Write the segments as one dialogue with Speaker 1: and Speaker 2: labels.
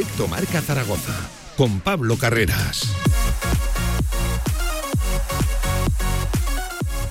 Speaker 1: Directo Marca Zaragoza con Pablo Carreras.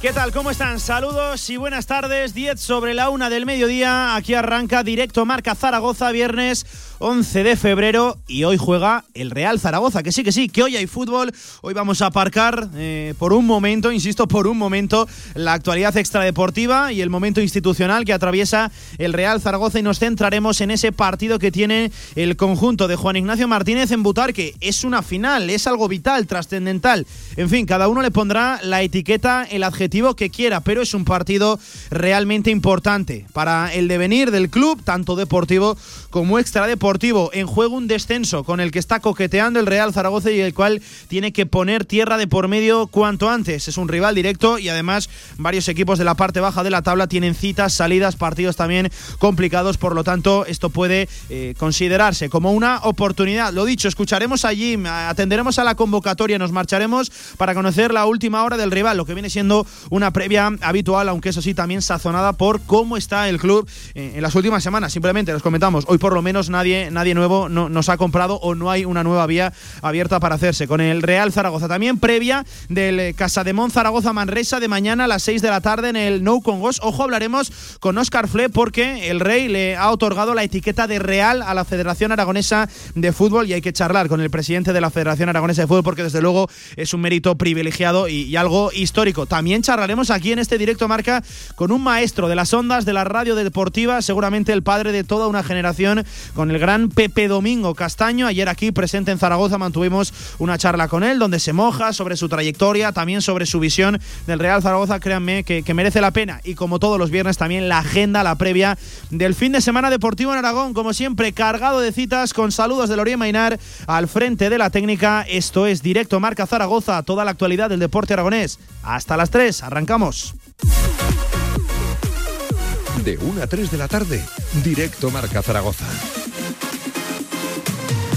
Speaker 2: ¿Qué tal? ¿Cómo están? Saludos y buenas tardes. 10 sobre la una del mediodía. Aquí arranca directo Marca Zaragoza, viernes 11 de febrero. Y hoy juega el Real Zaragoza. Que sí, que sí, que hoy hay fútbol. Hoy vamos a aparcar eh, por un momento, insisto, por un momento, la actualidad extradeportiva y el momento institucional que atraviesa el Real Zaragoza. Y nos centraremos en ese partido que tiene el conjunto de Juan Ignacio Martínez en Butar, que es una final, es algo vital, trascendental. En fin, cada uno le pondrá la etiqueta, el adjetivo que quiera, pero es un partido realmente importante para el devenir del club, tanto deportivo como extradeportivo. En juego un descenso con el que está coqueteando el Real Zaragoza y el cual tiene que poner tierra de por medio cuanto antes. Es un rival directo y además varios equipos de la parte baja de la tabla tienen citas, salidas, partidos también complicados, por lo tanto esto puede eh, considerarse como una oportunidad. Lo dicho, escucharemos allí, atenderemos a la convocatoria, nos marcharemos para conocer la última hora del rival, lo que viene siendo una previa habitual, aunque eso sí también sazonada por cómo está el club eh, en las últimas semanas. Simplemente los comentamos, hoy por lo menos nadie, nadie nuevo no, nos ha comprado o no hay una nueva vía abierta para hacerse. Con el Real Zaragoza también previa del eh, Casademón Zaragoza Manresa de mañana a las 6 de la tarde en el No Congos. Ojo, hablaremos con Oscar Fle porque el Rey le ha otorgado la etiqueta de Real a la Federación Aragonesa de Fútbol y hay que charlar con el presidente de la Federación Aragonesa de Fútbol porque desde luego es un mérito privilegiado y, y algo histórico. También charlaremos aquí en este directo marca con un maestro de las ondas de la radio deportiva, seguramente el padre de toda una generación, con el gran Pepe Domingo Castaño. Ayer aquí presente en Zaragoza mantuvimos una charla con él donde se moja sobre su trayectoria, también sobre su visión del Real Zaragoza. Créanme que, merece la pena. Y como todos los viernes también la agenda, la previa del fin de semana deportivo en Aragón, como siempre, cargado de citas con saludos de Loría Mainar al frente de la técnica. Esto es Directo Marca Zaragoza, toda la actualidad del deporte aragonés. Hasta las 3 arrancamos.
Speaker 1: De 1 a 3 de la tarde, directo Marca Zaragoza.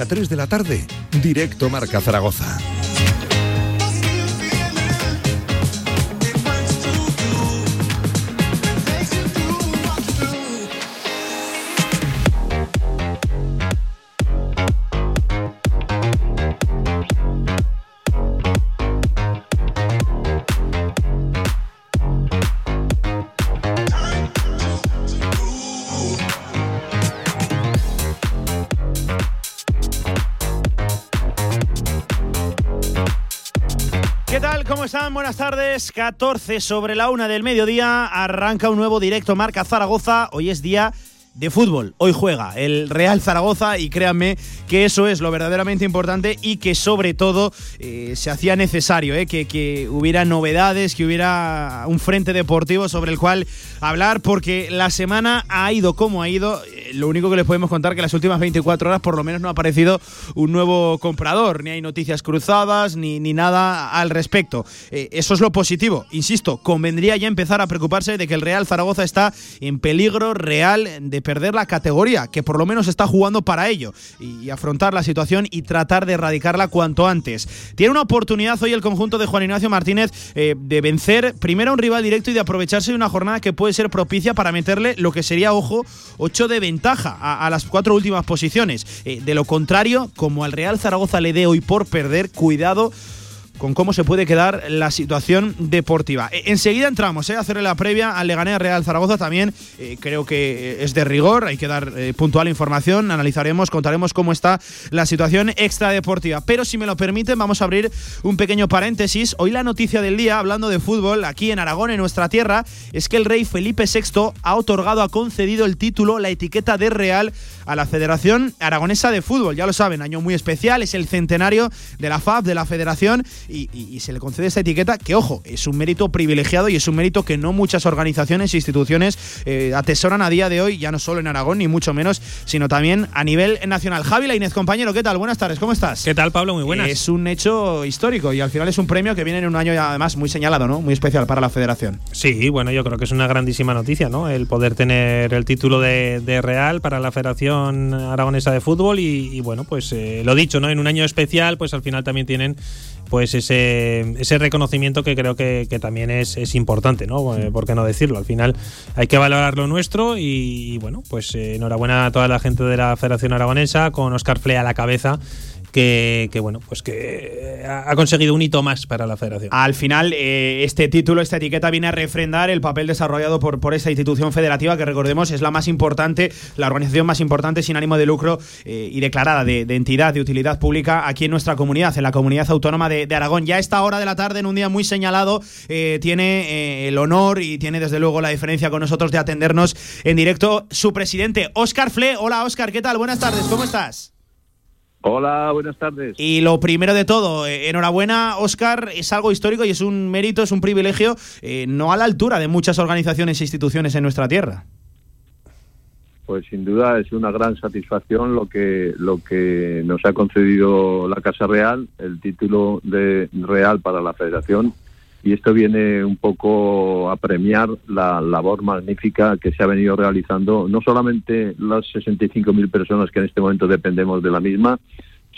Speaker 1: 1 a 3 de la tarde, directo Marca Zaragoza.
Speaker 2: Tardes. 14 sobre la una del mediodía. Arranca un nuevo directo Marca Zaragoza. Hoy es día de fútbol. Hoy juega el Real Zaragoza y créanme que eso es lo verdaderamente importante y que sobre todo eh, se hacía necesario eh, que, que hubiera novedades, que hubiera un frente deportivo sobre el cual hablar porque la semana ha ido como ha ido. lo único que les podemos contar que las últimas 24 horas por lo menos no ha aparecido un nuevo comprador, ni hay noticias cruzadas, ni, ni nada al respecto. Eh, eso es lo positivo. Insisto, convendría ya empezar a preocuparse de que el Real Zaragoza está en peligro real de perder la categoría, que por lo menos está jugando para ello, y afrontar la situación y tratar de erradicarla cuanto antes. Tiene una oportunidad hoy el conjunto de Juan Ignacio Martínez eh, de vencer primero a un rival directo y de aprovecharse de una jornada que puede ser propicia para meterle lo que sería, ojo, 8 de ventaja a, a las cuatro últimas posiciones. Eh, de lo contrario, como al Real Zaragoza le dé hoy por perder, cuidado con cómo se puede quedar la situación deportiva. Eh, enseguida entramos ¿eh? a hacerle la previa al Leganés Real Zaragoza también. eh, creo que es de rigor, hay que dar eh, puntual información, analizaremos, contaremos cómo está la situación extradeportiva. Pero si me lo permiten, vamos a abrir un pequeño paréntesis. Hoy la noticia del día, hablando de fútbol, aquí en Aragón, en nuestra tierra, es que el rey Felipe VI ha otorgado, ha concedido el título, la etiqueta de Real a la Federación Aragonesa de Fútbol. Ya lo saben, año muy especial, es el centenario de la FAF, de la Federación, y, y- y se le concede esta etiqueta que, ojo, es un mérito privilegiado y es un mérito que no muchas organizaciones e instituciones eh, atesoran a día de hoy, ya no solo en Aragón, ni mucho menos, sino también a nivel nacional. Javi la Inés, compañero, ¿qué tal? Buenas tardes, ¿cómo estás?
Speaker 3: ¿Qué tal, Pablo? Muy buenas.
Speaker 2: Es un hecho histórico y al final es un premio que viene en un año además muy señalado, ¿no? Muy especial para la federación.
Speaker 3: Sí, bueno, yo creo que es una grandísima noticia, ¿no? El poder tener el título de, de Real para la Federación Aragonesa de Fútbol y, y, bueno, pues eh, lo dicho, ¿no? En un año especial, pues al final también tienen pues ese, ese reconocimiento que creo que, que también es, es importante, ¿no? Eh, ¿Por qué no decirlo? Al final hay que valorar lo nuestro y, bueno, pues eh, enhorabuena a toda la gente de la Federación Aragonesa con Oscar Flea a la cabeza. Que, bueno, pues que ha conseguido un hito más para la federación.
Speaker 2: Al final, eh, este título, esta etiqueta viene a refrendar el papel desarrollado por, esta institución federativa, que recordemos es la más importante, la organización más importante sin ánimo de lucro eh, y declarada de, entidad de utilidad pública aquí en nuestra comunidad, en la comunidad autónoma de, Aragón. Ya a esta hora de la tarde, en un día muy señalado, eh, tiene eh, el honor y tiene desde luego la diferencia con nosotros de atendernos en directo su presidente, Óscar Fle. Hola Óscar, ¿qué tal? Buenas tardes, ¿cómo estás?
Speaker 4: Hola, buenas tardes.
Speaker 2: Y lo primero de todo, eh, enhorabuena, Óscar, es algo histórico y es un mérito, es un privilegio, eh, no a la altura de muchas organizaciones e instituciones en nuestra tierra.
Speaker 4: Pues sin duda es una gran satisfacción lo que lo que nos ha concedido la Casa Real, el título de Real para la Federación y esto viene un poco a premiar la labor magnífica que se ha venido realizando, no solamente las 65.000 personas que en este momento dependemos de la misma,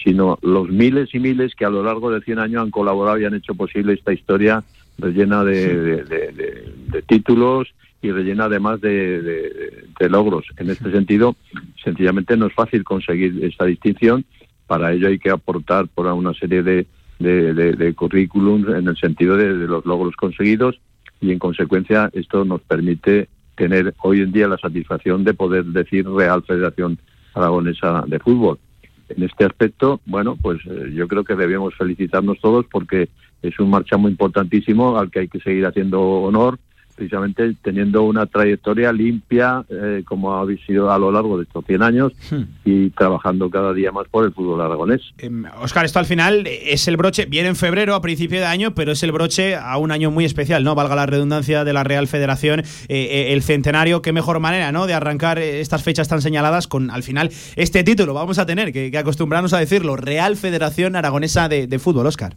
Speaker 4: sino los miles y miles que a lo largo de 100 años han colaborado y han hecho posible esta historia rellena de, de, de, de, de títulos y rellena además de, logros. En este sentido, sencillamente no es fácil conseguir esta distinción. Para ello hay que aportar por una serie de, de, de, currículums en el sentido de, de, los logros conseguidos y en consecuencia esto nos permite tener hoy en día la satisfacción de poder decir Real Federación Aragonesa de Fútbol. En este aspecto, bueno, pues eh, yo creo que debemos felicitarnos todos porque es un marchamo importantísimo al que hay que seguir haciendo honor precisamente teniendo una trayectoria limpia eh, como ha sido a lo largo de estos 100 años hmm. y trabajando cada día más por el fútbol aragonés.
Speaker 2: Eh, Oscar, esto al final es el broche, viene en febrero a principio de año, pero es el broche a un año muy especial, ¿no? Valga la redundancia de la Real Federación, eh, el centenario, qué mejor manera, ¿no? De arrancar estas fechas tan señaladas con al final este título, vamos a tener que, que acostumbrarnos a decirlo, Real Federación Aragonesa de, de Fútbol, Oscar.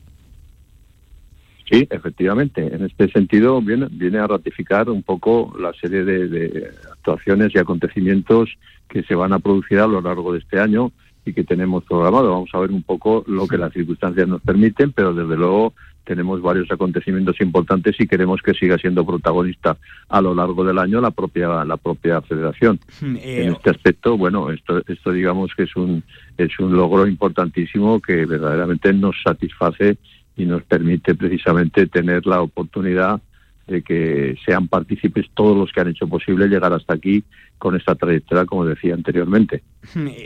Speaker 4: Sí, efectivamente. En este sentido viene, viene a ratificar un poco la serie de, de, actuaciones y acontecimientos que se van a producir a lo largo de este año y que tenemos programado. Vamos a ver un poco lo que las circunstancias nos permiten, pero desde luego tenemos varios acontecimientos importantes y queremos que siga siendo protagonista a lo largo del año la propia la propia federación. Eh, en este aspecto, bueno, esto esto digamos que es un es un logro importantísimo que verdaderamente nos satisface y nos permite precisamente tener la oportunidad de que sean partícipes todos los que han hecho posible llegar hasta aquí con esta trayectoria, como decía anteriormente.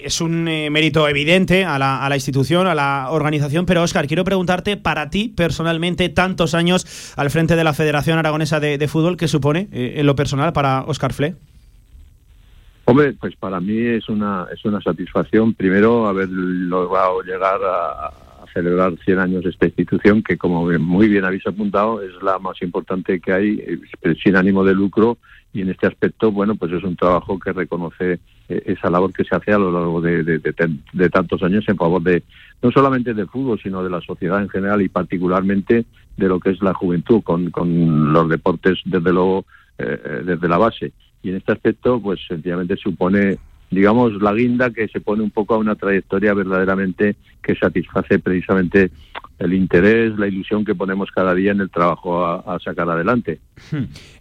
Speaker 2: Es un eh, mérito evidente a la, a la, institución, a la organización, pero Óscar, quiero preguntarte, para ti personalmente, tantos años al frente de la Federación Aragonesa de, de Fútbol, ¿qué supone eh, en lo personal para Óscar Fle?
Speaker 4: Hombre, pues para mí es una, es una satisfacción, primero, haber logrado llegar a, celebrar 100 años de esta institución, que como muy bien habéis apuntado, es la más importante que hay, sin ánimo de lucro, y en este aspecto, bueno, pues es un trabajo que reconoce eh, esa labor que se hace a lo largo de, de- de de tantos años en favor de no solamente del fútbol, sino de la sociedad en general y particularmente de lo que es la juventud con, con los deportes desde luego eh, eh, desde la base. Y en este aspecto, pues sencillamente supone, digamos, la guinda que se pone un poco a una trayectoria verdaderamente que satisface precisamente el interés, la ilusión que ponemos cada día en el trabajo a, a sacar adelante.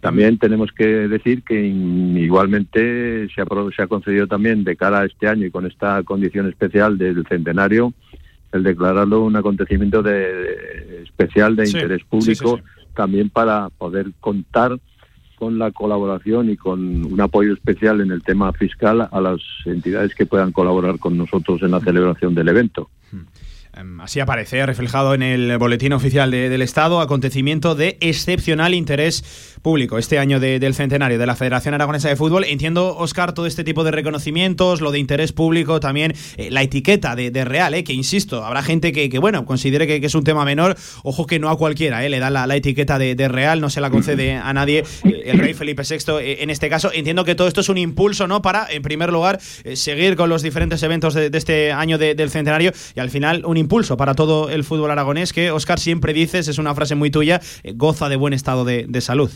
Speaker 4: También tenemos que decir que igualmente se ha, se ha concedido también de cara a este año y con esta condición especial del centenario el declararlo un acontecimiento de, especial de
Speaker 2: Sí,
Speaker 4: interés público
Speaker 2: sí, sí.
Speaker 4: también para poder contar con la colaboración y con un apoyo especial en el tema fiscal a las entidades que puedan colaborar con nosotros en la celebración del evento.
Speaker 2: Em, Así aparece reflejado en el boletín oficial de- del Estado, acontecimiento de excepcional interés público este año de- del centenario de la Federación Aragonesa de Fútbol. Entiendo, Oscar, todo este tipo de reconocimientos, lo de interés público, también eh, la etiqueta de, Real, eh, que insisto, habrá gente que, que, bueno, considere que, es un tema menor. Ojo que no a cualquiera, eh, le da la, la etiqueta de, Real, no se la concede a nadie. eh, el rey Felipe VI, eh, en este caso, entiendo que todo esto es un impulso, ¿no? Para, en primer lugar, seguir con los diferentes eventos de, de este año de- del centenario y al final un impulso para todo el fútbol aragonés que, Oscar, siempre dices, es una frase muy tuya, goza de buen estado de salud.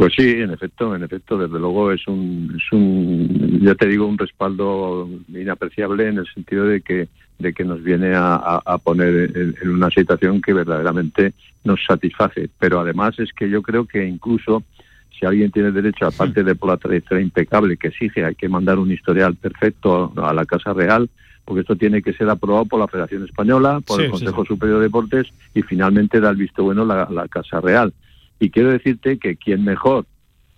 Speaker 4: Pues sí, en efecto, en efecto, desde luego es un, es un, ya te digo, un respaldo inapreciable en el sentido de que, de que nos viene a, poner en, en una situación que verdaderamente nos satisface. Pero además es que yo creo que incluso si alguien tiene derecho, aparte de por la trayectoria impecable que exige, hay que mandar un historial perfecto a la Casa Real, porque esto tiene que ser aprobado por la Federación Española, por
Speaker 2: Sí,
Speaker 4: el
Speaker 2: sí,
Speaker 4: Consejo
Speaker 2: sí.
Speaker 4: Superior de Deportes y finalmente da el visto bueno la, la Casa Real. Y quiero decirte que quién mejor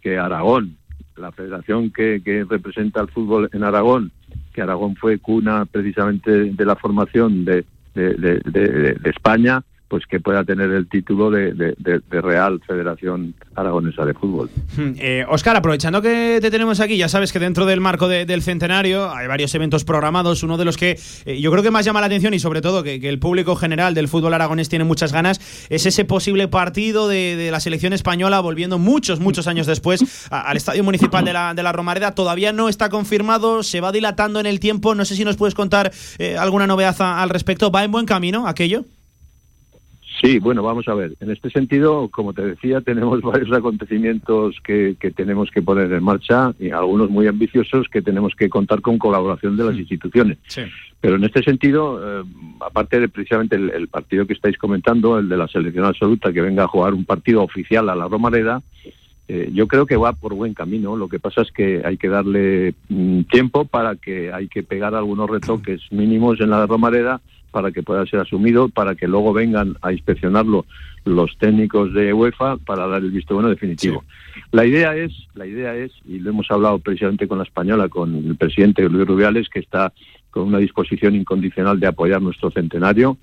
Speaker 4: que Aragón, la federación que, que representa el fútbol en Aragón, que Aragón fue cuna precisamente de la formación de- de- de España, pues que pueda tener el título de, Real Federación Aragonesa de Fútbol.
Speaker 2: Eh, Oscar, aprovechando que te tenemos aquí, ya sabes que dentro del marco de- del centenario hay varios eventos programados. Uno de los que eh, yo creo que más llama la atención y sobre todo que, el público general del fútbol aragonés tiene muchas ganas es ese posible partido de, la selección española volviendo muchos, muchos años después al Estadio Municipal de la, de la Romareda. Todavía no está confirmado, se va dilatando en el tiempo. No sé si nos puedes contar eh, alguna novedad al respecto. ¿Va en buen camino aquello?
Speaker 4: Sí, bueno, vamos a ver. En este sentido, como te decía, tenemos varios acontecimientos que, que tenemos que poner en marcha y algunos muy ambiciosos que tenemos que contar con colaboración de las instituciones.
Speaker 2: Sí.
Speaker 4: Pero en este sentido, eh, aparte de precisamente el, el partido que estáis comentando, el de la selección absoluta, que venga a jugar un partido oficial a la Romareda, eh, yo creo que va por buen camino. Lo que pasa es que hay que darle mm, tiempo para que hay que pegar algunos retoques mínimos en la Romareda para que pueda ser asumido, para que luego vengan a inspeccionarlo los técnicos de UEFA para dar el visto bueno definitivo. La idea es, la idea es, y lo hemos hablado precisamente con la española, con el presidente Luis Rubiales, que está con una disposición incondicional de apoyar nuestro centenario,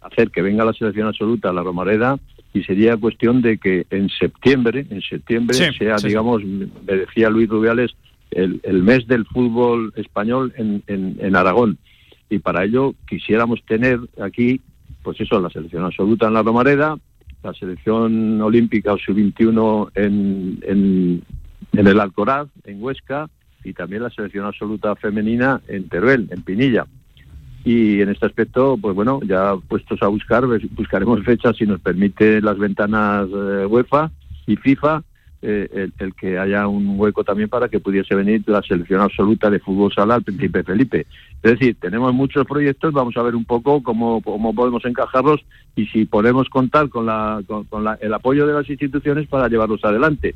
Speaker 4: hacer que venga la selección absoluta a la Romareda y sería cuestión de que en septiembre, en septiembre
Speaker 2: Sí,
Speaker 4: sea,
Speaker 2: sí.
Speaker 4: digamos, me decía Luis Rubiales, el, el mes del fútbol español en, en, en Aragón. Y para ello quisiéramos tener aquí, pues eso, la selección absoluta en la Romareda, la selección olímpica o sub-21 en, en, en el Alcoraz, en Huesca, y también la selección absoluta femenina en Teruel, en Pinilla. Y en este aspecto, pues bueno, ya puestos a buscar, buscaremos fechas si nos permite las ventanas eh, UEFA y FIFA, eh, el, el que haya un hueco también para que pudiese venir la selección absoluta de fútbol sala al Príncipe Felipe. Es decir, tenemos muchos proyectos, vamos a ver un poco cómo, cómo podemos encajarlos y si podemos contar con, la, con, con la- el apoyo de las instituciones para llevarlos adelante.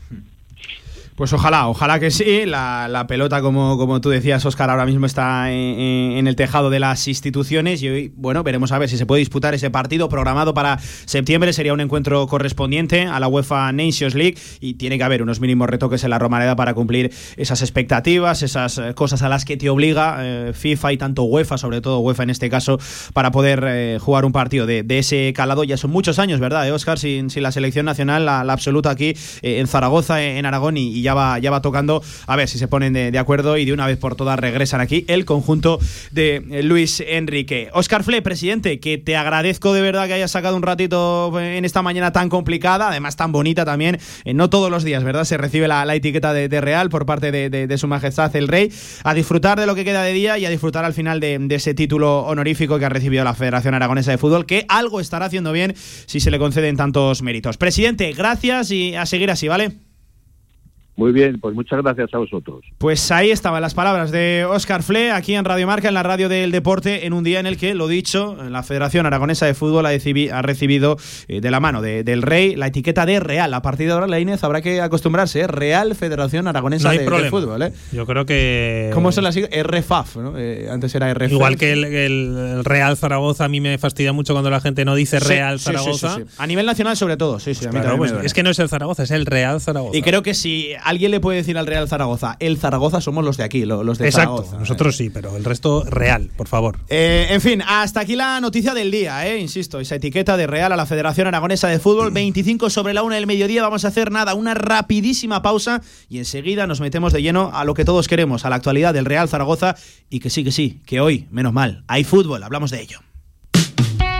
Speaker 2: Pues ojalá, ojalá que sí. La, la pelota, como, como tú decías, Oscar, ahora mismo está en, el tejado de las instituciones y hoy, bueno, veremos a ver si se puede disputar ese partido programado para septiembre. Sería un encuentro correspondiente a la UEFA Nations League y tiene que haber unos mínimos retoques en la Romareda para cumplir esas expectativas, esas eh, cosas a las que te obliga eh, FIFA y tanto UEFA, sobre todo UEFA en este caso, para poder eh, jugar un partido de, de ese calado. Ya son muchos años, ¿verdad, eh, Oscar? Sin, sin la selección nacional, la, absoluta aquí eh, en Zaragoza, en Aragón y, y ya va, ya va tocando a ver si se ponen de, acuerdo y de una vez por todas regresan aquí el conjunto de eh, Luis Enrique. Oscar Fle, presidente, que te agradezco de verdad que hayas sacado un ratito en esta mañana tan complicada, además tan bonita también. Eh, no todos los días, ¿verdad? Se recibe la, la etiqueta de, Real por parte de, su majestad el rey. A disfrutar de lo que queda de día y a disfrutar al final de ese título honorífico que ha recibido la Federación Aragonesa de Fútbol, que algo estará haciendo bien si se le conceden tantos méritos. Presidente, gracias y a seguir así, ¿vale?
Speaker 4: Muy bien, pues muchas gracias a vosotros.
Speaker 2: Pues ahí estaban las palabras de Óscar Fle aquí en Radio Marca, en la radio del deporte, en un día en el que, lo dicho, la Federación Aragonesa de Fútbol ha, decibi- ha recibido eh, de la mano de- del Rey la etiqueta de Real. A partir de ahora, la Inés habrá que acostumbrarse, ¿eh? Real Federación Aragonesa
Speaker 3: No hay
Speaker 2: de. Fútbol. ¿eh?
Speaker 3: Yo creo que.
Speaker 2: ¿Cómo son las siglas? RFAF, ¿no? Eh, antes era RFAF.
Speaker 3: Igual que el, el- Real Zaragoza, a mí me fastidia mucho cuando la gente no dice
Speaker 2: Sí,
Speaker 3: Real
Speaker 2: sí, sí,
Speaker 3: Zaragoza.
Speaker 2: sí, sí. A nivel nacional, sobre todo, sí, sí. a mí
Speaker 3: Claro, pues es que no es el Zaragoza, es el Real Zaragoza.
Speaker 2: Y creo que si alguien le puede decir al Real Zaragoza, el Zaragoza somos los de aquí, lo- los de
Speaker 3: Exacto,
Speaker 2: Zaragoza.
Speaker 3: nosotros sí, pero el resto Real, por favor.
Speaker 2: Eh, en fin, hasta aquí la noticia del día, eh, insisto, esa etiqueta de Real a la Federación Aragonesa de Fútbol, 25 sobre la una del mediodía, vamos a hacer nada, una rapidísima pausa y enseguida nos metemos de lleno a lo que todos queremos, a la actualidad del Real Zaragoza y que sí, que sí, que hoy, menos mal, hay fútbol, hablamos de ello.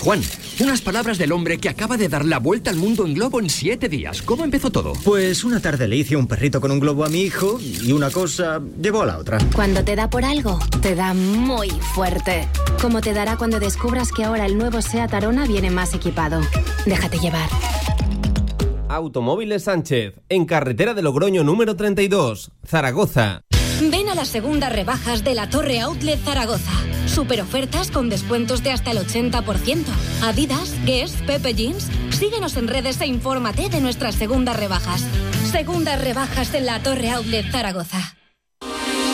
Speaker 5: Juan, unas palabras del hombre que acaba de dar la vuelta al mundo en globo en siete días. ¿Cómo empezó todo?
Speaker 6: Pues una tarde le hice un perrito con un globo a mi hijo y una cosa llevó a la otra.
Speaker 7: Cuando te da por algo, te da muy fuerte. Como te dará cuando descubras que ahora el nuevo SEAT Arona viene más equipado. Déjate llevar.
Speaker 8: Automóviles Sánchez, en carretera de Logroño número 32, Zaragoza.
Speaker 9: Ven a las segundas rebajas de la Torre Outlet Zaragoza. Super ofertas con descuentos de hasta el 80%. Adidas, Guess, Pepe Jeans. Síguenos en redes e infórmate de nuestras segundas rebajas. Segundas rebajas en la Torre Outlet Zaragoza.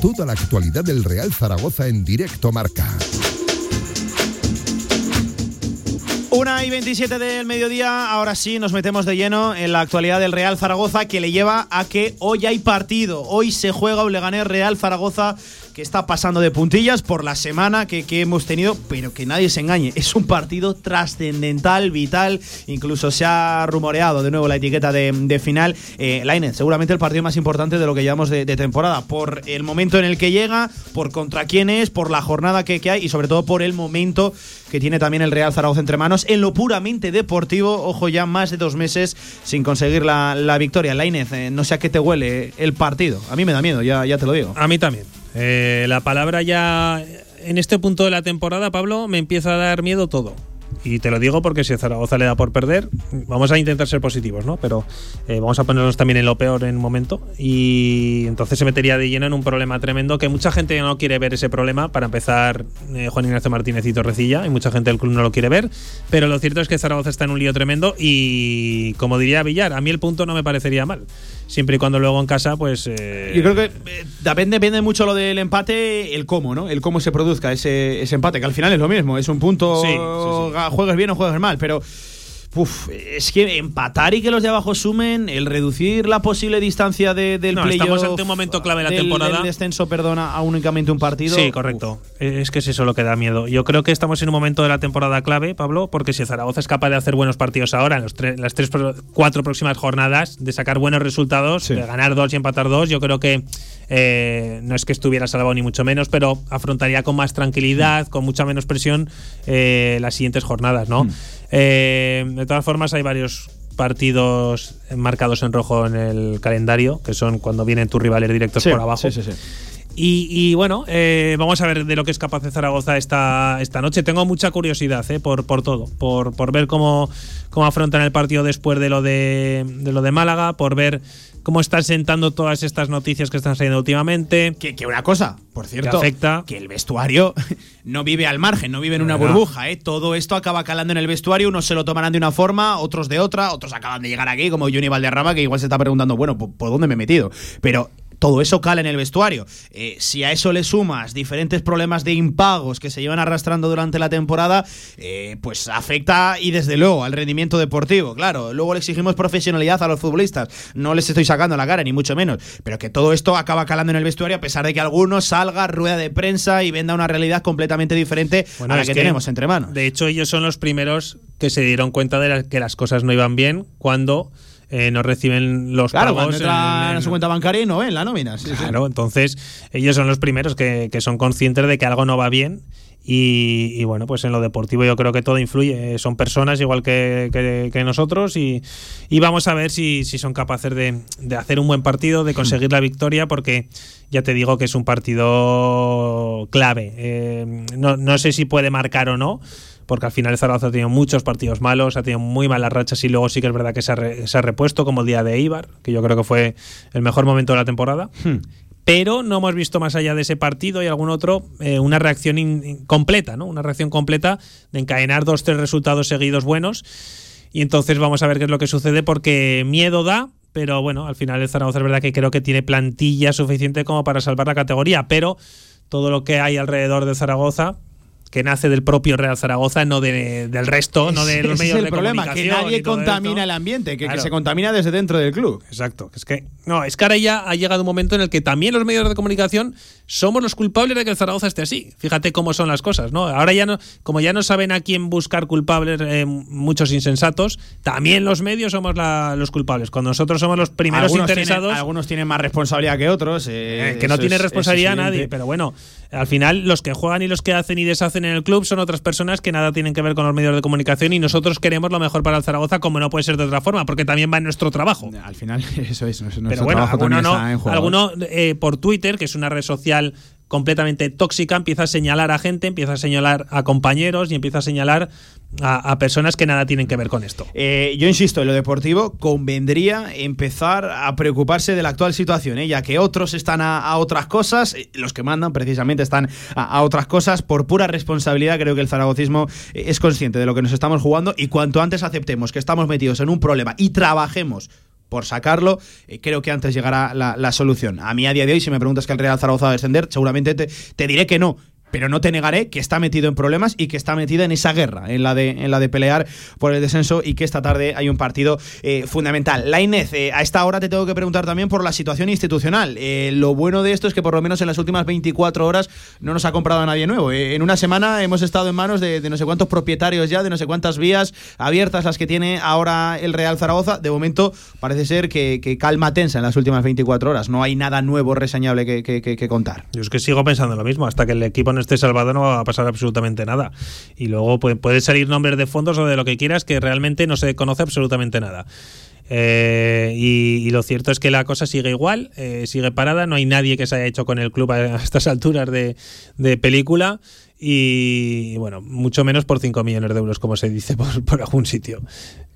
Speaker 1: Toda la actualidad del Real Zaragoza en directo marca.
Speaker 2: Una y 27 del mediodía, ahora sí nos metemos de lleno en la actualidad del Real Zaragoza que le lleva a que hoy hay partido. Hoy se juega un Leganés Real Zaragoza está pasando de puntillas por la semana que, que hemos tenido, pero que nadie se engañe. Es un partido trascendental, vital. Incluso se ha rumoreado de nuevo la etiqueta de, final. Eh, Lainez, seguramente el partido más importante de lo que llevamos de, de temporada. Por el momento en el que llega, por contra quién es, por la jornada que, que hay y sobre todo por el momento que tiene también el Real Zaragoza entre manos. En lo puramente deportivo, ojo, ya más de dos meses sin conseguir la, la victoria. Lainez, eh, no sé a qué te huele el partido. A mí me da miedo, ya, ya te lo digo.
Speaker 3: A mí también. Eh, la palabra ya en este punto de la temporada, Pablo, me empieza a dar miedo todo. Y te lo digo porque si Zaragoza le da por perder, vamos a intentar ser positivos, ¿no? Pero eh, vamos a ponernos también en lo peor en un momento. Y entonces se metería de lleno en un problema tremendo que mucha gente no quiere ver ese problema. Para empezar, eh, Juan Ignacio Martínez y Torrecilla, y mucha gente del club no lo quiere ver. Pero lo cierto es que Zaragoza está en un lío tremendo y, como diría Villar, a mí el punto no me parecería mal. Siempre y cuando luego en casa, pues. eh,
Speaker 2: Yo creo que eh, depende, depende mucho lo del empate, el cómo, ¿no? El cómo se produzca ese, ese empate, que al final es lo mismo, es un punto,
Speaker 3: Sí, sí, sí.
Speaker 2: Juegues bien o juegues mal, pero uf, es que empatar y que los de abajo sumen, el reducir la posible distancia de- del
Speaker 3: No,
Speaker 2: playoff,
Speaker 3: estamos ante un momento clave en la
Speaker 2: del-
Speaker 3: temporada.
Speaker 2: del descenso, perdona, a únicamente un partido.
Speaker 3: Sí, correcto. Es que es eso lo que da miedo. Yo creo que estamos en un momento de la temporada clave, Pablo, porque si Zaragoza es capaz de hacer buenos partidos ahora, en los tre- las tres, cuatro próximas jornadas, de sacar buenos resultados,
Speaker 2: Sí.
Speaker 3: de ganar dos y empatar dos, yo creo que eh, no es que estuviera salvado ni mucho menos, pero afrontaría con más tranquilidad, con mucha menos presión eh, las siguientes jornadas, ¿no?
Speaker 2: Mm.
Speaker 3: Eh, de todas formas, hay varios partidos marcados en rojo en el calendario, que son cuando vienen tus rivales directos
Speaker 2: Sí,
Speaker 3: por abajo.
Speaker 2: sí, sí, sí.
Speaker 3: Y, y bueno, eh, vamos a ver de lo que es capaz de Zaragoza esta, esta noche. Tengo mucha curiosidad eh, por, por todo, por, por ver cómo, cómo afrontan el partido después de lo de, de lo de Málaga, por ver cómo están sentando todas estas noticias que están saliendo últimamente.
Speaker 2: Que, que una cosa, por cierto,
Speaker 3: Que afecta.
Speaker 2: que el vestuario no vive al margen, no vive en una
Speaker 3: Verdad.
Speaker 2: burbuja, ¿eh? Todo esto acaba calando en el vestuario, unos se lo tomarán de una forma, otros de otra, otros acaban de llegar aquí, como Johnny Valderrama, que igual se está preguntando, bueno, ¿por, por dónde me he metido? Pero todo eso cala en el vestuario. Eh, si a eso le sumas diferentes problemas de impagos que se llevan arrastrando durante la temporada, eh, pues afecta y desde luego al rendimiento deportivo. Claro, luego le exigimos profesionalidad a los futbolistas. No les estoy sacando la cara, ni mucho menos. Pero que todo esto acaba calando en el vestuario a pesar de que alguno salga, rueda de prensa y venda una realidad completamente diferente
Speaker 3: Bueno,
Speaker 2: a la que,
Speaker 3: que,
Speaker 2: tenemos entre manos.
Speaker 3: De hecho, ellos son los primeros que se dieron cuenta de la- que las cosas no iban bien cuando eh, no reciben los
Speaker 2: Claro,
Speaker 3: pagos. en-
Speaker 2: su cuenta bancaria y no ven la nómina. Sí, sí.
Speaker 3: Claro, entonces ellos son los primeros que, que son conscientes de que algo no va bien. Y, y bueno, pues en lo deportivo yo creo que todo influye. Son personas igual que, que- que nosotros y, y vamos a ver si, si son capaces de, de hacer un buen partido, de conseguir la victoria, porque ya te digo que es un partido clave. Eh, no, no sé si puede marcar o no. Porque al final el Zaragoza ha tenido muchos partidos malos, ha tenido muy malas rachas y luego sí que es verdad que se ha, re- se ha repuesto, como el día de Ibar, que yo creo que fue el mejor momento de la temporada pero no hemos visto más allá de ese partido y algún otro eh, una reacción in- completa, ¿no? Una reacción completa de encadenar dos, tres resultados seguidos buenos. Y entonces vamos a ver qué es lo que sucede porque miedo da, pero bueno, al final el Zaragoza es verdad que creo que tiene plantilla suficiente como para salvar la categoría, pero todo lo que hay alrededor de Zaragoza que nace del propio Real Zaragoza, no de, del resto, no de los medios
Speaker 2: es el
Speaker 3: de
Speaker 2: problema, que
Speaker 3: comunicación
Speaker 2: nadie
Speaker 3: y todo
Speaker 2: contamina el ambiente, que, que se contamina desde dentro del club.
Speaker 3: Exacto. Es que no, es que ahora ya ha llegado un momento en el que también los medios de comunicación somos los culpables de que el Zaragoza esté así. Fíjate cómo son las cosas, ¿no? Ahora ya no, como ya no saben a quién buscar culpables eh, muchos insensatos, también los medios somos la- los culpables. Cuando nosotros somos los primeros
Speaker 2: algunos
Speaker 3: interesados.
Speaker 2: Tienen, algunos tienen más responsabilidad que otros. eh,
Speaker 3: Eh, que no tiene
Speaker 2: es-
Speaker 3: responsabilidad
Speaker 2: es
Speaker 3: nadie, pero bueno, al final los que juegan y los que hacen y deshacen en el club son otras personas que nada tienen que ver con los medios de comunicación y nosotros queremos lo mejor para el Zaragoza como no puede ser de otra forma, porque también va en nuestro trabajo.
Speaker 2: Al final, eso es. nuestro
Speaker 3: Pero bueno,
Speaker 2: trabajo
Speaker 3: alguno, no, alguno eh, por Twitter, que es una red social completamente tóxica, empieza a señalar a gente, empieza a señalar a compañeros y empieza a señalar a, personas que nada tienen que ver con esto.
Speaker 2: Eh, yo insisto, en lo deportivo convendría empezar a preocuparse de la actual situación, ¿eh? ya que otros están a, otras cosas, eh, los que mandan precisamente están a, a otras cosas, por pura responsabilidad creo que el zaragocismo es consciente de lo que nos estamos jugando y cuanto antes aceptemos que estamos metidos en un problema y trabajemos por sacarlo, eh, creo que antes llegará la, solución. A mí a día de hoy, si me preguntas que el Real Zaragoza va a descender, seguramente te, te diré que no. Pero no te negaré que está metido en problemas y que está metida en esa guerra, en la de, en la de pelear por el descenso y que esta tarde hay un partido eh, fundamental. La Inés, eh, a esta hora te tengo que preguntar también por la situación institucional. Eh, lo bueno de esto es que por lo menos en las últimas 24 horas no nos ha comprado a nadie nuevo. En una semana hemos estado en manos de, no sé cuántos propietarios ya, de no sé cuántas vías abiertas las que tiene ahora el Real Zaragoza. De momento parece ser que, calma tensa en las últimas 24 horas. No hay nada nuevo reseñable que contar.
Speaker 3: Yo es que sigo pensando lo mismo, hasta que el equipo no esté salvado no va a pasar absolutamente nada. Y luego puede, puede salir nombres de fondos o de lo que quieras que realmente no se conoce absolutamente nada. Eh, y, lo cierto es que la cosa sigue igual, eh, sigue parada, no hay nadie que se haya hecho con el club a, estas alturas de, de película y bueno, mucho menos por 5 millones de euros como se dice por, por algún sitio,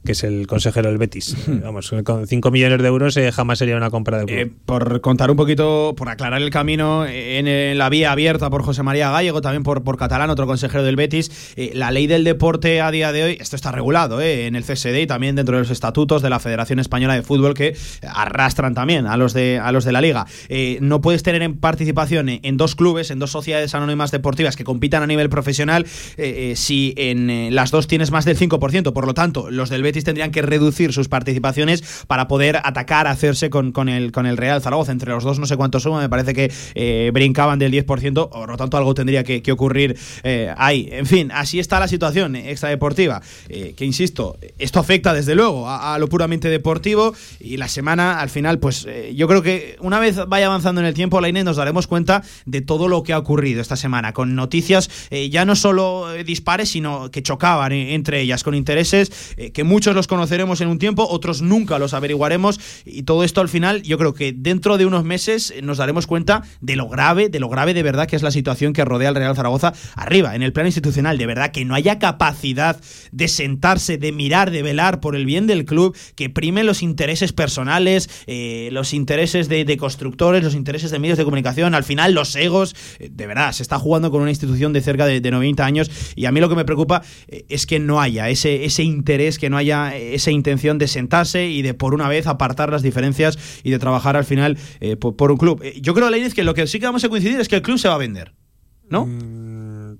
Speaker 3: que es el consejero del Betis. Eh, Vamos, con 5 millones de euros eh, jamás sería una compra club.
Speaker 2: Eh, por contar un poquito, por aclarar el camino en, en la vía abierta por José María Gallego, también por, por Catalán, otro consejero del Betis, eh, la ley del deporte a día de hoy, esto está regulado eh, en el CSD y también dentro de los estatutos de la Federación Española de Fútbol que arrastran también a los de, a los de la liga. Eh, no puedes tener en participación en, dos clubes, en dos sociedades anónimas deportivas que compitan a nivel profesional eh, eh, si en eh, las dos tienes más del 5%. Por lo tanto, los del Betis tendrían que reducir sus participaciones para poder atacar, hacerse con, con, el, con el Real Zaragoza. Entre los dos no sé cuánto suma, me parece que eh, brincaban del 10%, por lo tanto algo tendría que, ocurrir eh, ahí. En fin, así está la situación extradeportiva, eh, que insisto, esto afecta desde luego a, lo puramente deportivo y la semana al final, pues eh, yo creo que una vez vaya avanzando en el tiempo, la nos daremos cuenta de todo lo que ha ocurrido esta semana, con noticias ya no solo dispares, sino que chocaban entre ellas, con intereses que muchos muchos los conoceremos en un tiempo, otros nunca los averiguaremos. Y todo esto al final yo creo que dentro de unos meses eh, nos daremos cuenta de lo grave, de lo grave de verdad que es la situación que rodea al Real Zaragoza arriba, en el plano institucional, de verdad que no haya capacidad de sentarse, de mirar, de velar por el bien del club, que prime los intereses personales, eh, los intereses de, constructores, los intereses de medios de comunicación, al final los egos, eh, de verdad, se está jugando con una institución de cerca de, de 90 años y a mí lo que me preocupa es que no haya ese, ese interés, que no haya esa intención de sentarse y de por una vez apartar las diferencias y de trabajar al final eh, por, por un club. Eh, Yo creo, Leínez, que lo que sí que vamos a coincidir es que el club se va a vender. ¿No?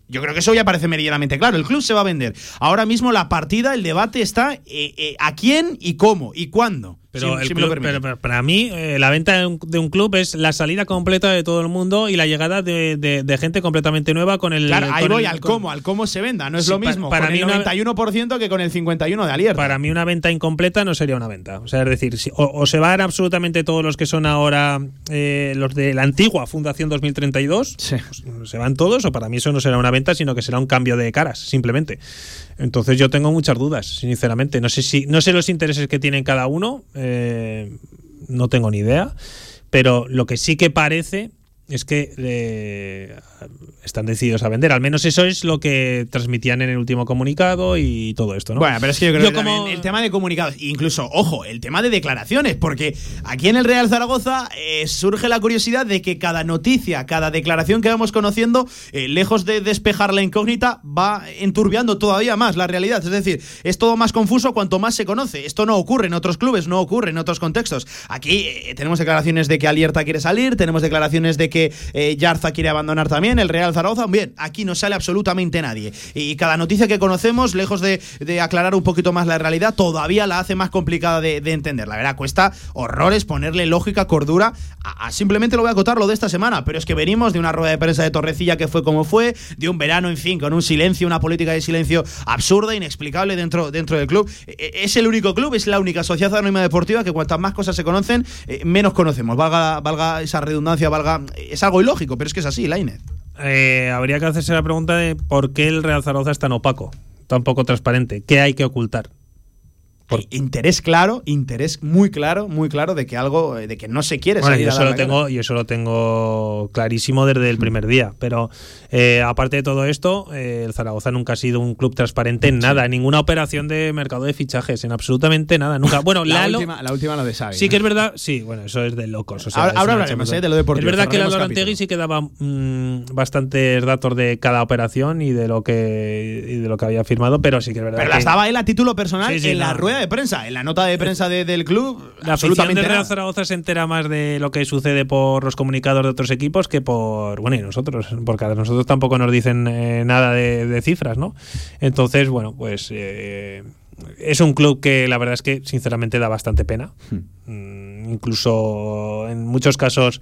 Speaker 2: Yo creo que eso ya parece meridianamente claro. El club se va a vender. Ahora mismo la partida, el debate está eh, eh, a quién y cómo y cuándo.
Speaker 3: Pero, el club-
Speaker 2: permite.
Speaker 3: pero- pero para mí, eh, la venta de un, de un club es la salida completa de todo el mundo y la llegada de, de- de gente completamente nueva con el.
Speaker 2: Claro, ahí voy
Speaker 3: el-
Speaker 2: al
Speaker 3: con-
Speaker 2: cómo, al cómo se venda. No es
Speaker 3: Sí,
Speaker 2: lo mismo
Speaker 3: para
Speaker 2: con
Speaker 3: mí
Speaker 2: el
Speaker 3: una-
Speaker 2: 91% que con el 51% de Alier.
Speaker 3: Para mí una venta incompleta no sería una venta. O sea, es decir, si- o, o se van absolutamente todos los que son ahora eh, los de la antigua Fundación 2032, pues, se van todos, o para mí eso no será una venta, sino que será un cambio de caras, simplemente. Entonces yo tengo muchas dudas, sinceramente. No sé si, no sé los intereses que tienen cada uno, eh, no tengo ni idea. Pero lo que sí que parece es que eh, están decididos a vender. Al menos eso es lo que transmitían en el último comunicado y todo esto, ¿no?
Speaker 2: Bueno, pero es que yo creo que
Speaker 3: como-
Speaker 2: el tema de comunicados, incluso, ojo, el tema de declaraciones, porque aquí en el Real Zaragoza eh, surge la curiosidad de que cada noticia, cada declaración que vamos conociendo, eh, lejos de despejar la incógnita, va enturbiando todavía más la realidad. Es decir, es todo más confuso cuanto más se conoce. Esto no ocurre en otros clubes, no ocurre en otros contextos. Aquí tenemos declaraciones de que Alierta quiere salir, tenemos declaraciones de que eh, Yarza quiere abandonar también, el Real Zaragoza. Bien, aquí no sale absolutamente nadie. Y cada noticia que conocemos, lejos de, aclarar un poquito más la realidad, todavía la hace más complicada de, de entender. La verdad, cuesta horrores ponerle lógica, cordura. Simplemente lo voy a acotar lo de esta semana, pero es que venimos de una rueda de prensa de Torrecilla que fue como fue, de un verano, en fin, con un silencio, una política de silencio absurda, inexplicable dentro, dentro del club. E- e- Es el único club, es la única sociedad anónima deportiva que cuantas más cosas se conocen, eh, menos conocemos. Valga esa redundancia, valga. Es algo ilógico, pero es que es así, Lainez.
Speaker 3: Eh, habría que hacerse la pregunta de por qué el Real Zaragoza es tan opaco, tan poco transparente. ¿Qué hay que ocultar?
Speaker 2: Interés claro, interés muy claro, muy claro de que algo, eh, de que no se quiere
Speaker 3: Bueno,
Speaker 2: salir
Speaker 3: yo eso, lo tengo, y eso lo tengo clarísimo desde el primer día. Pero eh, aparte de todo esto, eh, el Zaragoza nunca ha sido un club transparente en nada, en ninguna operación de mercado de fichajes, en absolutamente nada. Nunca. Bueno,
Speaker 2: la,
Speaker 3: Lalo-
Speaker 2: última, la última lo de Xavi.
Speaker 3: Sí que es verdad, sí, bueno, eso es de locos. o sea,
Speaker 2: Ahora- ahora hablaremos, eh, de lo deportivo,
Speaker 3: Es verdad que Lalo. Antegui sí que daba mm, bastantes datos de cada operación y de lo que y de lo que había firmado, pero sí que es verdad
Speaker 2: Pero
Speaker 3: que
Speaker 2: las daba él a título personal
Speaker 3: Sí, sí,
Speaker 2: en la
Speaker 3: no.
Speaker 2: Rueda de prensa, en la nota de prensa de- del club.
Speaker 3: La afición
Speaker 2: absolutamente
Speaker 3: de Real
Speaker 2: nada.
Speaker 3: Zaragoza se entera más de lo que sucede por los comunicados de otros equipos que por, bueno, y nosotros, porque a nosotros tampoco nos dicen eh, nada de, de cifras, ¿no? Entonces, bueno, pues eh, es un club que la verdad es que sinceramente da bastante pena. Mm, incluso en muchos casos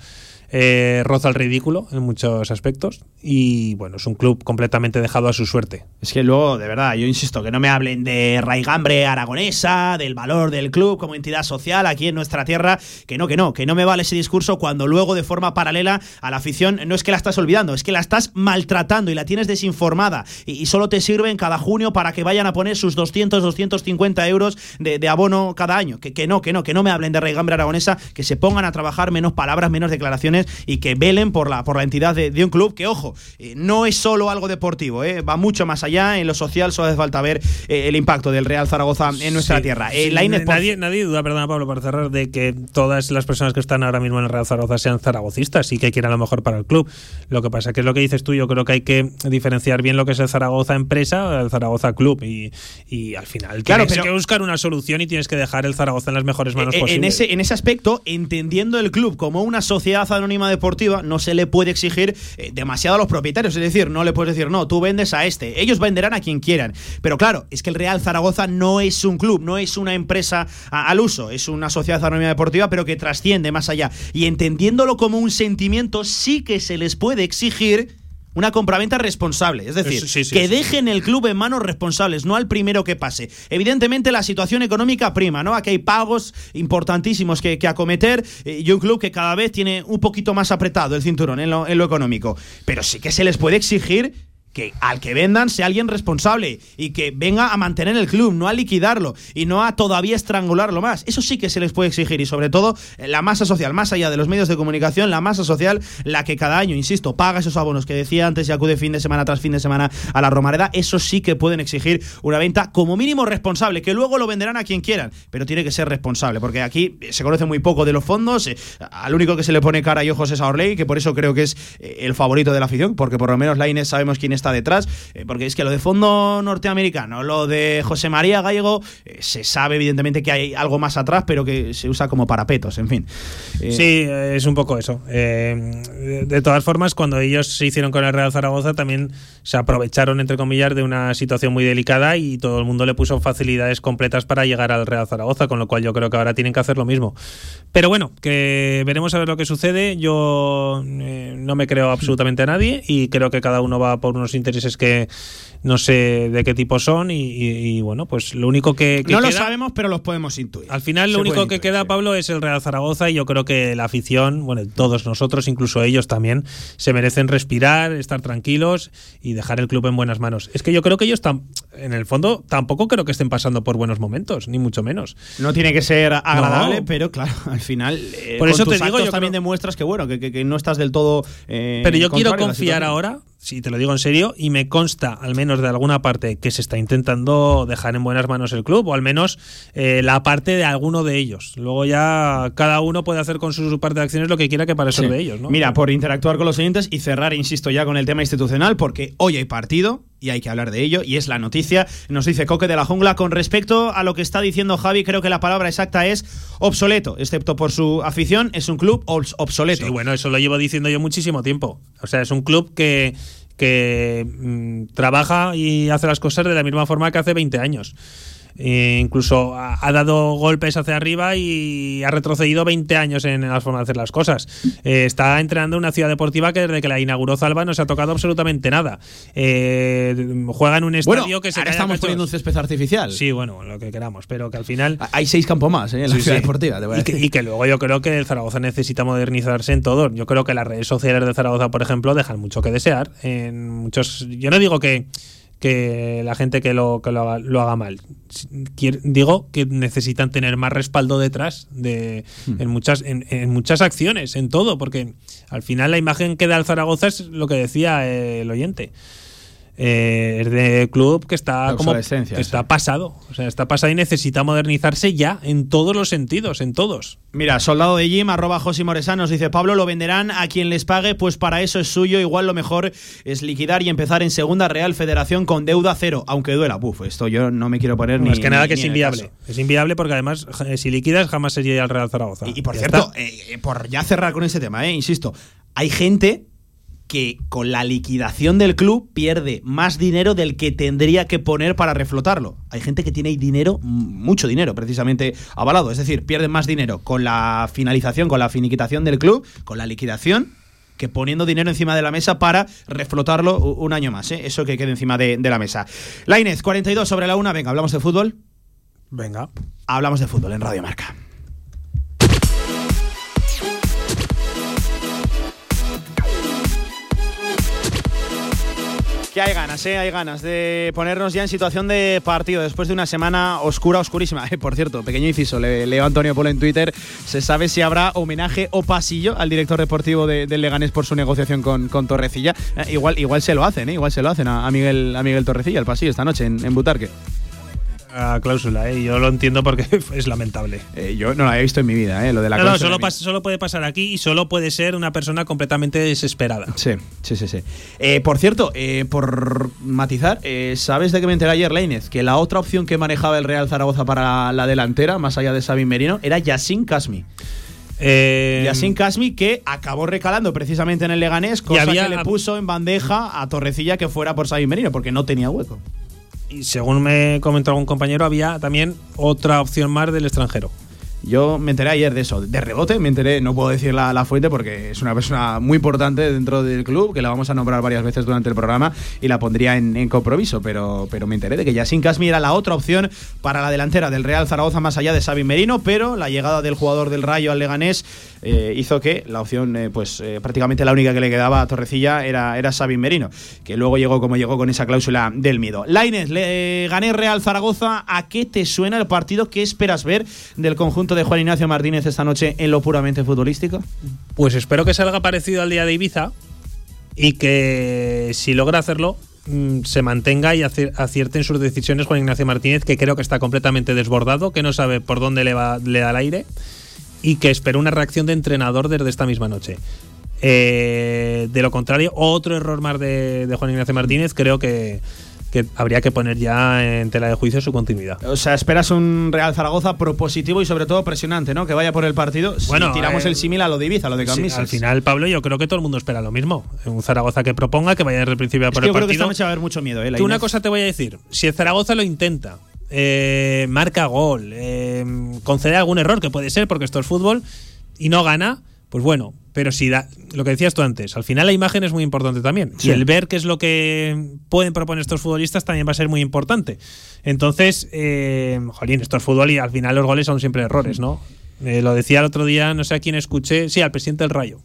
Speaker 3: eh, roza el ridículo en muchos aspectos y bueno, es un club completamente dejado a su suerte.
Speaker 2: Es que luego, de verdad, yo insisto, que no me hablen de raigambre aragonesa, del valor del club como entidad social aquí en nuestra tierra, que no, que no, que no me vale ese discurso cuando luego de forma paralela a la afición no es que la estás olvidando, es que la estás maltratando y la tienes desinformada y, solo te sirven cada junio para que vayan a poner sus 200, 250 euros de, de abono cada año. Que, que no, que no, que no me hablen de raigambre aragonesa, que se pongan a trabajar menos palabras, menos declaraciones y que velen por la, por la entidad de, de un club que, ojo, eh, no es solo algo deportivo, eh, va mucho más allá, en lo social solo hace falta ver eh, el impacto del Real Zaragoza en nuestra
Speaker 3: Sí,
Speaker 2: tierra.
Speaker 3: Sí, nadie, nadie duda, perdona Pablo, para cerrar, de que todas las personas que están ahora mismo en el Real Zaragoza sean zaragocistas y que quieran lo mejor para el club. Lo que pasa que es lo que dices tú, yo creo que hay que diferenciar bien lo que es el Zaragoza empresa, el Zaragoza club y, y al final
Speaker 2: Claro,
Speaker 3: tienes
Speaker 2: pero-
Speaker 3: que buscar una solución y tienes que dejar el Zaragoza en las mejores manos
Speaker 2: en,
Speaker 3: posibles.
Speaker 2: ese, en ese aspecto, entendiendo el club como una sociedad anónima deportiva, no se le puede exigir eh, demasiado a los propietarios. Es decir, no le puedes decir, no, tú vendes a este. Ellos venderán a quien quieran. Pero claro, es que el Real Zaragoza no es un club, no es una empresa al uso, es una sociedad anónima deportiva, pero que trasciende más allá. Y entendiéndolo como un sentimiento, sí que se les puede exigir. Una compraventa responsable, es decir,
Speaker 3: Eso sí, sí,
Speaker 2: que
Speaker 3: sí.
Speaker 2: dejen el club en manos responsables, no al primero que pase. Evidentemente la situación económica prima, ¿no? Aquí hay pagos importantísimos que, que acometer eh, y un club que cada vez tiene un poquito más apretado el cinturón en lo, en lo económico. Pero sí que se les puede exigir que al que vendan sea alguien responsable y que venga a mantener el club, no a liquidarlo y no a todavía estrangularlo más. Eso sí que se les puede exigir y sobre todo eh, la masa social, más allá de los medios de comunicación, la masa social, la que cada año, insisto, paga esos abonos que decía antes y acude fin de semana tras fin de semana a la Romareda, eso sí que pueden exigir una venta como mínimo responsable, que luego lo venderán a quien quieran, pero tiene que ser responsable, porque aquí se conoce muy poco de los fondos, eh, al único que se le pone cara y ojos es a Orley, que por eso creo que es eh, el favorito de la afición, porque por lo menos la Inés sabemos quién detrás, eh, porque es que lo de fondo norteamericano, lo de José María Gallego, eh, se sabe evidentemente que hay algo más atrás, pero que se usa como parapetos, en fin. Eh,
Speaker 3: Sí, es un poco eso. De, de todas formas, cuando ellos se hicieron con el Real Zaragoza, también se aprovecharon, entre comillas, de una situación muy delicada y todo el mundo le puso facilidades completas para llegar al Real Zaragoza, con lo cual yo creo que ahora tienen que hacer lo mismo. Pero bueno, que veremos a ver lo que sucede. Yo no me creo absolutamente a nadie y creo que cada uno va por unos intereses que no sé de qué tipo son y, y- y, bueno, pues lo único que, que
Speaker 2: no lo sabemos, pero los podemos intuir.
Speaker 3: al final
Speaker 2: Se
Speaker 3: lo único que
Speaker 2: intuir,
Speaker 3: queda,
Speaker 2: sí.
Speaker 3: Pablo, es el Real Zaragoza y yo creo que la afición, bueno, todos nosotros, incluso ellos también, se merecen respirar, estar tranquilos y dejar el club en buenas manos. Es que yo creo que ellos, en el fondo, tampoco creo que estén pasando por buenos momentos, ni mucho menos.
Speaker 2: No tiene que ser agradable,
Speaker 3: No.
Speaker 2: pero claro, al final eh,
Speaker 3: Por
Speaker 2: con
Speaker 3: eso
Speaker 2: tus
Speaker 3: te digo, yo
Speaker 2: también
Speaker 3: creo-
Speaker 2: demuestras que bueno, que, que- que no estás del todo. eh,
Speaker 3: Pero yo quiero confiar ahora, si te lo digo en serio, y me consta, al menos de alguna parte, que se está intentando dejar en buenas manos el club, o al menos eh, la parte de alguno de ellos. Luego ya cada uno puede hacer con su, parte de acciones lo que quiera que para
Speaker 2: Sí.
Speaker 3: de ellos, ¿no?
Speaker 2: Mira, por interactuar con los oyentes y cerrar, insisto, ya con el tema institucional, porque hoy hay partido y hay que hablar de ello, y es la noticia. Nos dice Coque de la Jungla. Con respecto a lo que está diciendo Javi, creo que la palabra exacta es obsoleto, excepto por su afición, es un club obs- obsoleto.
Speaker 3: Sí, bueno, eso lo llevo diciendo yo muchísimo tiempo. O sea, es un club que, que mm, trabaja y hace las cosas de la misma forma que hace 20 años. E incluso ha, dado golpes hacia arriba y ha retrocedido 20 años en la forma de hacer las cosas. Eh, está entrenando en una ciudad deportiva que desde que la inauguró Zalba no se ha tocado absolutamente nada. Eh, juega en un estadio
Speaker 2: Bueno,
Speaker 3: que se
Speaker 2: ahora estamos poniendo un césped artificial.
Speaker 3: Sí, bueno, lo que queramos, pero que al final
Speaker 2: Hay seis campos más ¿eh? en la
Speaker 3: Sí,
Speaker 2: ciudad
Speaker 3: sí.
Speaker 2: deportiva, te voy a
Speaker 3: y, que,
Speaker 2: decir.
Speaker 3: y que luego yo creo que el Zaragoza necesita modernizarse en todo. Yo creo que las redes sociales de Zaragoza, por ejemplo, dejan mucho que desear. En muchos, yo no digo que, que la gente que lo, que lo, haga, lo haga mal. Quier- digo que necesitan tener más respaldo detrás de, en, muchas, en, en muchas acciones, en todo, porque al final la imagen que da el Zaragoza es lo que decía eh, el oyente. Eh, es de club que está como está pasado, o sea, está pasado y necesita modernizarse ya en todos los sentidos, en todos.
Speaker 2: Mira, soldado de Jim, arroba José Moresán, nos dice Pablo, lo venderán a quien les pague, pues para eso es suyo. Igual lo mejor es liquidar y empezar en Segunda Real Federación con deuda cero, aunque duela. Buf, esto yo no me quiero poner
Speaker 3: No,
Speaker 2: ni.
Speaker 3: es que nada
Speaker 2: ni-
Speaker 3: que es inviable. Es inviable porque además, si liquidas, jamás sería el Real Zaragoza.
Speaker 2: Y, y por
Speaker 3: Ya
Speaker 2: cierto, eh, por ya cerrar con este tema, eh, insisto, hay gente que con la liquidación del club pierde más dinero del que tendría que poner para reflotarlo. Hay gente que tiene dinero, mucho dinero, precisamente avalado. Es decir, pierden más dinero con la finalización, con la finiquitación del club, con la liquidación, que poniendo dinero encima de la mesa para reflotarlo un año más. ¿eh? Eso que quede encima de, de la mesa. Lainez, 42 sobre la una. Venga, hablamos de fútbol.
Speaker 3: Venga.
Speaker 2: Hablamos de fútbol en Radio Marca. Que hay ganas, ¿eh? Hay ganas de ponernos ya en situación de partido después de una semana oscura, oscurísima. Por cierto, pequeño inciso, le, leo a Antonio Polo en Twitter. ¿Se sabe si habrá homenaje o pasillo al director deportivo de- del Leganés por su negociación con, Torrecilla? Eh, igual, igual se lo hacen, ¿eh? Igual se lo hacen a, Miguel, a Miguel Torrecilla, el pasillo esta noche en Butarque.
Speaker 3: La cláusula, ¿eh? yo lo entiendo porque es lamentable.
Speaker 2: Eh, yo no lo había visto en mi vida, ¿eh? Lo de la
Speaker 3: No, no,
Speaker 2: cláusula
Speaker 3: solo,
Speaker 2: mi-
Speaker 3: pas- solo puede pasar aquí y solo puede ser una persona completamente desesperada.
Speaker 2: Sí, sí, sí, sí. Eh, por cierto, eh, por matizar, ¿sabes de qué me enteré ayer, Lainez? Que la otra opción que manejaba el Real Zaragoza para la delantera, más allá de Sabin Merino, era Yassin Kasmi.
Speaker 3: Eh,
Speaker 2: Yassin Kasmi que acabó recalando precisamente en el Leganés, cosa
Speaker 3: había-
Speaker 2: que le puso en bandeja a Torrecilla que fuera por Sabin Merino, porque no tenía hueco.
Speaker 3: Y según me comentó algún compañero, había también otra opción más del extranjero.
Speaker 2: Yo me enteré ayer de eso, de rebote, me enteré, no puedo decir la, la fuente porque es una persona muy importante dentro del club, que la vamos a nombrar varias veces durante el programa y la pondría en, en compromiso, pero, pero me enteré de que Yasin Casmi era la otra opción para la delantera del Real Zaragoza más allá de Xavi Merino, pero la llegada del jugador del Rayo al Leganés eh, hizo que la opción, eh, pues eh, prácticamente la única que le quedaba a Torrecilla era, era Xavi Merino, que luego llegó como llegó con esa cláusula del miedo. Lainez, le gané Real Zaragoza, ¿a qué te suena el partido? ¿Qué esperas ver del conjunto de Juan Ignacio Martínez esta noche en lo puramente futbolístico?
Speaker 3: Pues espero que salga parecido al día de Ibiza y que si logra hacerlo mm, se mantenga y acier- acierte en sus decisiones Juan Ignacio Martínez, que creo que está completamente desbordado, que no sabe por dónde le, va, le da el aire y que espero una reacción de entrenador desde esta misma noche. Eh, de lo contrario, otro error más de, de Juan Ignacio Martínez, creo que, que habría que poner ya en tela de juicio su continuidad.
Speaker 2: O sea, esperas un Real Zaragoza propositivo y sobre todo presionante, ¿no? Que vaya por el partido.
Speaker 3: Bueno,
Speaker 2: si tiramos
Speaker 3: eh,
Speaker 2: el símil a lo de Ibiza, a lo de
Speaker 3: Sí,
Speaker 2: Cambises.
Speaker 3: al final, Pablo, yo creo que todo el mundo espera lo mismo. Un Zaragoza que proponga, que vaya desde el principio a
Speaker 2: Es
Speaker 3: por
Speaker 2: que
Speaker 3: el
Speaker 2: yo creo que esta
Speaker 3: partido.
Speaker 2: noche va a haber mucho miedo, ¿eh?
Speaker 3: Que una cosa te voy a decir. Si el Zaragoza lo intenta, eh, marca gol, eh, concede algún error, que puede ser porque esto es fútbol, y no gana, pues bueno. Pero si da, lo que decías tú antes, al final la imagen es muy importante también.
Speaker 2: Sí.
Speaker 3: Y el ver qué es lo que pueden proponer estos futbolistas también va a ser muy importante. Entonces, eh, jolín, esto es fútbol y al final los goles son siempre errores, ¿no? Eh, lo decía el otro día, no sé a quién escuché, sí, al presidente del Rayo.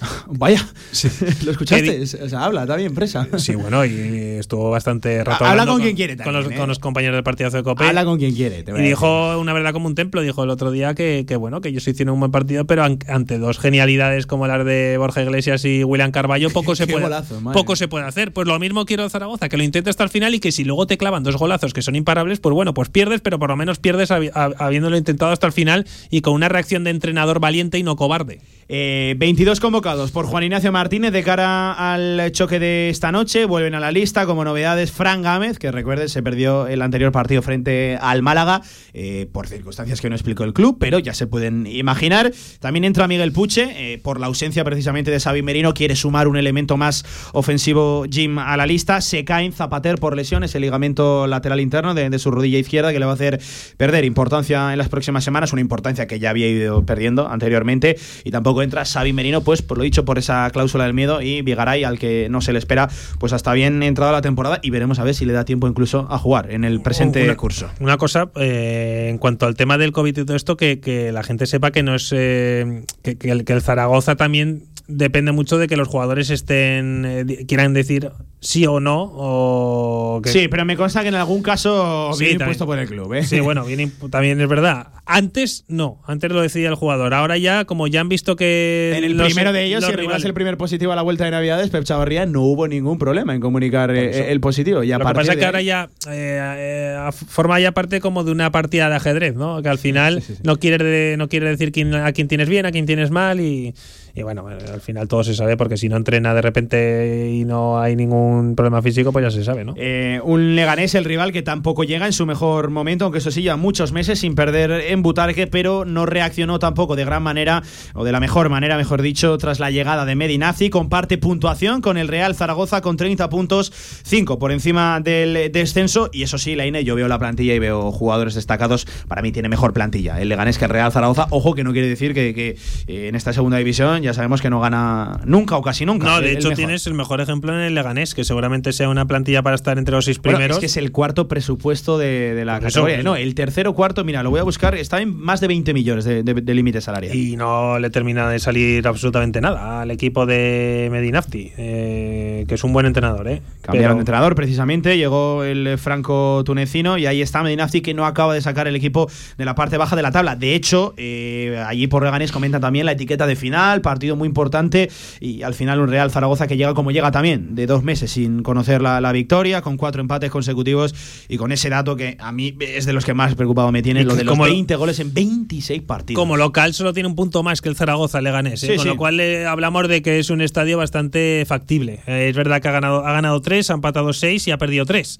Speaker 2: Vaya, ¿lo escuchaste? O sea, habla, está bien presa.
Speaker 3: Sí, bueno, y estuvo bastante rato
Speaker 2: Habla con quien quiere
Speaker 3: con
Speaker 2: también,
Speaker 3: los,
Speaker 2: ¿eh?
Speaker 3: con los compañeros del partidazo de Cope.
Speaker 2: Habla con quien quiere. te voy
Speaker 3: Y
Speaker 2: a
Speaker 3: dijo una verdad como un templo, dijo el otro día que, que, bueno, que ellos hicieron un buen partido, pero an- ante dos genialidades como las de Borja Iglesias y William Carballo, poco se puede
Speaker 2: golazo,
Speaker 3: poco se puede hacer. Pues lo mismo quiero Zaragoza, que lo intente hasta el final y que si luego te clavan dos golazos que son imparables, pues bueno, pues pierdes, pero por lo menos pierdes habi- hab- habiéndolo intentado hasta el final y con una reacción de entrenador valiente y no cobarde.
Speaker 2: Eh, 22 convocados por Juan Ignacio Martínez de cara al choque de esta noche. Vuelven a la lista como novedades Fran Gámez, que recuerden se perdió el anterior partido frente al Málaga eh, por circunstancias que no explicó el club, pero ya se pueden imaginar. También entra Miguel Puche eh, por la ausencia precisamente de Xavi Merino. Quiere sumar un elemento más ofensivo Jim a la lista. Se cae Zapater por lesiones, el ligamento lateral interno de, de su rodilla izquierda que le va a hacer perder importancia en las próximas semanas, una importancia que ya había ido perdiendo anteriormente. Y tampoco entra Xavi Merino, pues por lo dicho, por esa cláusula del miedo y Vigaray, al que no se le espera, pues hasta bien entrada la temporada y veremos a ver si le da tiempo incluso a jugar en el presente
Speaker 3: Una-
Speaker 2: curso.
Speaker 3: Una cosa, eh, en cuanto al tema del COVID y todo esto, que, que la gente sepa que no es. eh, que, que el, que el Zaragoza también depende mucho de que los jugadores estén. eh, quieran decir sí o no. O que,
Speaker 2: Sí, pero me consta que en algún caso
Speaker 3: Sí,
Speaker 2: viene impuesto por el club. ¿eh?
Speaker 3: Sí, bueno, también es verdad. Antes no, antes lo decidía el jugador. Ahora ya, como ya han visto que.
Speaker 2: En el
Speaker 3: los-
Speaker 2: primero de ellos,
Speaker 3: los
Speaker 2: si
Speaker 3: rivales-
Speaker 2: el primer positivo a la vuelta de Navidades, Pep Chavarría no hubo ningún problema en comunicar eh, el positivo. Y a
Speaker 3: Lo que pasa es que ahora
Speaker 2: ahí-
Speaker 3: ya eh, forma ya parte como de una partida de ajedrez, ¿no? Que al final no quiere no quiere decir quién, a quién tienes bien, a quién tienes mal y, y bueno, al final todo se sabe porque si no entrena de repente y no hay ningún problema físico, pues ya se sabe, ¿no?
Speaker 2: Eh, un Leganés, el rival que tampoco llega en su mejor momento, aunque eso sí, ya muchos meses sin perder en Butarque, pero no reaccionó tampoco de gran manera, o de la mejor manera, mejor dicho, tras la llegada de Medinazzi. Comparte puntuación con el Real Zaragoza con 30 puntos, 5 por encima del descenso. Y eso sí, Laine, yo veo la plantilla y veo jugadores destacados. Para mí tiene mejor plantilla el Leganés que el Real Zaragoza. Ojo que no quiere decir que, que, eh, en esta segunda división ya sabemos que no gana nunca o casi nunca.
Speaker 3: No, de
Speaker 2: el
Speaker 3: hecho tienes el mejor ejemplo en el Leganés, que seguramente sea una plantilla para estar entre los seis
Speaker 2: Bueno,
Speaker 3: primeros.
Speaker 2: es que es el cuarto presupuesto de, de la
Speaker 3: eso,
Speaker 2: categoría. no, el tercero cuarto, mira, lo voy a buscar, está en más de 20 millones de, de- de límite salarial.
Speaker 3: y no le termina de salir absolutamente nada al equipo de Medinafti, eh, que es un buen entrenador, ¿eh?
Speaker 2: Cambiaron
Speaker 3: Pero-
Speaker 2: de entrenador precisamente, llegó el franco tunecino y ahí está Medinafti que no acaba de sacar el equipo de la parte baja de la tabla. De hecho, eh, allí por Leganés comentan también la etiqueta de final, partido muy importante y al final un Real Zaragoza que llega como llega también, de dos meses sin conocer la, la victoria, con cuatro empates consecutivos y con ese dato que a mí es de los que más preocupado me tiene, lo de los
Speaker 3: como-
Speaker 2: 20 goles en 26 partidos.
Speaker 3: Como local solo tiene un punto más que el Zaragoza Leganés, ¿eh?
Speaker 2: Sí,
Speaker 3: con
Speaker 2: sí.
Speaker 3: lo cual eh, hablamos de que es un estadio bastante factible. Eh, es verdad que ha ganado, ha ganado tres, ha empatado seis y ha perdido tres.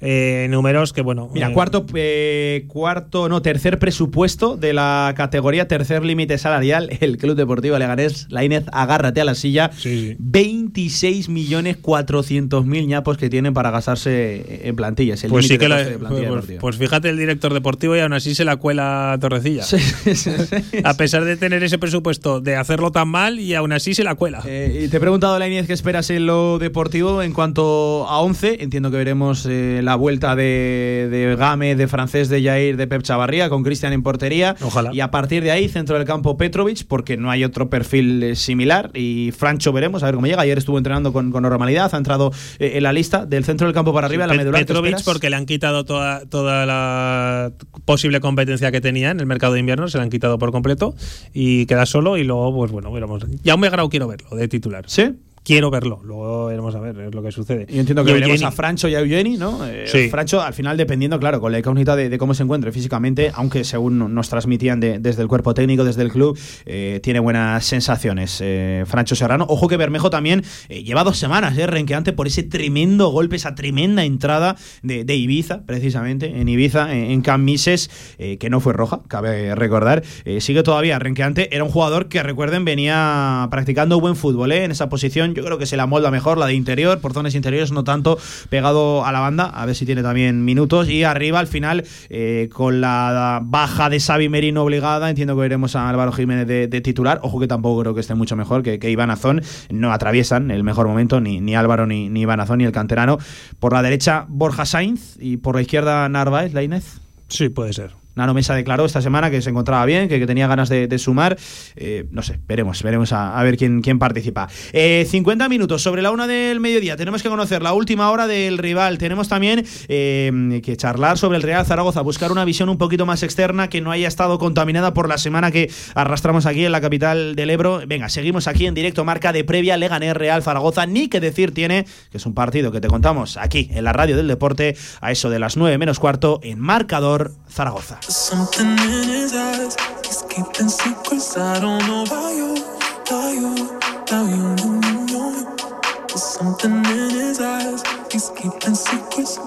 Speaker 3: Eh, números que, bueno.
Speaker 2: Mira,
Speaker 3: eh,
Speaker 2: cuarto, eh, cuarto, no, tercer presupuesto de la categoría, tercer límite salarial, el Club Deportivo Leganés, la Inés, agárrate a la silla, 26 millones 400 mil ñapos que tienen para gastarse en plantillas. el
Speaker 3: Pues sí que la-
Speaker 2: de plantilla
Speaker 3: pues, pues fíjate el director deportivo y aún así se la cuela a Torrecilla. a pesar de tener ese presupuesto de hacerlo tan mal y aún así se la cuela.
Speaker 2: Eh, y te he preguntado, la Inés, qué esperas en lo deportivo en cuanto a 11. Entiendo que veremos la vuelta de, de Game, de Francés, de Jair, de Pep Chavarría, con Cristian en portería.
Speaker 3: Ojalá.
Speaker 2: Y a partir de ahí, centro del campo Petrovic, porque no hay otro perfil eh, similar. Y Francho veremos, a ver cómo llega. Ayer estuvo entrenando con, con normalidad, ha entrado eh, en la lista del centro del campo para arriba, la
Speaker 3: Pet-
Speaker 2: medular. ¿qué
Speaker 3: Petrovic porque le han quitado toda, toda la posible competencia que tenía en el mercado de invierno, se la han quitado por completo y queda solo y luego, pues bueno, veremos. Ya un Grau quiero verlo de titular.
Speaker 2: ¿Sí?
Speaker 3: Quiero verlo, luego veremos a ver es lo que sucede.
Speaker 2: Yo entiendo que
Speaker 3: Y
Speaker 2: veremos
Speaker 3: Eugeni.
Speaker 2: a Francho y a Eugeni, ¿no? Eh,
Speaker 3: Sí.
Speaker 2: Francho, al final, dependiendo, claro, con la incógnita de, de cómo se encuentre físicamente, aunque según nos transmitían de- desde el cuerpo técnico, desde el club, eh, tiene buenas sensaciones. Eh, Francho Serrano. Ojo que Bermejo también eh, lleva dos semanas, ¿eh? Renqueante por ese tremendo golpe, esa tremenda entrada de, de Ibiza, precisamente, en Ibiza, en, en Camp Mises, eh, que no fue roja, cabe recordar. Sigue todavía renqueante. Era un jugador que, recuerden, venía practicando buen fútbol, ¿eh? En esa posición, yo creo que se la molda mejor, la de interior, por zonas interiores, no tanto pegado a la banda, a ver si tiene también minutos. Y arriba, al final, eh, con la baja de Xavi Merino obligada, entiendo que veremos a Álvaro Jiménez de, titular. Ojo que tampoco creo que esté mucho mejor que, que Iván Azón. No atraviesan el mejor momento ni, ni Álvaro ni, ni Iván Azón ni el canterano. Por la derecha, Borja Sainz y por la izquierda, Narváez, la Inés.
Speaker 3: Sí, puede ser.
Speaker 2: Nano Mesa declaró esta semana que se encontraba bien, que, tenía ganas de, sumar. Eh, no sé, veremos, veremos a, a ver quién, quién participa. Eh, 50 minutos sobre la una del mediodía. Tenemos que conocer la última hora del rival. Tenemos también eh, que charlar sobre el Real Zaragoza, buscar una visión un poquito más externa que no haya estado contaminada por la semana que arrastramos aquí en la capital del Ebro. Venga, seguimos aquí en directo, marca de previa Leganés Real Zaragoza. Ni que decir tiene que es un partido que te contamos aquí en la radio del deporte a eso de las 9 menos cuarto en marcador Zaragoza.
Speaker 10: Something in his eyes, he's keeping secrets. I don't know about you, about you, about you, you, you, you. There's something in his eyes, he's keeping secrets.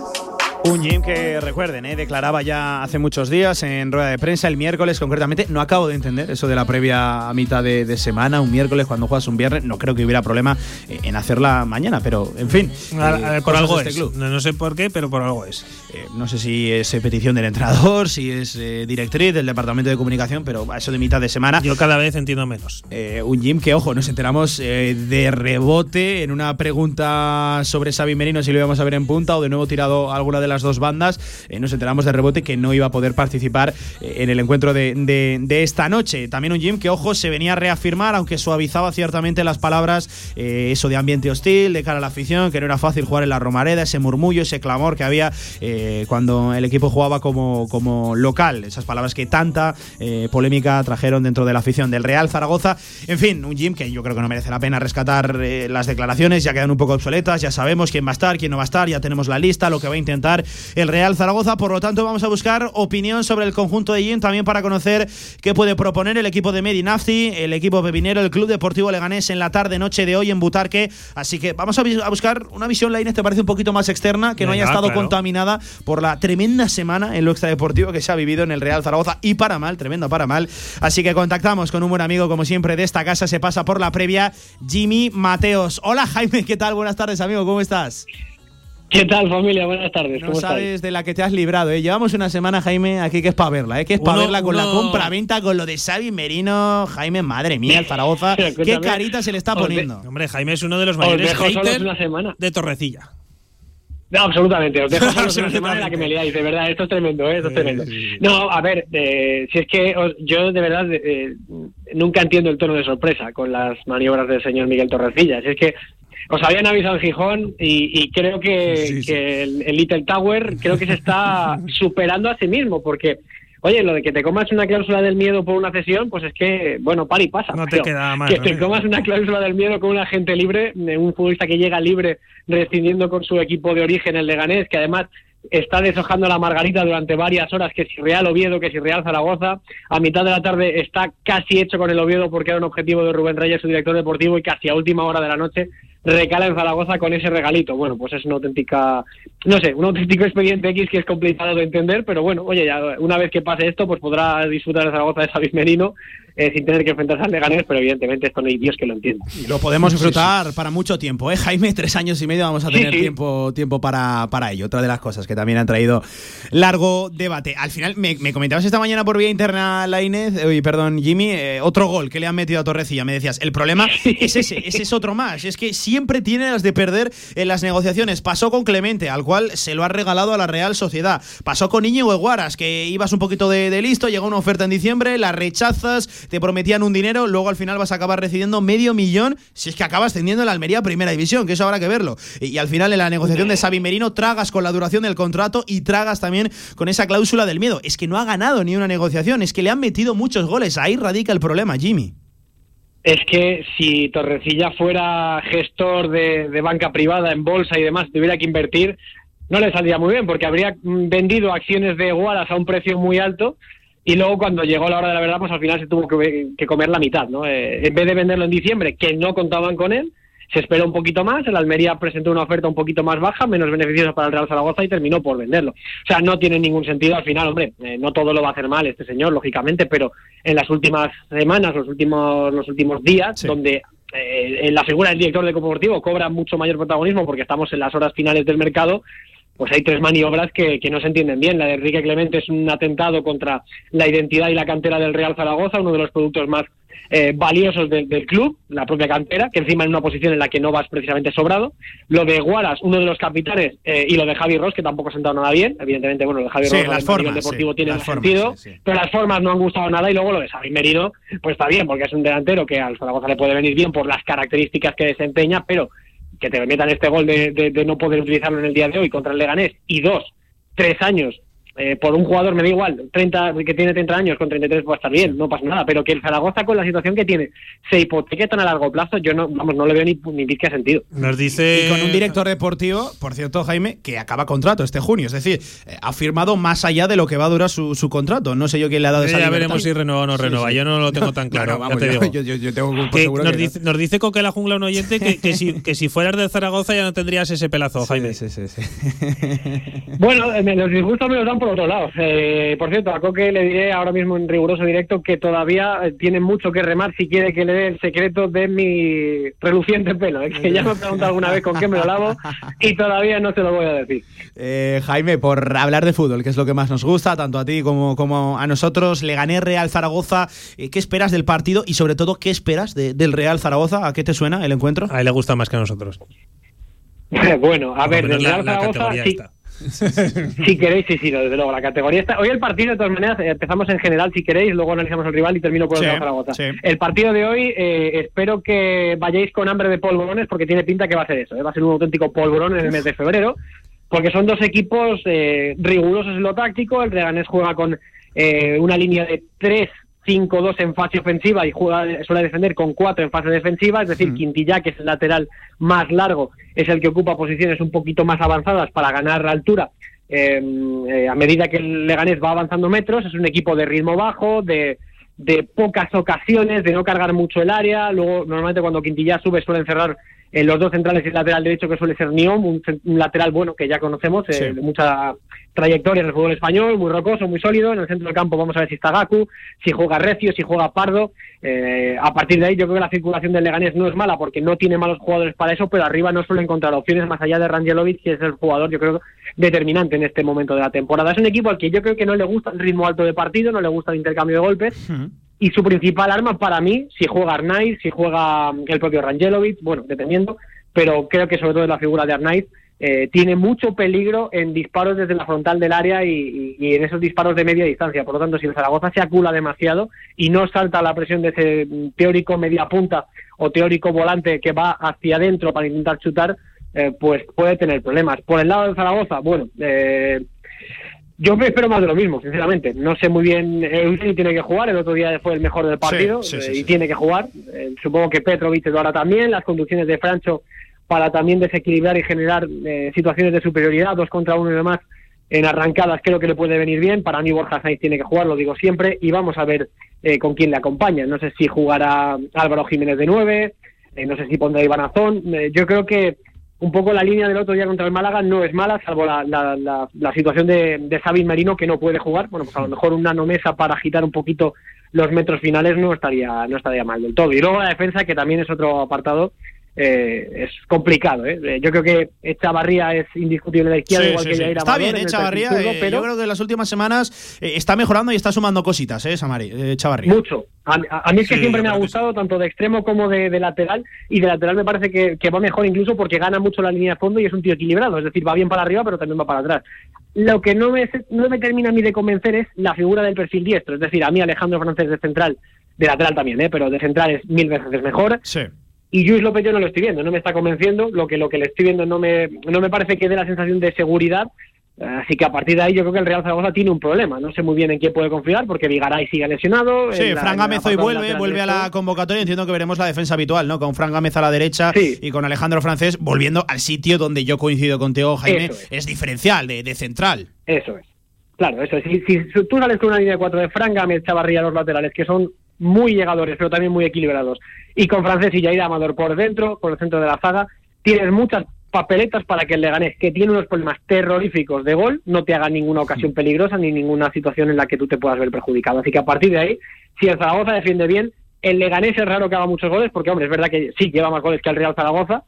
Speaker 2: Un Jim que recuerden, ¿eh? declaraba ya hace muchos días en rueda de prensa, el miércoles concretamente. No acabo de entender eso de la previa a mitad de, de semana, un miércoles cuando juegas un viernes. No creo que hubiera problema eh, en hacerla mañana, pero en fin.
Speaker 3: A- a
Speaker 2: eh,
Speaker 3: ver, por algo
Speaker 2: este
Speaker 3: es.
Speaker 2: club.
Speaker 3: No, no sé por qué, pero por algo es.
Speaker 2: Eh, no sé si es petición del entrenador, si es eh, directriz del departamento de comunicación, pero a eso de mitad de semana.
Speaker 3: Yo cada vez entiendo menos.
Speaker 2: Eh, un Jim que, ojo, nos enteramos de rebote en una pregunta sobre Xavi Merino si lo íbamos a ver en punta o de nuevo tirado a alguna de las dos bandas. Eh, nos enteramos de rebote que no iba a poder participar eh, en el encuentro de, de- esta noche. También un Jim que, ojo, se venía a reafirmar, aunque suavizaba ciertamente las palabras, eh, eso de ambiente hostil, de cara a la afición, que no era fácil jugar en la Romareda, ese murmullo, ese clamor que había cuando el equipo jugaba como, como local. Esas palabras que tanta polémica trajeron dentro de la afición del Real Zaragoza. En fin, un Jim que yo creo que no merece la pena rescatar las declaraciones, ya quedan un poco obsoletas, ya sabemos quién va a estar, quién no va a estar, ya tenemos la lista, lo que va a intentar el Real Zaragoza. Por lo tanto, vamos a buscar opinión sobre el conjunto de Jim, también para conocer qué puede proponer el equipo de Medi Nafti, el equipo pepinero, el Club Deportivo Leganés en la tarde-noche de hoy en Butarque. Así que vamos a, buscar una visión, la Inés, te parece un poquito más externa, que no haya estado
Speaker 3: claro.
Speaker 2: contaminada por la tremenda semana en lo extradeportivo que se ha vivido en el Real Zaragoza y para mal, tremendo para mal. Así que contactamos con un buen amigo, como siempre, de esta casa, se pasa por la previa, Jimmy Mateos. Hola Jaime, ¿qué tal? Buenas tardes, amigo, ¿cómo estás?
Speaker 11: ¿Qué tal, familia? Buenas tardes.
Speaker 2: No
Speaker 11: ¿Cómo
Speaker 2: sabes
Speaker 11: estáis?
Speaker 2: de la que te has librado, ¿eh? Llevamos una semana, Jaime, aquí que es para verla, ¿eh? Que es para verla con la compra-venta, con lo de Xavi Merino. Jaime, madre mía, el Zaragoza. ¿Qué carita se le está poniendo?
Speaker 3: Hombre, Jaime es uno de los
Speaker 11: Os
Speaker 3: mayores haters
Speaker 11: una semana.
Speaker 3: de Torrecilla.
Speaker 11: No, absolutamente. Os dejo solos una semana en la que me liáis. De verdad, esto es tremendo, ¿eh? Esto es tremendo. No, a ver, eh, si es que os- yo de verdad eh, nunca entiendo el tono de sorpresa con las maniobras del señor Miguel Torrecilla. Si es que os habían avisado en Gijón y, y creo que, que el, el Little Tower creo que se está superando a sí mismo porque... Oye, lo de que te comas una cláusula del miedo por una cesión, pues es que, bueno, para y pasa.
Speaker 3: No te queda más
Speaker 11: Que te comas una cláusula del miedo con un agente libre, un futbolista que llega libre, rescindiendo con su equipo de origen, el Leganés, que además está deshojando la margarita durante varias horas, que si Real Oviedo, que si Real Zaragoza, a mitad de la tarde está casi hecho con el Oviedo porque era un objetivo de Rubén Reyes, su director deportivo, y casi a última hora de la noche recala en Zaragoza con ese regalito. Bueno, pues es una auténtica no sé, un auténtico expediente X que es complicado de entender, pero bueno, oye, ya una vez que pase esto, pues podrá disfrutar de Zaragoza de Xavi Merino eh, sin tener que enfrentarse al Leganés, pero evidentemente esto no hay Dios que lo entienda.
Speaker 2: Y lo podemos disfrutar para mucho tiempo, ¿eh, Jaime? Tres años y medio vamos a tener
Speaker 11: sí.
Speaker 2: tiempo, tiempo para, para ello. Otra de las cosas que también han traído largo debate. Al final, me, me comentabas esta mañana por vía interna, Lainez, eh, perdón, Jimmy, eh, otro gol que le han metido a Torrecilla. Me decías, el problema es ese, ese es otro más. Es que siempre tiene las de perder en las negociaciones. Pasó con Clemente, al cual se lo ha regalado a la Real Sociedad. Pasó con Íñigo Eguaras, que ibas un poquito de, de listo, llegó una oferta en diciembre, la rechazas, te prometían un dinero, luego al final vas a acabar recibiendo medio millón si es que acabas tendiendo la Almería a Primera División, que eso habrá que verlo. Y, y al final en la negociación de Xavi Merino tragas con la duración del contrato y tragas también con esa cláusula del miedo. Es que no ha ganado ni una negociación, es que le han metido muchos goles. Ahí radica el problema, Jimmy.
Speaker 11: Es que si Torrecilla fuera gestor de, de banca privada en bolsa y demás, tuviera que invertir, no le saldría muy bien, porque habría vendido acciones de Guaras a un precio muy alto y luego cuando llegó la hora de la verdad, pues al final se tuvo que, que comer la mitad, ¿no? Eh, en vez de venderlo en diciembre, que no contaban con él, se esperó un poquito más, el Almería presentó una oferta un poquito más baja, menos beneficiosa para el Real Zaragoza y terminó por venderlo. O sea, no tiene ningún sentido al final, hombre, eh, no todo lo va a hacer mal este señor, lógicamente, pero en las últimas semanas, los últimos, los últimos días, donde eh, en la figura del director de deportivo cobra mucho mayor protagonismo porque estamos en las horas finales del mercado, pues hay tres maniobras que, que no se entienden bien. La de Enrique Clemente es un atentado contra la identidad y la cantera del Real Zaragoza, uno de los productos más eh, valiosos del, del club, la propia cantera, que encima en una posición en la que no vas precisamente sobrado. Lo de Guaras, uno de los capitanes, eh, y lo de Javi Ross, que tampoco ha sentado nada bien. Evidentemente, bueno, lo de Javi
Speaker 2: Sí,
Speaker 11: Ross
Speaker 2: formas,
Speaker 11: deportivo
Speaker 2: sí,
Speaker 11: tiene
Speaker 2: formas,
Speaker 11: sentido,
Speaker 2: sí.
Speaker 11: pero las formas no han gustado nada. Y luego lo de Xavi Merino, pues está bien, porque es un delantero que al Zaragoza le puede venir bien por las características que desempeña, pero que te metan este gol de, de- de no poder utilizarlo en el día de hoy contra el Leganés y dos, tres años eh, por un jugador me da igual, 30, que tiene 30 años con 33 puede estar bien, no pasa nada, pero que el Zaragoza con la situación que tiene se hipoteque tan a largo plazo, yo no, vamos, no le veo ni, ni pizca de sentido.
Speaker 3: Nos dice.
Speaker 2: Y con un director deportivo, por cierto, Jaime, que acaba contrato este junio. Es decir, eh, ha firmado más allá de lo que va a durar su, su contrato. No sé yo quién le ha dado esa
Speaker 3: ya
Speaker 2: libertad.
Speaker 3: veremos si renueva o no
Speaker 2: Sí,
Speaker 3: renueva.
Speaker 2: sí.
Speaker 3: Yo no lo tengo tan claro.
Speaker 2: No, vamos,
Speaker 3: ya te
Speaker 2: yo-
Speaker 3: digo.
Speaker 2: yo- yo- yo tengo por
Speaker 3: Que
Speaker 2: seguro
Speaker 3: nos,
Speaker 2: que no.
Speaker 3: dice, nos dice Coque la jungla un oyente que, que si, que si fueras de Zaragoza ya no tendrías ese pelazo, Jaime.
Speaker 2: Sí, sí, sí.
Speaker 11: Bueno, eh, los disgustos me los dan por otro lado. Eh, por cierto, a Coque le diré ahora mismo en riguroso directo que todavía eh, tiene mucho que remar si quiere que le dé el secreto de mi reluciente pelo. eh, que ya me he preguntado alguna vez con qué me lo lavo y todavía no se lo voy a decir.
Speaker 2: Eh, Jaime, por hablar de fútbol, que es lo que más nos gusta, tanto a ti como, como a nosotros, le gané Real Zaragoza. Eh, ¿Qué esperas del partido y sobre todo qué esperas de- del Real Zaragoza? ¿A qué te suena el encuentro?
Speaker 3: A él le gusta más que a nosotros.
Speaker 11: bueno, a
Speaker 3: Por
Speaker 11: ver, del Real
Speaker 3: la
Speaker 11: Zaragoza,
Speaker 3: categoría
Speaker 11: sí, si queréis, sí, sí, no, desde luego, la categoría está. Hoy el partido, de todas maneras, eh, empezamos en general, si queréis, luego analizamos el rival y termino por el Zaragoza. El partido de hoy, eh, espero que vayáis con hambre de polvorones, porque tiene pinta que va a ser eso, eh, va a ser un auténtico polvorón en el mes de febrero, porque son dos equipos eh, rigurosos en lo táctico. El Leganés juega con eh, una línea de 3-5-2 en fase ofensiva y juega, suele defender con 4 en fase defensiva, es decir, Quintilla, que es el lateral más largo, es el que ocupa posiciones un poquito más avanzadas para ganar altura. eh, eh, a medida que el Leganés va avanzando metros, es un equipo de ritmo bajo, de, de pocas ocasiones, de no cargar mucho el área. Luego, normalmente cuando Quintilla sube suelen cerrar en los dos centrales y el lateral derecho que suele ser Niom, un, lateral bueno que ya conocemos, eh, de mucha trayectoria en el fútbol español, muy rocoso, muy sólido. En el centro del campo vamos a ver si está Gaku, si juega Recio, si juega Pardo. Eh, a partir de ahí yo creo que la circulación del Leganés no es mala porque no tiene malos jugadores para eso, pero arriba no suele encontrar opciones más allá de Rangelovic, que es el jugador yo creo determinante en este momento de la temporada. Es un equipo al que yo creo que no le gusta el ritmo alto de partido, no le gusta el intercambio de golpes. Y su principal arma para mí, si juega Arnaiz, si juega mm, el propio Rangelovic, bueno, dependiendo, pero creo que sobre todo es la figura de Arnaiz, eh, tiene mucho peligro en disparos desde la frontal del área y en esos disparos de media distancia. Por lo tanto, si el Zaragoza se acula demasiado y no salta la presión de ese mm, teórico media punta o teórico volante que va hacia adentro para intentar chutar, eh, pues puede tener problemas. Por el lado del Zaragoza, bueno, eh, yo me espero más de lo mismo, sinceramente. No sé muy bien. Eugeni tiene que jugar. El otro día fue el mejor del partido
Speaker 2: Sí, sí, sí,
Speaker 11: eh, y tiene que jugar. Eh, supongo que Petrovic lo hará también. Las conducciones de Francho para también desequilibrar y generar eh, situaciones de superioridad, dos contra uno y demás. En arrancadas creo que le puede venir bien. Para mí Borja Sainz tiene que jugar, lo digo siempre. Y vamos a ver eh, con quién le acompaña. No sé si jugará Álvaro Jiménez de nueve. eh, no sé si pondrá Iván Azón. Eh, yo creo que un poco la línea del otro día contra el Málaga no es mala, salvo la, la, la, la situación de, de Sabin Merino que no puede jugar. Bueno, pues a lo mejor una nomesa para agitar un poquito los metros finales no estaría, no estaría mal del todo. Y luego la defensa, que también es otro apartado, eh, es complicado. ¿eh? Eh, Yo creo que Echavarría es indiscutible de la izquierda,
Speaker 2: Sí,
Speaker 11: igual
Speaker 2: sí,
Speaker 11: que
Speaker 2: sí. Está
Speaker 11: Amador
Speaker 2: bien,
Speaker 11: en
Speaker 2: eh, Chavarría.
Speaker 11: pero
Speaker 2: Yo creo que en las últimas semanas está mejorando y está sumando cositas, ¿eh, Samari? Chavarría.
Speaker 11: Mucho. A, a- mí es que siempre me ha gustado, tanto de extremo como de, de lateral, y de lateral me parece que, que va mejor incluso porque gana mucho la línea de fondo y es un tío equilibrado, es decir, va bien para arriba, pero también va para atrás. Lo que no me, no me termina a mí de convencer es la figura del perfil diestro, es decir, a mí Alejandro Francés de central, de lateral también, ¿eh? pero de central es mil veces es mejor.
Speaker 2: Sí.
Speaker 11: Y Luis López yo no lo estoy viendo, no me está convenciendo, lo que lo que le estoy viendo no me, no me parece que dé la sensación de seguridad, así que a partir de ahí yo creo que el Real Zaragoza tiene un problema, no sé muy bien en quién puede confiar, porque Vigaray sigue lesionado.
Speaker 2: Sí, Fran Gámez hoy vuelve, vuelve a la convocatoria. Entiendo que veremos la defensa habitual, ¿no? Con Fran Gámez a la derecha y con Alejandro Francés volviendo al sitio donde yo coincido contigo, Jaime. Es. diferencial, de, de central.
Speaker 11: Eso es. Claro, eso es. Si, si tú sales con una línea de cuatro de Fran Gámez, Chavarría, los laterales, que son muy llegadores, pero también muy equilibrados, y con Francés y Jair Amador por dentro, por el centro de la zaga, tienes muchas papeletas para que el Leganés, que tiene unos problemas terroríficos de gol, no te haga ninguna ocasión peligrosa ni ninguna situación en la que tú te puedas ver perjudicado. Así que a partir de ahí, si el Zaragoza defiende bien, el Leganés es raro que haga muchos goles, porque hombre, es verdad que sí lleva más goles que el Real Zaragoza,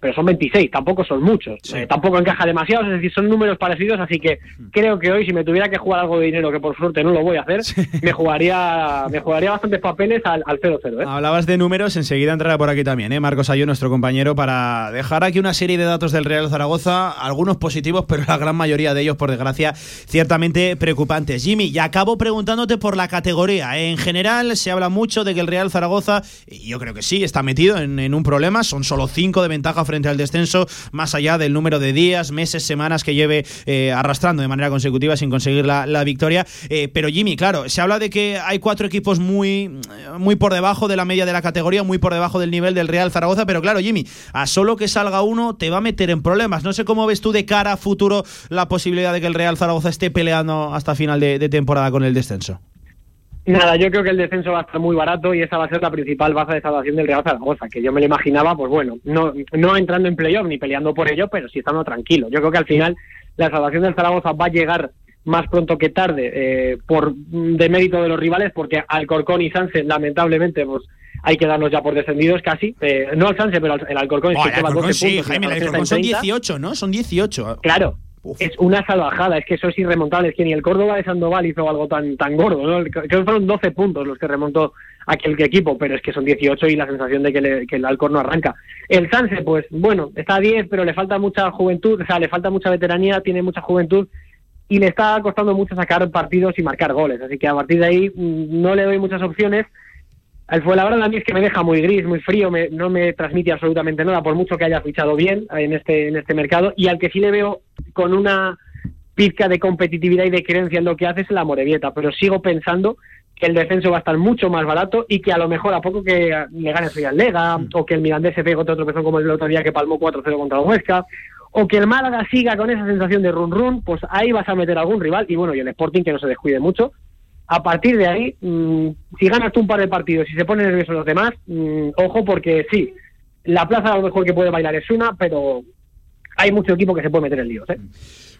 Speaker 11: pero son 26, tampoco son muchos. Eh, tampoco encaja demasiado, es decir, son números parecidos, así que creo que hoy si me tuviera que jugar algo de dinero, que por suerte no lo voy a hacer, me jugaría me jugaría bastantes papeles al, al 0-0. ¿eh?
Speaker 2: Hablabas de números, enseguida entrará por aquí también, ¿eh? Marcos Ayú, nuestro compañero, para dejar aquí una serie de datos del Real Zaragoza, algunos positivos, pero la gran mayoría de ellos, por desgracia, ciertamente preocupantes. Jimmy, y acabo preguntándote por la categoría. En general, se habla mucho de que el Real Zaragoza, y yo creo que sí, está metido en, en un problema, son solo cinco de ventaja frente al descenso, más allá del número de días, meses, semanas que lleve eh, arrastrando de manera consecutiva sin conseguir la, la victoria. Eh, pero Jimmy, claro, se habla de que hay cuatro equipos muy, muy por debajo de la media de la categoría, muy por debajo del nivel del Real Zaragoza, pero claro, Jimmy, a solo que salga uno te va a meter en problemas. No sé cómo ves tú de cara a futuro la posibilidad de que el Real Zaragoza esté peleando hasta final de, de temporada con el descenso.
Speaker 11: Nada, yo creo que el descenso va a estar muy barato y esa va a ser la principal base de salvación del Real Zaragoza, que yo me lo imaginaba, pues bueno, no, no entrando en playoff ni peleando por ello, pero sí estando tranquilo. Yo creo que al final la salvación del Zaragoza va a llegar más pronto que tarde eh, por de mérito de los rivales, porque Alcorcón y Sanse, lamentablemente, pues hay que darlos ya por descendidos casi. Eh, no al Sanse, pero al- el Alcorcón es
Speaker 2: Oh,
Speaker 11: que
Speaker 2: el
Speaker 11: lleva
Speaker 2: Alcorcón
Speaker 11: 12
Speaker 2: sí,
Speaker 11: puntos.
Speaker 2: Jaime, el Alcorcón son
Speaker 11: en 30.
Speaker 2: 18, ¿no? Son 18.
Speaker 11: Claro, es una salvajada, es que eso es irremontable, es que ni el Córdoba de Sandoval hizo algo tan tan gordo, ¿no? Creo que fueron 12 puntos los que remontó aquel equipo, pero es que son 18 y la sensación de que, le- que el Alcor no arranca. El Sanse, pues bueno, está a 10, pero le falta mucha juventud, o sea, le falta mucha veteranía, tiene mucha juventud y le está costando mucho sacar partidos y marcar goles, así que a partir de ahí mm, no le doy muchas opciones. El Fuenlabrada a mí es que me deja muy gris, muy frío, me- no me transmite absolutamente nada, por mucho que haya fichado bien en este, en este mercado, y al que sí le veo con una pizca de competitividad y de creencia en lo que hace es la Morevieta, pero sigo pensando que el descenso va a estar mucho más barato y que a lo mejor a poco que le gane el Lega o que el Mirandés se pegue otro tropezón como el otro día que palmó 4-0 contra el Huesca o que el Málaga siga con esa sensación de run run, pues ahí vas a meter algún rival y bueno, y el Sporting que no se descuide mucho. A partir de ahí, mm, si ganas tú un par de partidos y se ponen nerviosos los demás, mm, ojo porque sí, la plaza a lo mejor que puede bailar es una, pero hay mucho equipo que se puede meter en líos. ¿eh?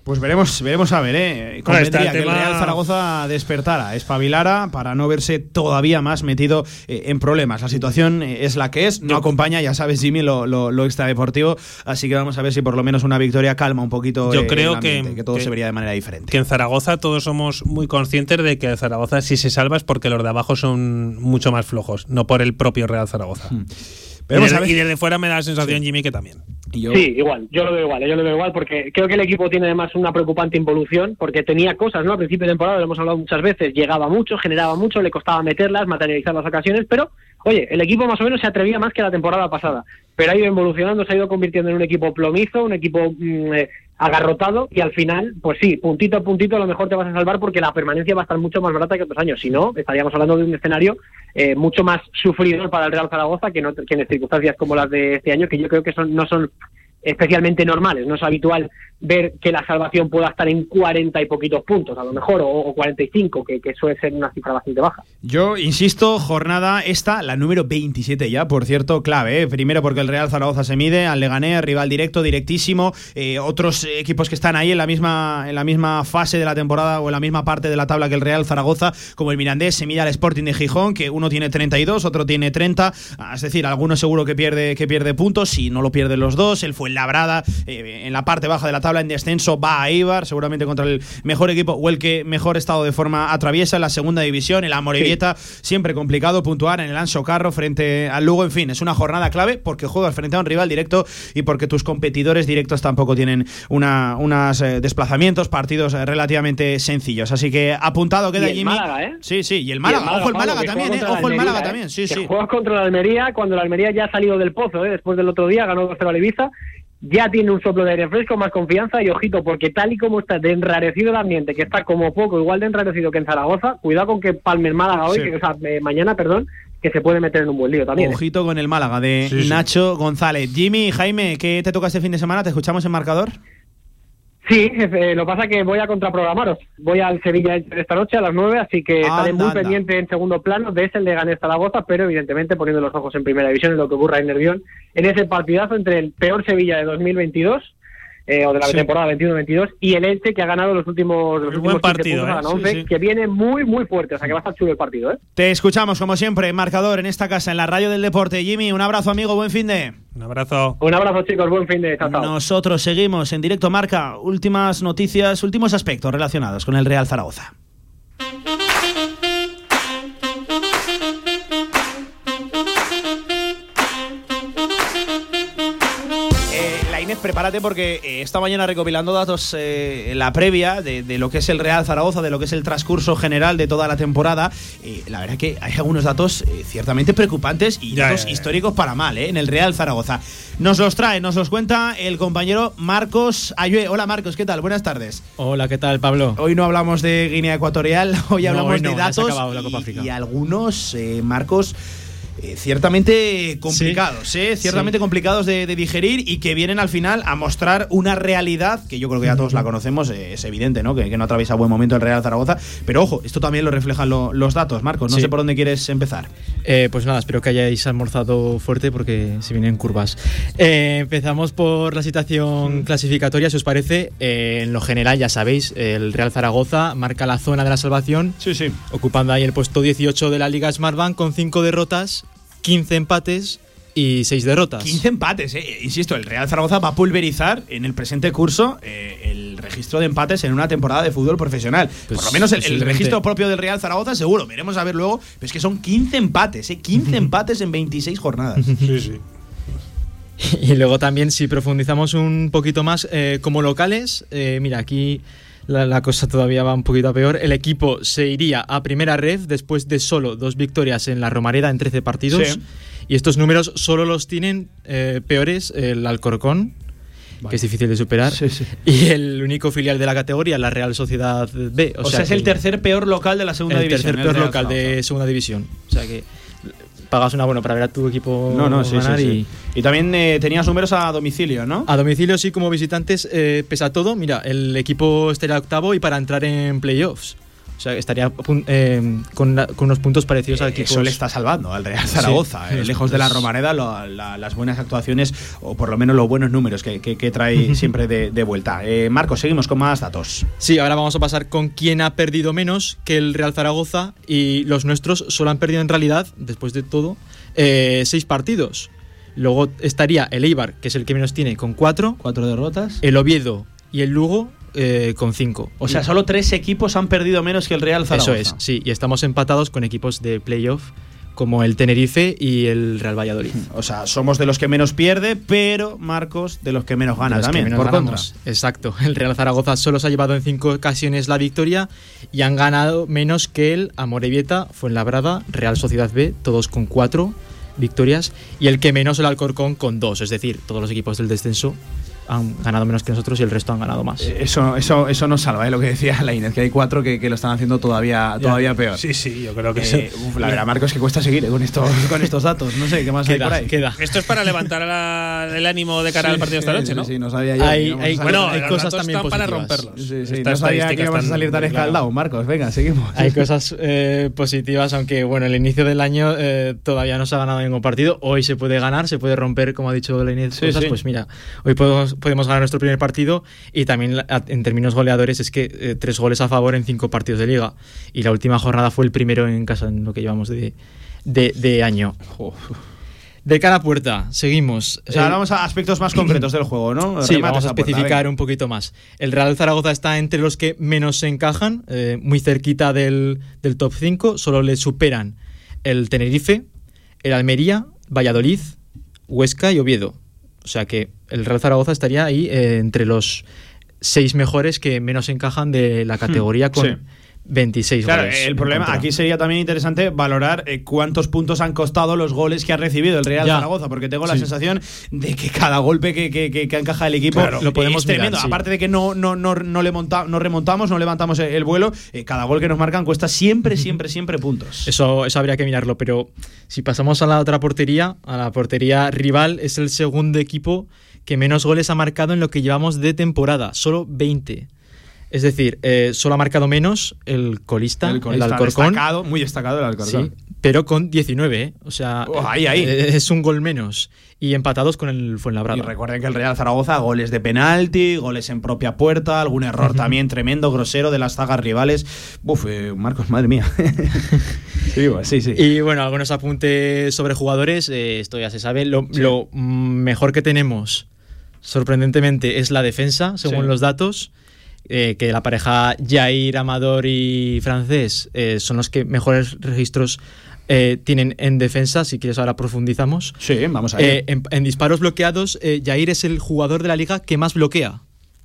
Speaker 2: Pues veremos, veremos a ver, ¿eh?
Speaker 3: Está el
Speaker 2: que el Real Zaragoza despertara, espabilara para no verse todavía más metido eh, en problemas. La situación eh, es la que es, no acompaña, ya sabes, Jimmy, lo, lo, lo extradeportivo, así que vamos a ver si por lo menos una victoria calma un poquito
Speaker 3: Yo
Speaker 2: eh,
Speaker 3: creo
Speaker 2: el ambiente,
Speaker 3: que-
Speaker 2: todo
Speaker 3: que-
Speaker 2: se vería de manera diferente.
Speaker 3: Que en Zaragoza todos somos muy conscientes de que Zaragoza si se salva es porque los de abajo son mucho más flojos, no por el propio Real Zaragoza. Y, desde,
Speaker 2: ver.
Speaker 3: y desde fuera me da la sensación, Jimmy, que también.
Speaker 2: Yo-
Speaker 11: Sí, igual, yo lo veo igual, eh, yo lo veo igual porque creo que el equipo tiene además una preocupante involución porque tenía cosas, ¿no? Al principio de temporada, lo hemos hablado muchas veces, llegaba mucho, generaba mucho, le costaba meterlas, materializar las ocasiones, pero oye, el equipo más o menos se atrevía más que la temporada pasada, pero ha ido evolucionando, se ha ido convirtiendo en un equipo plomizo, un equipo mm, eh, agarrotado y al final, pues sí, puntito a puntito a lo mejor te vas a salvar porque la permanencia va a estar mucho más barata que otros años, si no, estaríamos hablando de un escenario eh, mucho más sufridor para el Real Zaragoza que, no, que en circunstancias como las de este año, que yo creo que son, no son especialmente normales. No es habitual ver que la salvación pueda estar en 40 y poquitos puntos, a lo mejor, o, o 45, que, que suele ser una cifra bastante baja.
Speaker 2: Yo insisto, jornada esta, la número 27 ya, por cierto, clave. ¿eh? Primero porque el Real Zaragoza se mide al Leganés, rival directo, directísimo. Eh, otros equipos que están ahí en la misma en la misma fase de la temporada o en la misma parte de la tabla que el Real Zaragoza, como el Mirandés, se mide al Sporting de Gijón, que uno tiene 32, otro tiene 30. Ah, Es decir, alguno seguro que pierde que pierde puntos, si no lo pierden los dos. El Fuenlabrada eh, en la parte baja de la tabla en descenso va a Eibar, seguramente contra el mejor equipo o el que mejor estado de forma atraviesa en la segunda división. El Amorebieta, siempre complicado puntuar en el Anso Carro frente al Lugo. En fin, es una jornada clave porque juegas frente a un rival directo y porque tus competidores directos tampoco tienen una, unos eh, desplazamientos, partidos eh, relativamente sencillos. Así que apuntado queda
Speaker 11: Y el
Speaker 2: Jimmy.
Speaker 11: Málaga, ¿eh?
Speaker 2: Sí, sí, y el Málaga.
Speaker 11: Y el
Speaker 2: Ojo el Málaga también, eh. Ojo el
Speaker 11: la
Speaker 2: Málaga también.
Speaker 11: ¿eh?
Speaker 2: Sí,
Speaker 11: Que
Speaker 2: sí.
Speaker 11: Juegas contra la Almería cuando la Almería ya ha salido del pozo, ¿eh? después del otro día, ganó 2-0 al Ibiza. Ya tiene un soplo de aire fresco, más confianza y ojito, porque tal y como está de enrarecido el ambiente, que está como poco igual de enrarecido que en Zaragoza, cuidado con que palme el Málaga hoy,
Speaker 2: Sí.
Speaker 11: que, o sea, eh, mañana, perdón, que se puede meter en un buen lío también. ¿eh?
Speaker 2: Ojito con el Málaga de
Speaker 11: Sí, sí.
Speaker 2: Nacho González. Jimmy, Jaime, ¿qué te toca este fin de semana? ¿Te escuchamos en marcador?
Speaker 11: Sí, eh, lo que pasa es que voy a contraprogramaros. Voy al Sevilla esta noche a las 9, así que estaré muy
Speaker 2: anda.
Speaker 11: pendiente en segundo plano de ese el de Ganés Zaragoza, pero evidentemente poniendo los ojos en primera división en lo que ocurra en Nervión, en ese partidazo entre el peor Sevilla de 2022 eh, o de la
Speaker 3: Sí.
Speaker 11: temporada 21-22 y el Elche que ha ganado los últimos, los
Speaker 3: buen
Speaker 11: últimos 15
Speaker 3: partido,
Speaker 11: puntos, ha
Speaker 3: ¿eh?
Speaker 11: ganado
Speaker 3: Sí,
Speaker 11: 11,
Speaker 3: sí.
Speaker 11: que viene muy muy fuerte, o sea que va a estar chulo el partido, ¿eh?
Speaker 2: Te escuchamos, como siempre, en marcador en esta casa, en la radio del deporte. Jimmy, un abrazo, amigo, buen fin de.
Speaker 3: Un abrazo.
Speaker 11: Un abrazo chicos, buen fin de chao, chao.
Speaker 2: Nosotros seguimos en directo marca. Últimas noticias, últimos aspectos relacionados con el Real Zaragoza. Prepárate porque eh, esta mañana recopilando datos eh, en la previa de, de lo que es el Real Zaragoza, de lo que es el transcurso general de toda la temporada, eh, la verdad que hay algunos datos eh, ciertamente preocupantes y
Speaker 3: Ya,
Speaker 2: datos
Speaker 3: ya, ya.
Speaker 2: históricos para mal eh, en el Real Zaragoza. Nos los trae, nos los cuenta el compañero Marcos Ayue. Hola Marcos, ¿qué tal? Buenas tardes.
Speaker 12: Hola, ¿qué tal, Pablo?
Speaker 2: Hoy no hablamos de Guinea Ecuatorial, hoy
Speaker 12: No,
Speaker 2: hablamos
Speaker 12: hoy no,
Speaker 2: de datos y- y, algunos, eh, Marcos, eh, ciertamente complicados, ¿eh? ciertamente complicados de, de digerir y que vienen al final a mostrar una realidad que yo creo que ya todos la conocemos, eh, es evidente, ¿no? Que, que no atraviesa buen momento el Real Zaragoza, pero ojo, esto también lo reflejan lo- los datos, Marcos, no
Speaker 12: Sí.
Speaker 2: sé por dónde quieres empezar.
Speaker 12: Eh, pues nada, espero que hayáis almorzado fuerte porque se vienen curvas. Empezamos por la situación clasificatoria, si os parece. En lo general, ya sabéis, el Real Zaragoza marca la zona de la salvación,
Speaker 2: Sí, sí.
Speaker 12: ocupando ahí el puesto 18 de la Liga Smartbank con 5 derrotas, 15 empates y 6 derrotas.
Speaker 2: 15 empates, eh. insisto, el Real Zaragoza va a pulverizar en el presente curso eh, el registro de empates en una temporada de fútbol profesional.
Speaker 12: Pues
Speaker 2: Por lo menos el, el registro propio del Real Zaragoza, seguro, veremos a ver luego, pero es que son 15 empates, eh, 15 empates en 26 jornadas.
Speaker 3: Sí, sí.
Speaker 12: Y luego también, si profundizamos un poquito más, eh, como locales, eh, mira, aquí la, la cosa todavía va un poquito a peor. El equipo se iría a primera red después de solo dos victorias en la Romareda en 13 partidos.
Speaker 2: Sí.
Speaker 12: Y estos números solo los tienen eh, peores el Alcorcón, que es difícil de superar,
Speaker 2: Sí, sí.
Speaker 12: y el único filial de la categoría, la Real Sociedad B.
Speaker 2: O, sea, es el tercer peor local de la segunda
Speaker 12: el
Speaker 2: división.
Speaker 12: tercer
Speaker 2: el
Speaker 12: peor
Speaker 2: Real
Speaker 12: local de segunda división. O sea que pagas una buena para ver a tu equipo
Speaker 2: No, no, sí,
Speaker 12: ganar
Speaker 2: sí,
Speaker 12: y
Speaker 2: sí. Y también eh, tenías números a domicilio, ¿no?
Speaker 12: a domicilio sí, como visitantes, eh, pese a todo, mira, el equipo estaría octavo y para entrar en playoffs. O sea, estaría eh, con, la- con unos puntos parecidos al
Speaker 2: Eh,
Speaker 12: equipo.
Speaker 2: Eso le está salvando al Real Zaragoza.
Speaker 12: Sí,
Speaker 2: eh, lejos de la. Romareda, lo- la- las buenas actuaciones o por lo menos los buenos números que, que- que trae siempre de, de vuelta. Eh, Marcos, seguimos con más datos.
Speaker 12: Sí, ahora vamos a pasar con quién ha perdido menos que el Real Zaragoza y los nuestros solo han perdido en realidad, después de todo, eh, seis partidos. Luego estaría el Eibar, que es el que menos tiene, con cuatro.
Speaker 2: Cuatro derrotas.
Speaker 12: El Oviedo y el Lugo eh, con cinco.
Speaker 2: O sea, solo tres equipos han perdido menos que el Real Zaragoza.
Speaker 12: Eso es, sí. Y estamos empatados con equipos de playoff como el Tenerife y el Real Valladolid.
Speaker 2: O sea, somos de los que menos pierde, pero Marcos de los que menos gana también,
Speaker 12: menos
Speaker 2: por
Speaker 12: ganamos. Exacto. El Real Zaragoza solo se ha llevado en cinco ocasiones la victoria y han ganado menos que el Amorebieta, Fuenlabrada, Real Sociedad B, todos con cuatro victorias y el que menos el Alcorcón con dos. Es decir, todos los equipos del descenso han ganado menos que nosotros y el resto han ganado más.
Speaker 2: Eso, eso, eso nos salva, ¿eh? lo que decía la Inés, que hay cuatro que, que lo están haciendo todavía, todavía peor.
Speaker 3: Sí, sí, yo creo que
Speaker 2: Eh,
Speaker 3: sí.
Speaker 2: uf, la verdad, Marcos, que cuesta seguir eh, con, estos, con estos datos. No sé qué más hay por ahí.
Speaker 3: Esto es para levantar la- el ánimo de cara
Speaker 2: Sí,
Speaker 3: al partido esta
Speaker 2: sí,
Speaker 3: noche,
Speaker 2: sí,
Speaker 3: ¿no?
Speaker 2: sí, no sabía yo
Speaker 12: Hay- hay-
Speaker 3: bueno,
Speaker 12: hay cosas
Speaker 3: datos
Speaker 12: también
Speaker 3: están para
Speaker 12: positivas.
Speaker 3: romperlos.
Speaker 2: Sí, sí, no sabía que íbamos a salir tan escaldado, Marcos. Venga, seguimos.
Speaker 12: Hay cosas eh, positivas, aunque bueno, el inicio del año eh, todavía no se ha ganado ningún partido. Hoy se puede ganar, se puede romper, como ha dicho la Inés,
Speaker 2: Sí,
Speaker 12: cosas.
Speaker 2: sí.
Speaker 12: Pues mira, hoy podemos, podemos ganar nuestro primer partido y también en términos goleadores es que eh, tres goles a favor en cinco partidos de liga. Y la última jornada fue el primero en casa en lo que llevamos de, de, de año. De cara a puerta, seguimos.
Speaker 2: O sea,
Speaker 12: El-
Speaker 2: vamos a aspectos más concretos del juego, ¿no?
Speaker 12: Sí, vamos a
Speaker 2: puerta,
Speaker 12: especificar un poquito más. El Real Zaragoza está entre los que menos se encajan, eh, muy cerquita del, del top 5. Solo le superan el Tenerife, el Almería, Valladolid, Huesca y Oviedo. O sea que el Real Zaragoza estaría ahí eh, entre los seis mejores que menos encajan de la categoría con
Speaker 2: Hmm, sí.
Speaker 12: 26
Speaker 2: Claro,
Speaker 12: goles.
Speaker 2: el problema aquí sería también interesante valorar eh, cuántos puntos han costado los goles que ha recibido el Real
Speaker 12: Ya.
Speaker 2: Zaragoza, porque tengo la
Speaker 12: Sí.
Speaker 2: sensación de que cada golpe que, que, que- que encaja el equipo
Speaker 12: Claro, lo podemos
Speaker 2: es tremendo.
Speaker 12: mirar, sí.
Speaker 2: Aparte de que no, no, no, no, le monta- no remontamos, no levantamos el, el vuelo, eh, cada gol que nos marcan cuesta siempre, siempre, siempre puntos.
Speaker 12: Eso, eso habría que mirarlo, pero si pasamos a la otra portería, a la portería rival, es el segundo equipo que menos goles ha marcado en lo que llevamos de temporada, solo 20. Es decir, eh, solo ha marcado menos el colista, el,
Speaker 2: colista
Speaker 12: Alcorcón.
Speaker 2: destacado, muy destacado el Alcorcón.
Speaker 12: Sí, pero con 19, ¿eh? O sea,
Speaker 2: Oh, ahí, ahí.
Speaker 12: eh, es un gol menos. Y empatados con el Fuenlabrada.
Speaker 2: Y recuerden que el Real Zaragoza, goles de penalti, goles en propia puerta, algún error también tremendo, grosero de las zagas rivales. Uf, eh, Marcos, madre mía. sí, bueno, sí, sí.
Speaker 12: Y bueno, algunos apuntes sobre jugadores, eh, esto ya se sabe. Lo, lo, mejor que tenemos, sorprendentemente, es la defensa, según
Speaker 2: Sí.
Speaker 12: los datos. Eh, que la pareja Jair, Amador y Francés eh, son los que mejores registros eh, tienen en defensa. Si quieres, ahora profundizamos.
Speaker 2: Sí, vamos a ver.
Speaker 12: En, en disparos bloqueados, Jair es el jugador de la liga que más bloquea.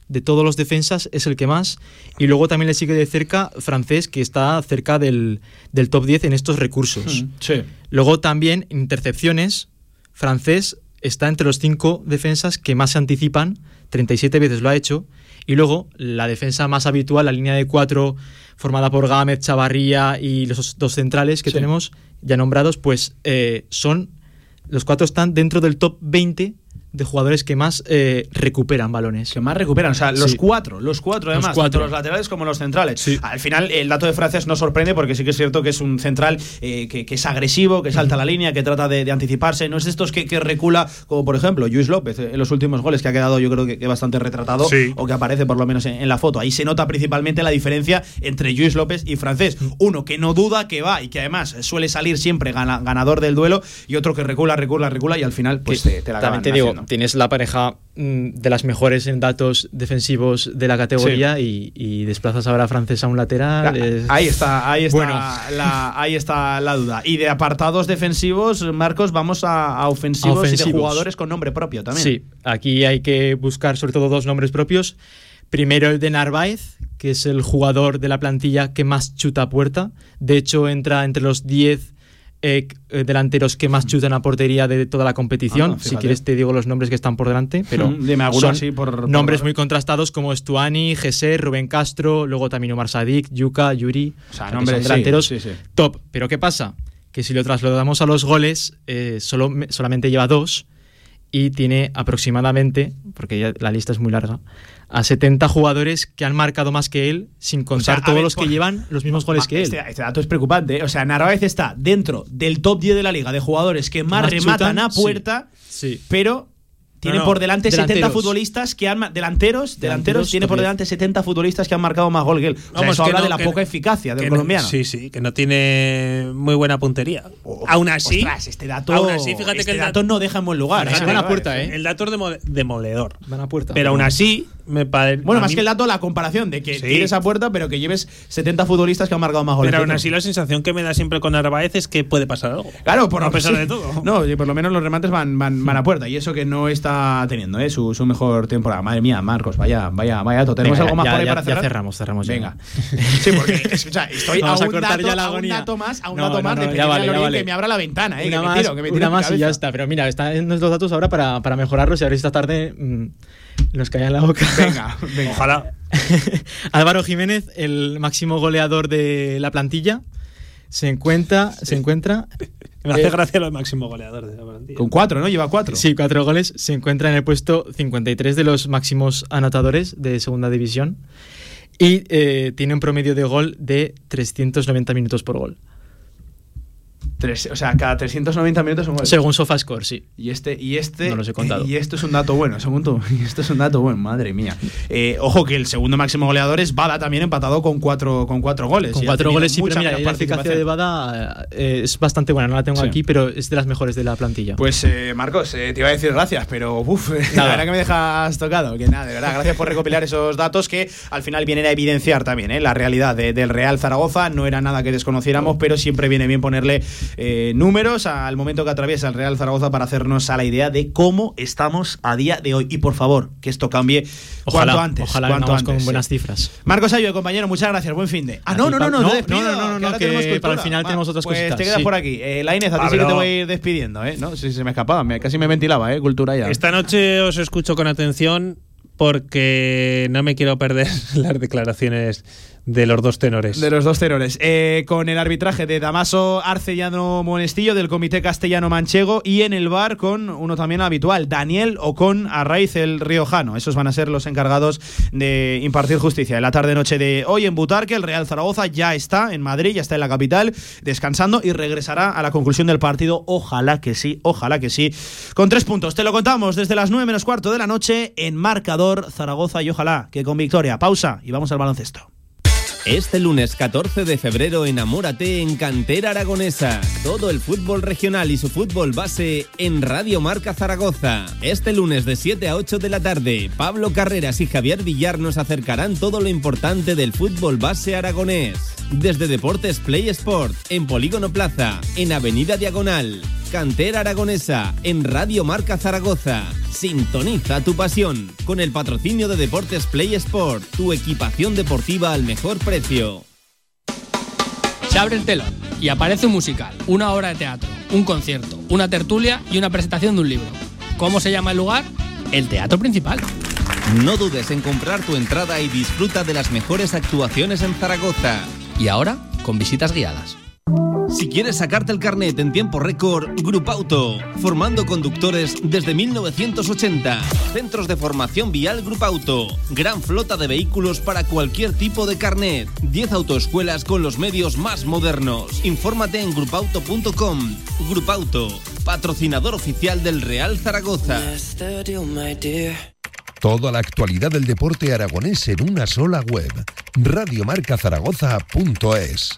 Speaker 12: De todos los defensas es el que más. Y luego también le sigue de cerca Francés, que está cerca del, del top 10 en estos recursos.
Speaker 2: Mm, Sí.
Speaker 12: Luego también intercepciones. Francés está entre los cinco defensas que más se anticipan. 37 veces lo ha hecho. Y luego la defensa más habitual, la línea de cuatro formada por Gámez, Chavarría y los dos centrales que
Speaker 2: Sí.
Speaker 12: tenemos ya nombrados, pues eh, son los cuatro están dentro del top 20 de jugadores que más eh, recuperan balones.
Speaker 2: Que más recuperan, o sea, los
Speaker 12: Sí.
Speaker 2: cuatro, los cuatro
Speaker 12: Los
Speaker 2: además,
Speaker 12: cuatro.
Speaker 2: tanto los laterales como los centrales. Al final, el dato de Francés no sorprende porque sí que es cierto que es un central eh, que, que es agresivo, que salta la línea, que trata de, de anticiparse. No es de estos que, que recula, como por ejemplo Luis López eh, en los últimos goles, que ha quedado yo creo que, que bastante retratado,
Speaker 3: Sí.
Speaker 2: o que aparece por lo menos en, en la foto. Ahí se nota principalmente la diferencia entre Luis López y Francés. Uno que no duda, que va y que además suele salir siempre gana- ganador del duelo, y otro que recula, recula, recula y al final pues te, te la
Speaker 12: También
Speaker 2: acaban
Speaker 12: te digo,
Speaker 2: haciendo.
Speaker 12: Tienes la pareja mm, de las mejores en datos defensivos de la categoría y, y desplazas ahora a Francés a un lateral. es-
Speaker 2: Ahí está, ahí está,
Speaker 12: Bueno.
Speaker 2: la, ahí está la duda. Y de apartados defensivos, Marcos, vamos a, a ofensivos,
Speaker 12: A
Speaker 2: y de jugadores con nombre propio también.
Speaker 12: Sí, aquí hay que buscar sobre todo dos nombres propios. Primero el de Narváez, que es el jugador de la plantilla que más chuta a puerta. De hecho, entra entre los 10 eh, eh, delanteros que más chutan a portería de toda la competición.
Speaker 2: Ah,
Speaker 12: si quieres te digo los nombres que están por delante, pero
Speaker 2: Mm, dime
Speaker 12: son
Speaker 2: así por- por
Speaker 12: nombres muy contrastados como Estuani, Geser, Rubén Castro, luego también Omar Sadik, Yuka, Yuri.
Speaker 2: O sea, nombres,
Speaker 12: son delanteros
Speaker 2: sí, sí.
Speaker 12: top. Pero ¿qué pasa? Que si lo trasladamos a los goles, eh, solo, me- solamente lleva dos y tiene aproximadamente, porque ya la lista es muy larga, a 70 jugadores que han marcado más que él, sin
Speaker 2: O
Speaker 12: contar
Speaker 2: sea,
Speaker 12: todos
Speaker 2: ver,
Speaker 12: los que llevan los mismos goles que él.
Speaker 2: Este, este dato es preocupante. ¿eh? O sea, Narváez está dentro del top 10 de la liga de jugadores que más,
Speaker 12: Más
Speaker 2: rematan
Speaker 12: chutan,
Speaker 2: a
Speaker 12: sí.
Speaker 2: puerta,
Speaker 12: Sí.
Speaker 2: pero tiene
Speaker 3: no,
Speaker 2: por delante 70
Speaker 12: delanteros.
Speaker 2: futbolistas que han delanteros, delanteros,
Speaker 12: Delanteros,
Speaker 2: tiene por delante 70 futbolistas que han marcado más gol que él. O sea,
Speaker 3: Vamos,
Speaker 2: eso
Speaker 3: que
Speaker 2: habla
Speaker 3: no,
Speaker 2: de la poca
Speaker 3: no-
Speaker 2: eficacia del colombiano.
Speaker 3: sí, sí, que no tiene muy buena puntería. aún así,
Speaker 2: Ostras, este dato,
Speaker 3: aún así, fíjate
Speaker 2: este
Speaker 3: que el
Speaker 2: dato
Speaker 3: dato
Speaker 2: no deja en buen lugar.
Speaker 12: Fíjate,
Speaker 2: ¿eh?
Speaker 12: van a
Speaker 2: Narváez,
Speaker 12: puerta, ¿eh?
Speaker 3: El dato es demo- demoledor.
Speaker 12: Van a puerta.
Speaker 3: Pero aún así, me parece.
Speaker 2: Bueno, más que el dato, la comparación de que
Speaker 3: Sí.
Speaker 2: tires a puerta, pero que lleves 70 futbolistas que han marcado más goles.
Speaker 3: Pero aún así, la sensación que me da siempre con Narváez es que puede pasar algo.
Speaker 2: Claro, por
Speaker 3: a pesar
Speaker 2: sí.
Speaker 3: de todo.
Speaker 2: No, y por lo menos los remates van, van, van a puerta. Y eso que no está teniendo, ¿eh? Su, su mejor temporada. Madre mía, Marcos, vaya, vaya, vaya. dato. ¿Tenemos
Speaker 12: Venga,
Speaker 2: algo más
Speaker 12: ya-
Speaker 2: por ahí
Speaker 12: ya-
Speaker 2: para
Speaker 12: ya
Speaker 2: cerrar?
Speaker 12: cerramos, cerramos ya.
Speaker 2: Venga. Sí, porque estoy
Speaker 12: Vamos
Speaker 2: a
Speaker 12: a
Speaker 2: un,
Speaker 12: cortar
Speaker 2: dato,
Speaker 12: ya la
Speaker 2: a un
Speaker 12: agonía.
Speaker 2: dato más, a un
Speaker 12: No,
Speaker 2: dato
Speaker 12: no,
Speaker 2: más
Speaker 12: no,
Speaker 2: de
Speaker 12: ya
Speaker 2: pedirle
Speaker 12: vale, ya vale.
Speaker 2: que me abra la ventana, ¿eh?
Speaker 12: una
Speaker 2: que
Speaker 12: más,
Speaker 2: me tiro, que me tiro
Speaker 12: una más y ya está. Pero mira, están los datos ahora para, para mejorarlos y a ver si esta tarde mm, Nos caía en la boca.
Speaker 2: Venga, venga.
Speaker 3: Ojalá.
Speaker 12: Álvaro Jiménez, el máximo goleador de la plantilla, se encuentra. Se encuentra
Speaker 3: Me hace
Speaker 12: eh,
Speaker 3: gracia lo de máximo goleador de la plantilla.
Speaker 2: Con cuatro, ¿no? Lleva cuatro.
Speaker 12: Sí, cuatro goles. Se encuentra en el puesto 53 de los máximos anotadores de segunda división. Y eh, tiene un promedio de gol de 390 minutos por gol.
Speaker 2: Tres- o sea, cada 390 minutos un gol.
Speaker 12: Según SofaScore, sí.
Speaker 2: Y este, y este.
Speaker 12: No los he contado.
Speaker 2: Y esto es un dato bueno, según tú. Y esto es un dato bueno, madre mía. Eh, ojo que el segundo máximo goleador es Bada también empatado con cuatro, con cuatro goles.
Speaker 12: Con cuatro goles, sí,
Speaker 2: mucha
Speaker 12: pero mira, la eficacia
Speaker 2: participación.
Speaker 12: de Bada eh, es bastante buena. No la tengo
Speaker 2: Sí.
Speaker 12: aquí, pero es de las mejores de la plantilla.
Speaker 2: Pues eh, Marcos, eh, te iba a decir gracias, pero uf, la verdad que me dejas tocado. Que nada, de verdad, gracias por recopilar esos datos que al final vienen a evidenciar también eh, la realidad de- del Real Zaragoza. No era nada que desconociéramos, pero siempre viene bien ponerle eh, números al momento que atraviesa el Real Zaragoza para hacernos a la idea de cómo estamos a día de hoy. Y por favor, que esto cambie
Speaker 12: Ojalá,
Speaker 2: cuanto antes.
Speaker 12: ojalá
Speaker 2: cuanto antes,
Speaker 12: con buenas cifras.
Speaker 2: Marcos Ayo, compañero, muchas gracias. Buen fin de. Ah, no, no, no, no, no,
Speaker 12: No,
Speaker 2: despido,
Speaker 12: no, no, no, no,
Speaker 2: ahora
Speaker 12: que
Speaker 2: tenemos
Speaker 12: para el final tenemos otras
Speaker 2: pues
Speaker 12: cositas,
Speaker 2: Te quedas
Speaker 12: sí.
Speaker 2: por aquí. Eh, la Inés, a ti sí que te voy a ir despidiendo, ¿eh? No, sí, se me escapaba, me, casi me ventilaba, ¿eh? Cultura ya.
Speaker 3: Esta noche os escucho con atención porque no me quiero perder las declaraciones de los dos tenores.
Speaker 2: De los dos tenores. Eh, con el arbitraje de Damaso Arcellano Monestillo del Comité Castellano Manchego y en el bar con uno también habitual, Daniel Ocon Arraiz el Riojano. Esos van a ser los encargados de impartir justicia. En la tarde-noche de hoy en Butarque, el Real Zaragoza ya está en Madrid, ya está en la capital, descansando y regresará a la conclusión del partido. Ojalá que sí, ojalá que sí. Con tres puntos. Te lo contamos desde las 9 menos cuarto de la noche en marcador Zaragoza y ojalá que con victoria. Pausa y vamos al baloncesto.
Speaker 8: Este lunes 14 de febrero enamórate en Cantera Aragonesa. Todo el fútbol regional y su fútbol base en Radio Marca Zaragoza. Este lunes de 7 a 8 de la tarde, Pablo Carreras y Javier Villar nos acercarán todo lo importante del fútbol base aragonés. Desde Deportes Play Sport, en Polígono Plaza, en Avenida Diagonal. Cantera Aragonesa, en Radio Marca Zaragoza. Sintoniza tu pasión con el patrocinio de Deportes Play Sport, tu equipación deportiva al mejor precio.
Speaker 13: Se abre el telón y aparece un musical, una obra de teatro, un concierto, una tertulia y una presentación de un libro. ¿Cómo se llama el lugar? El Teatro Principal.
Speaker 8: No dudes en comprar tu entrada y disfruta de las mejores actuaciones en Zaragoza.
Speaker 13: Y ahora, con visitas guiadas.
Speaker 8: Si quieres sacarte el carnet en tiempo récord, Grupauto, formando conductores desde 1980. Centros de formación vial Grupauto, gran flota de vehículos para cualquier tipo de carnet. 10 autoescuelas con los medios más modernos. Infórmate en grupauto.com. Grupauto, patrocinador oficial del Real Zaragoza.
Speaker 1: Toda la actualidad del deporte aragonés en una sola web. Radiomarcazaragoza.es.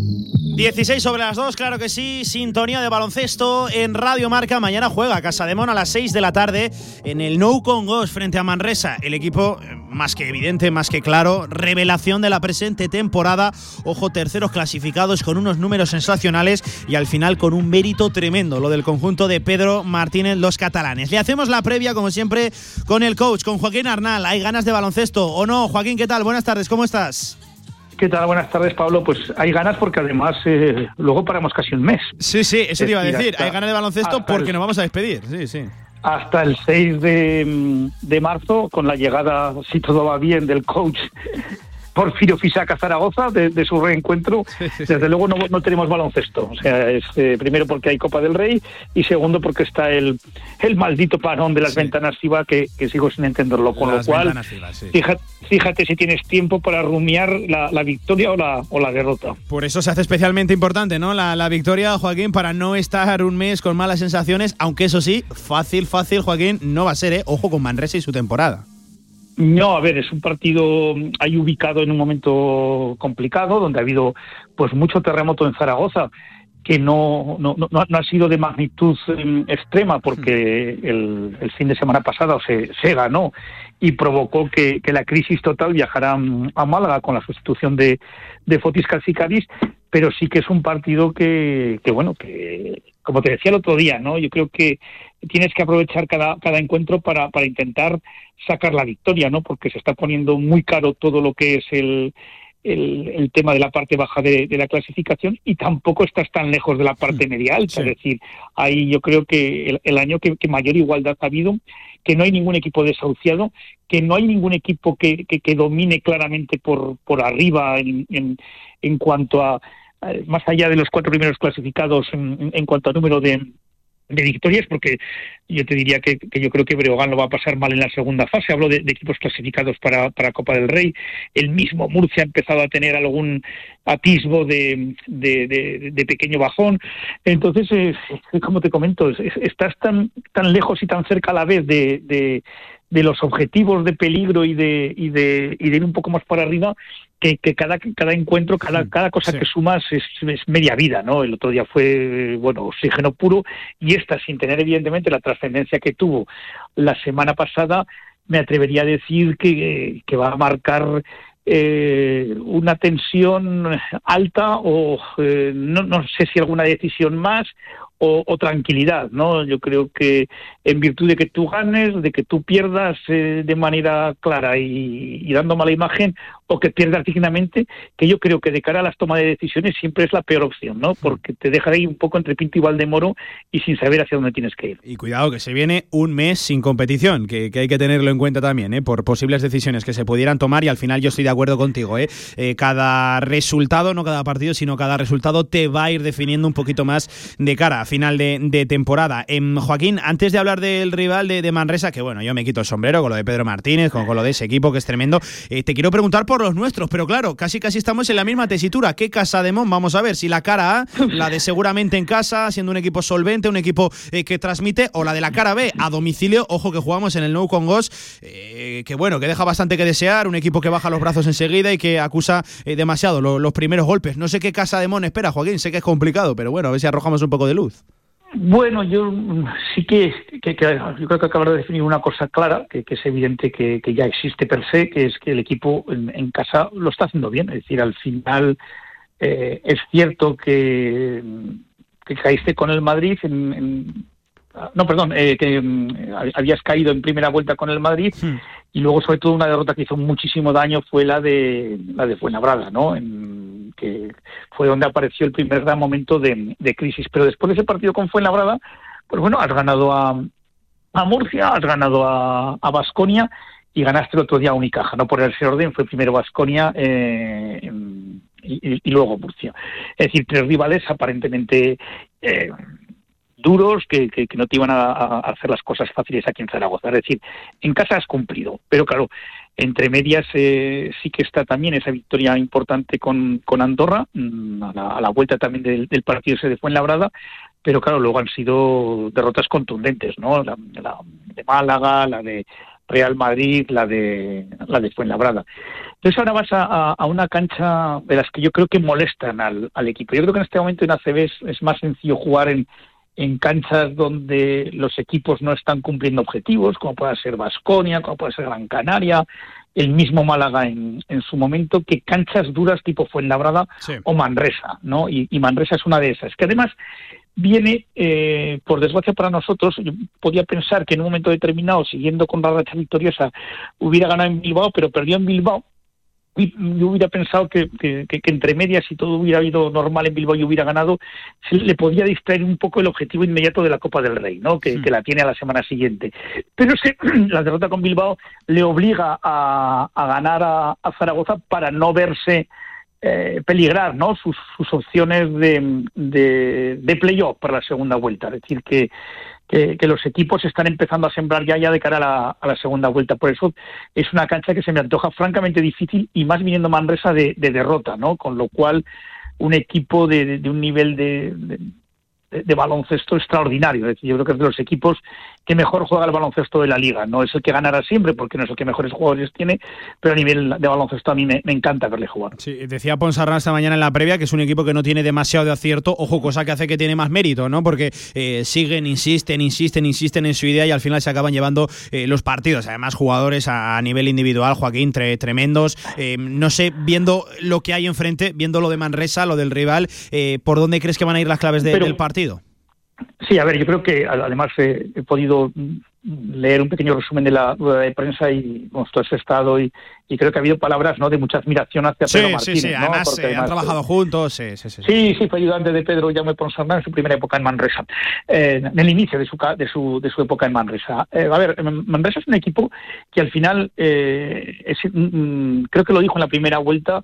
Speaker 14: 16 sobre las 2, claro que sí. Sintonía de baloncesto en Radio Marca. Mañana juega Casa de Mon a las 6 de la tarde en el No Congos frente a Manresa. El equipo, eh, más que evidente, más que claro, revelación de la presente temporada. Ojo, terceros clasificados con unos números sensacionales y al final con un mérito tremendo. Lo del conjunto de Pedro Martínez, los catalanes. Le hacemos la previa, como siempre, con el coach, con Joaquín Arnal. ¿Hay ganas de baloncesto o no? Joaquín, ¿qué tal? Buenas tardes, ¿cómo estás?
Speaker 15: ¿Qué tal? Buenas tardes, Pablo. Pues hay ganas porque además eh, luego paramos casi un mes.
Speaker 14: Sí, sí, eso te iba a
Speaker 15: decir, hasta-
Speaker 14: Hay ganas de baloncesto porque
Speaker 15: el-
Speaker 14: nos vamos a despedir. Sí, sí.
Speaker 15: Hasta el 6 de, mm, de marzo, con la llegada, si todo va bien, del coach Porfirio Fisaca Zaragoza, de, de su reencuentro, desde luego no, no tenemos baloncesto. O sea, es, eh, primero porque hay Copa del Rey y segundo porque está el, el maldito parón de las ventanas FIBA que, que sigo sin entenderlo. Con
Speaker 2: Las
Speaker 15: lo cual, fíjate, fíjate si tienes tiempo para rumiar la, la victoria o la, o la derrota.
Speaker 2: Por eso se hace especialmente importante, ¿no? La, la victoria, Joaquín, para no estar un mes con malas sensaciones, aunque eso sí, fácil, fácil, Joaquín, no va a ser, ¿eh? Ojo con Manresa y su temporada.
Speaker 15: No, a ver, es un partido mm, ahí ubicado en un momento complicado, donde ha habido pues mucho terremoto en Zaragoza, que no, no, no, no ha sido de magnitud em, extrema, porque el, el fin de semana pasado se, se ganó y provocó que, que la crisis total viajara mm, a Málaga con la sustitución de, de Fotis Calcicaris, pero sí que es un partido que, que, bueno, que como te decía el otro día, ¿no? Yo creo que tienes que aprovechar cada, cada encuentro para, para intentar sacar la victoria, ¿no? Porque se está poniendo muy caro todo lo que es el, el, el tema de la parte baja de, de la clasificación y tampoco estás tan lejos de la parte media alta. Es decir, ahí yo creo que el, el año que, que mayor igualdad ha habido, que no hay ningún equipo desahuciado, que no hay ningún equipo que, que, que domine claramente por, por arriba en, en, en cuanto a, más allá de los cuatro primeros clasificados en, en cuanto a número de, de victorias, porque yo te diría que, yo creo que Breogán lo va a pasar mal en la segunda fase. Hablo de, equipos clasificados para, para, Copa del Rey. El mismo Murcia ha empezado a tener algún atisbo de, de, de, de pequeño bajón. Entonces, eh, como te comento, estás tan, tan lejos y tan cerca a la vez de, de los objetivos de peligro y de, y de, y de ir un poco más para arriba que, que cada, cada encuentro, cada, cada cosa sí. que sumas es, es, media vida, ¿no? El otro día fue, bueno, oxígeno puro y esta, sin tener evidentemente la trascendencia que tuvo la semana pasada, me atrevería a decir que, que va a marcar eh, una tensión alta o eh, no, no sé si alguna decisión más o, o, tranquilidad, ¿no? Yo creo que en virtud de que tú ganes, de que tú pierdas eh, de manera clara y, dando mala imagen, o que pierdas dignamente, que yo creo que de cara a las tomas de decisiones siempre es la peor opción, ¿no? Porque te deja ahí un poco entre Pinto y Valdemoro y sin saber hacia dónde tienes que ir.
Speaker 16: Y cuidado, que se viene un mes sin competición, que, hay que tenerlo en cuenta también, ¿eh? Por posibles decisiones que se pudieran tomar y al final yo estoy de acuerdo contigo, ¿eh? eh cada resultado, no cada partido, sino cada resultado te va a ir definiendo un poquito más de cara final de, temporada. Eh, Joaquín, antes de hablar del rival de, de, Manresa, que bueno, yo me quito el sombrero con lo de Pedro Martínez, con, lo de ese equipo que es tremendo, eh, te quiero preguntar por los nuestros, pero claro, casi casi estamos en la misma tesitura. ¿Qué casa de Mon? Vamos a ver si la cara A, la de seguramente en casa, siendo un equipo solvente, un equipo eh, que transmite, o la de la cara B, a domicilio, ojo que jugamos en el Nou Congos, eh, que bueno, que deja bastante que desear, un equipo que baja los brazos enseguida y que acusa eh, demasiado lo, los primeros golpes. No sé qué casa de Mon espera, Joaquín, sé que es complicado, pero bueno, a ver si arrojamos un poco de luz.
Speaker 15: Bueno, yo sí que, que, que, yo creo que acabo de definir una cosa clara, que, que es evidente que, ya existe per se, que es que el equipo en, en casa lo está haciendo bien. Es decir, al final eh, es cierto que, que caíste con el Madrid en, en no, perdón, eh, que um, habías caído en primera vuelta con el Madrid sí. y luego sobre todo una derrota que hizo muchísimo daño fue la de la de Fuenlabrada, ¿no? En, que fue donde apareció el primer gran momento de, de, crisis. Pero después de ese partido con Fuenlabrada, pues bueno, has ganado a, a Murcia, has ganado a, a Basconia y ganaste el otro día a Unicaja, no por ese orden, fue primero Basconia eh, y, luego Murcia. Es decir, tres rivales aparentemente eh, duros que, no te iban a, a, hacer las cosas fáciles aquí en Zaragoza. Es decir, en casa has cumplido, pero claro, entre medias eh, sí que está también esa victoria importante con, con Andorra, mm, a la, a la, vuelta también del, partido ese de Fuenlabrada, pero claro, luego han sido derrotas contundentes, ¿no? La, de Málaga, la de Real Madrid, la de la de Fuenlabrada. Entonces ahora vas a, una cancha de las que yo creo que molestan al, al equipo. Yo creo que en este momento en ACB es más sencillo jugar en, en canchas donde los equipos no están cumpliendo objetivos, como pueda ser Vasconia, como puede ser Gran Canaria, el mismo Málaga en, en, su momento, que canchas duras tipo Fuenlabrada sí. o Manresa, ¿no? Y, y, Manresa es una de esas, que además viene, eh, por desgracia para nosotros, yo podía pensar que en un momento determinado, siguiendo con la racha victoriosa, hubiera ganado en Bilbao, pero perdió en Bilbao, yo hubiera pensado que, que, que, entre medias, si todo hubiera ido normal en Bilbao y hubiera ganado, se le podía distraer un poco el objetivo inmediato de la Copa del Rey, ¿no? que, que la tiene a la semana siguiente. Pero es que la derrota con Bilbao le obliga a, a ganar a, a, Zaragoza para no verse eh, peligrar ¿no? sus, sus opciones de, de, de playoff para la segunda vuelta. Es decir, que que, que, los equipos están empezando a sembrar ya, ya de cara a la, a la, segunda vuelta. Por eso es una cancha que se me antoja francamente difícil y más viniendo Manresa de, de derrota, ¿no? Con lo cual, un equipo de, de un nivel de, de, baloncesto extraordinario. Es decir, yo creo que es de los equipos que mejor juega el baloncesto de la liga. No es el que ganará siempre, porque no es el que mejores jugadores tiene, pero a nivel de baloncesto a mí me, me encanta verle jugar.
Speaker 2: Sí, decía Ponsarnau esta mañana en la previa que es un equipo que no tiene demasiado de acierto, ojo, cosa que hace que tiene más mérito, ¿no? Porque eh, siguen, insisten, insisten, insisten en su idea y al final se acaban llevando eh, los partidos. Además, jugadores a, a nivel individual, Joaquín, tre- tremendos. Eh, no sé, viendo lo que hay enfrente, viendo lo de Manresa, lo del rival, eh, ¿por dónde crees que van a ir las claves de-
Speaker 15: Pero-
Speaker 2: del partido?
Speaker 15: Sí, a ver, yo creo que además eh, he podido mm, leer un pequeño resumen de la rueda de prensa y bueno, todo ese estado y, y creo que ha habido palabras no de mucha admiración hacia
Speaker 2: Sí,
Speaker 15: Pedro
Speaker 2: sí,
Speaker 15: Martínez.
Speaker 2: sí.
Speaker 15: ¿no?
Speaker 2: Además,
Speaker 15: Porque
Speaker 2: eh, han trabajado juntos. Sí, sí, sí.
Speaker 15: Sí, sí, fue ayudante de Pedro Jaume Ponsarnau en su primera época en Manresa, eh, en el inicio de su, de su, de su época en Manresa. Eh, a ver, Manresa es un equipo que al final, eh, es, mm, creo que lo dijo en la primera vuelta,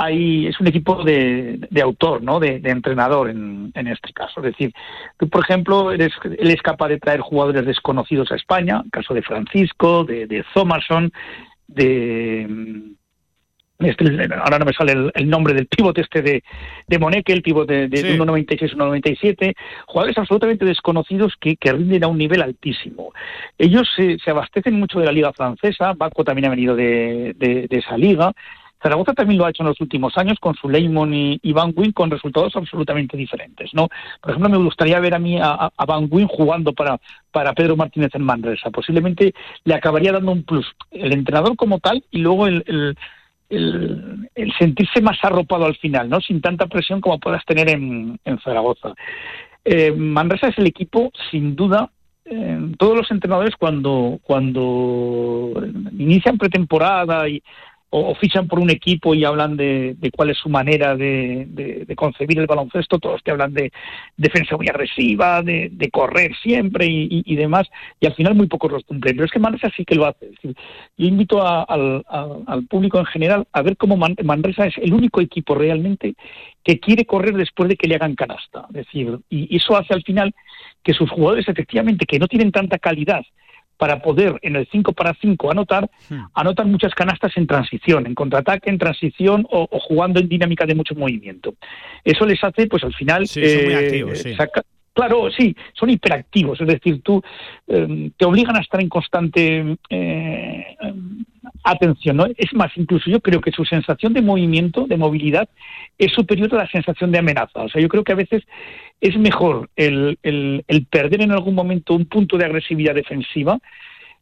Speaker 15: hay, es un equipo de, de autor, ¿no? de, de entrenador en, en este caso. Es decir, tú, por ejemplo, eres, él es capaz de traer jugadores desconocidos a España, el caso de Francisco, de, de Thomason, de... este, ahora no me sale el, el nombre del pivote este de, de Moneque, el pivote de, de,
Speaker 2: Sí.
Speaker 15: 1.96, 1.97, jugadores absolutamente desconocidos que, que rinden a un nivel altísimo. Ellos se, se abastecen mucho de la liga francesa, Baco también ha venido de, de- de esa liga, Zaragoza también lo ha hecho en los últimos años con su Leymon y, Van Wyn con resultados absolutamente diferentes. ¿no? Por ejemplo, me gustaría ver a mí a, Van Wyn jugando para, para Pedro Martínez en Manresa. Posiblemente le acabaría dando un plus el entrenador como tal y luego el- el sentirse más arropado al final, ¿no? sin tanta presión como puedas tener en, en Zaragoza. Eh, Manresa es el equipo, sin duda, eh, todos los entrenadores cuando, cuando inician pretemporada y, o, fichan por un equipo y hablan de, de cuál es su manera de, de- concebir el baloncesto, todos te hablan de defensa muy agresiva, de, correr siempre y, demás, y al final muy pocos los cumplen. Pero es que Manresa sí que lo hace. Es decir, yo invito a- al público en general a ver cómo Man- Manresa es el único equipo realmente que quiere correr después de que le hagan canasta. Es decir, y eso hace al final que sus jugadores efectivamente que no tienen tanta calidad para poder en el 5 para 5 anotar, anotan muchas canastas en transición, en contraataque, en transición o, o jugando en dinámica de mucho movimiento. Eso les hace, pues al final...
Speaker 2: Sí, son muy
Speaker 15: eh,
Speaker 2: activos, sí.
Speaker 15: saca- Claro, sí, son hiperactivos, es decir, tú eh, te obligan a estar en constante eh, atención, ¿no? Es más, incluso yo creo que su sensación de movimiento, de movilidad, es superior a la sensación de amenaza. O sea, yo creo que a veces es mejor el, el- el perder en algún momento un punto de agresividad defensiva.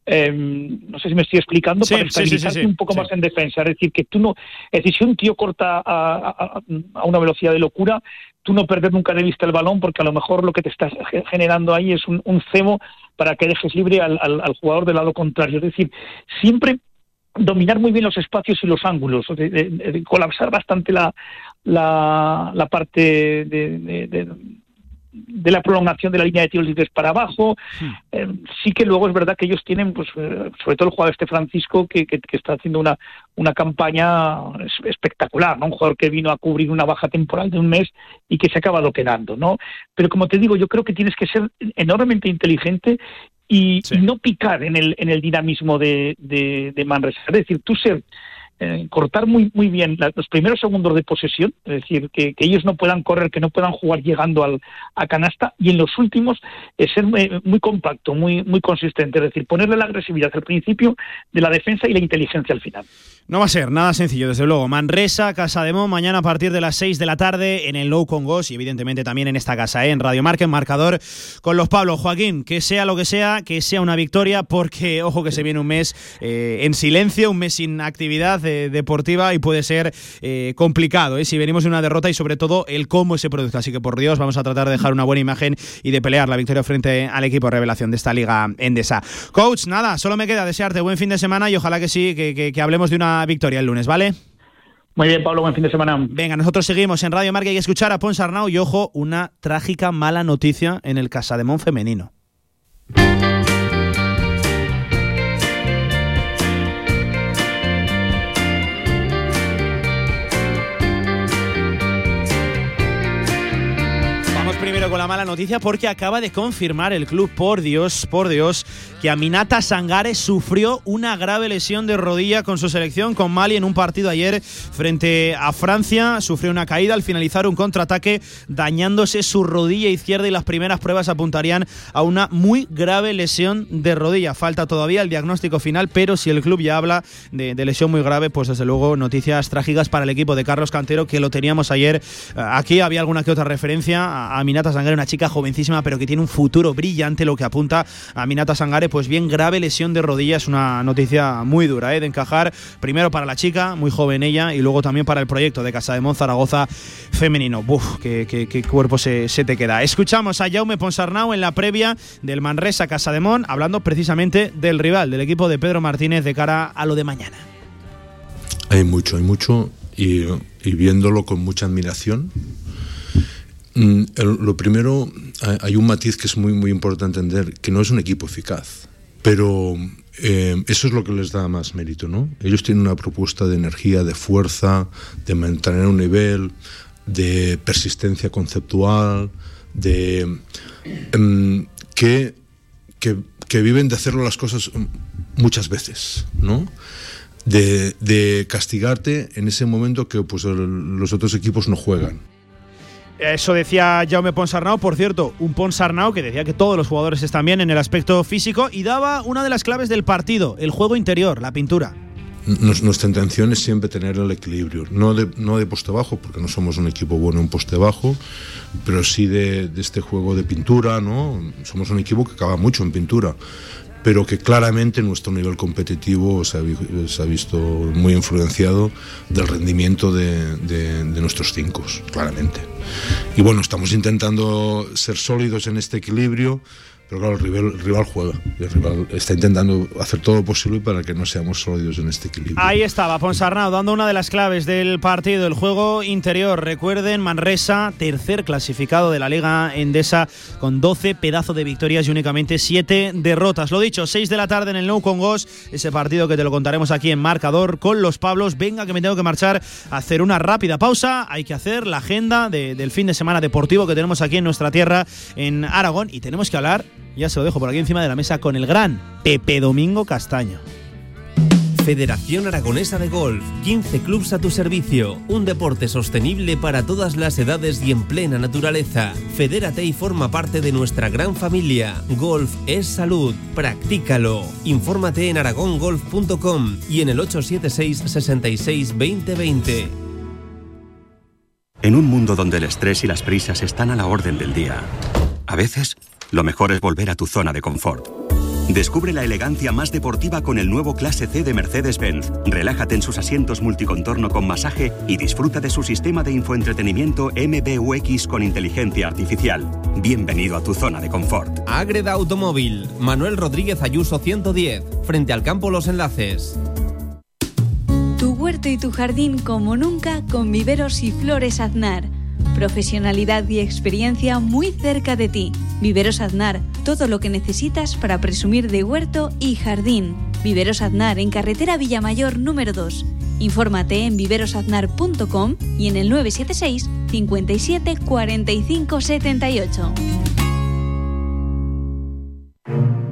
Speaker 15: eh, no sé si me estoy explicando,
Speaker 2: Sí,
Speaker 15: para
Speaker 2: sí, sí, sí,
Speaker 15: estabilizarte un poco más en defensa. Es decir, que tú no. Es decir, si un tío corta a, a- a una velocidad de locura, tú no perder nunca de vista el balón, porque a lo mejor lo que te estás ge- generando ahí es un, un cebo para que dejes libre al, al- al jugador del lado contrario. Es decir, siempre dominar muy bien los espacios y los ángulos, de, de- de colapsar bastante la, la, la parte de, de- la prolongación de la línea de tiros libres para abajo. Eh, sí que luego es verdad que ellos tienen, pues, eh, sobre todo el jugador este Francisco, que, que- que está haciendo una, una campaña es- espectacular, ¿no? Un jugador que vino a cubrir una baja temporal de un mes y que se ha acabado quedando, ¿no? Pero como te digo, yo creo que tienes que ser enormemente inteligente y, y no picar en el, en el dinamismo de, de, de Manresa. Es decir, tú ser eh, cortar muy muy bien los primeros segundos de posesión, es decir, que, ellos no puedan correr, que no puedan jugar llegando al, a canasta, y en los últimos eh, ser muy, compacto, muy muy consistente, es decir, ponerle la agresividad al principio de la defensa y la inteligencia al final.
Speaker 2: No va a ser nada sencillo, desde luego. Manresa, Casa de Mon, mañana a partir de las 6 de la tarde en el Low Congos y evidentemente también en esta casa, ¿eh? en Radio Marca, en marcador con los Pablos. Joaquín, que sea lo que sea, que sea una victoria, porque ojo que se viene un mes en silencio, un mes sin actividad eh, deportiva y puede ser eh, complicado ¿eh? si venimos de una derrota y sobre todo el cómo se produzca. Así que por Dios, vamos a tratar de dejar una buena imagen y de pelear la victoria frente al equipo revelación de esta liga endesa. Coach, nada, solo me queda desearte buen fin de semana y ojalá que sí, que, que- que hablemos de una victoria el lunes, ¿vale?
Speaker 15: Muy bien, Pablo, buen fin de semana.
Speaker 2: Venga, nosotros seguimos en Radio Marca y escuchar a Pons Arnau y ojo, una trágica mala noticia en el Casademón femenino. Con la mala noticia porque acaba de confirmar el club, por Dios, por Dios, que Aminata Sangare sufrió una grave lesión de rodilla con su selección con Mali en un partido ayer frente a Francia. Sufrió una caída al finalizar un contraataque dañándose su rodilla izquierda y las primeras pruebas apuntarían a una muy grave lesión de rodilla. Falta todavía el diagnóstico final, pero si el club ya habla de, de lesión muy grave, pues desde luego noticias trágicas para el equipo de Carlos Cantero que lo teníamos ayer. Eh, Aquí había alguna que otra referencia a Aminata Sangare, una chica jovencísima pero que tiene un futuro brillante, lo que apunta a Aminata Sangare, pues bien grave lesión de rodilla, es una noticia muy dura ¿eh? de encajar, primero para la chica, muy joven ella, y luego también para el proyecto de Casa de Mon Zaragoza femenino. Buf, qué, cuerpo se, te queda. Escuchamos a Jaume Ponsarnau en la previa del Manresa Casa de Mon, hablando precisamente del rival, del equipo de Pedro Martínez de cara a lo de mañana.
Speaker 17: Hay mucho, hay mucho, y viéndolo con mucha admiración. Mm, lo primero, hay- un matiz que es muy, muy importante entender, que no es un equipo eficaz, pero eh, eso es lo que les da más mérito, ¿no? Ellos tienen una propuesta de energía, de fuerza, de mantener un nivel, de persistencia conceptual, de em, que, que, viven de hacerlo las cosas mm, muchas veces, ¿no? de, castigarte en ese momento que pues, los otros equipos no juegan.
Speaker 2: Eso decía Jaume Ponsarnau, por cierto, un Ponsarnau que decía que todos los jugadores están bien en el aspecto físico y daba una de las claves del partido, el juego interior, la pintura.
Speaker 17: Nuestra intención es siempre tener el equilibrio, no de, no de poste bajo, porque no somos un equipo bueno en poste bajo, pero sí de, de este juego de pintura, ¿no? Somos un equipo que acaba mucho en pintura, pero que claramente nuestro nivel competitivo se ha, visto muy influenciado del rendimiento de, de- de nuestros cinco, claramente. Y bueno, estamos intentando ser sólidos en este equilibrio, pero claro, el rival, juega, el rival está intentando hacer todo lo posible para que no seamos sólidos en este equilibrio.
Speaker 2: Ahí estaba Ponsarnau dando una de las claves del partido, el juego interior. Recuerden, Manresa, tercer clasificado de la Liga Endesa, con 12 pedazos de victorias y únicamente 7 derrotas. Lo dicho, 6 de la tarde en el Nou Congos, ese partido que te lo contaremos aquí en marcador con los Pablos. Venga, que me tengo que marchar a hacer una rápida pausa. Hay que hacer la agenda de- del fin de semana deportivo que tenemos aquí en nuestra tierra, en Aragón, y tenemos que hablar, ya se lo dejo por aquí encima de la mesa, con el gran Pepe Domingo Castaño.
Speaker 8: Federación Aragonesa de Golf, 15 clubs a tu servicio, un deporte sostenible para todas las edades y en plena naturaleza. Fedérate y forma parte de nuestra gran familia. Golf es salud, practícalo. Infórmate en aragongolf.com y en el 876 66 2020.
Speaker 18: En un mundo donde el estrés y las prisas están a la orden del día, a veces lo mejor es volver a tu zona de confort. Descubre la elegancia más deportiva con el nuevo Clase C de Mercedes-Benz. Relájate en sus asientos multicontorno con masaje y disfruta de su sistema de infoentretenimiento MBUX con inteligencia artificial. Bienvenido a tu zona de confort.
Speaker 8: Agreda Automóvil, Manuel Rodríguez Ayuso 110, frente al campo Los Enlaces.
Speaker 19: Tu huerto y tu jardín como nunca con viveros y flores Aznar. Profesionalidad y experiencia muy cerca de ti. Viveros Aznar, todo lo que necesitas para presumir de huerto y jardín. Viveros Aznar en carretera Villamayor número 2. Infórmate en viverosaznar.com y en el 976 57 45 78.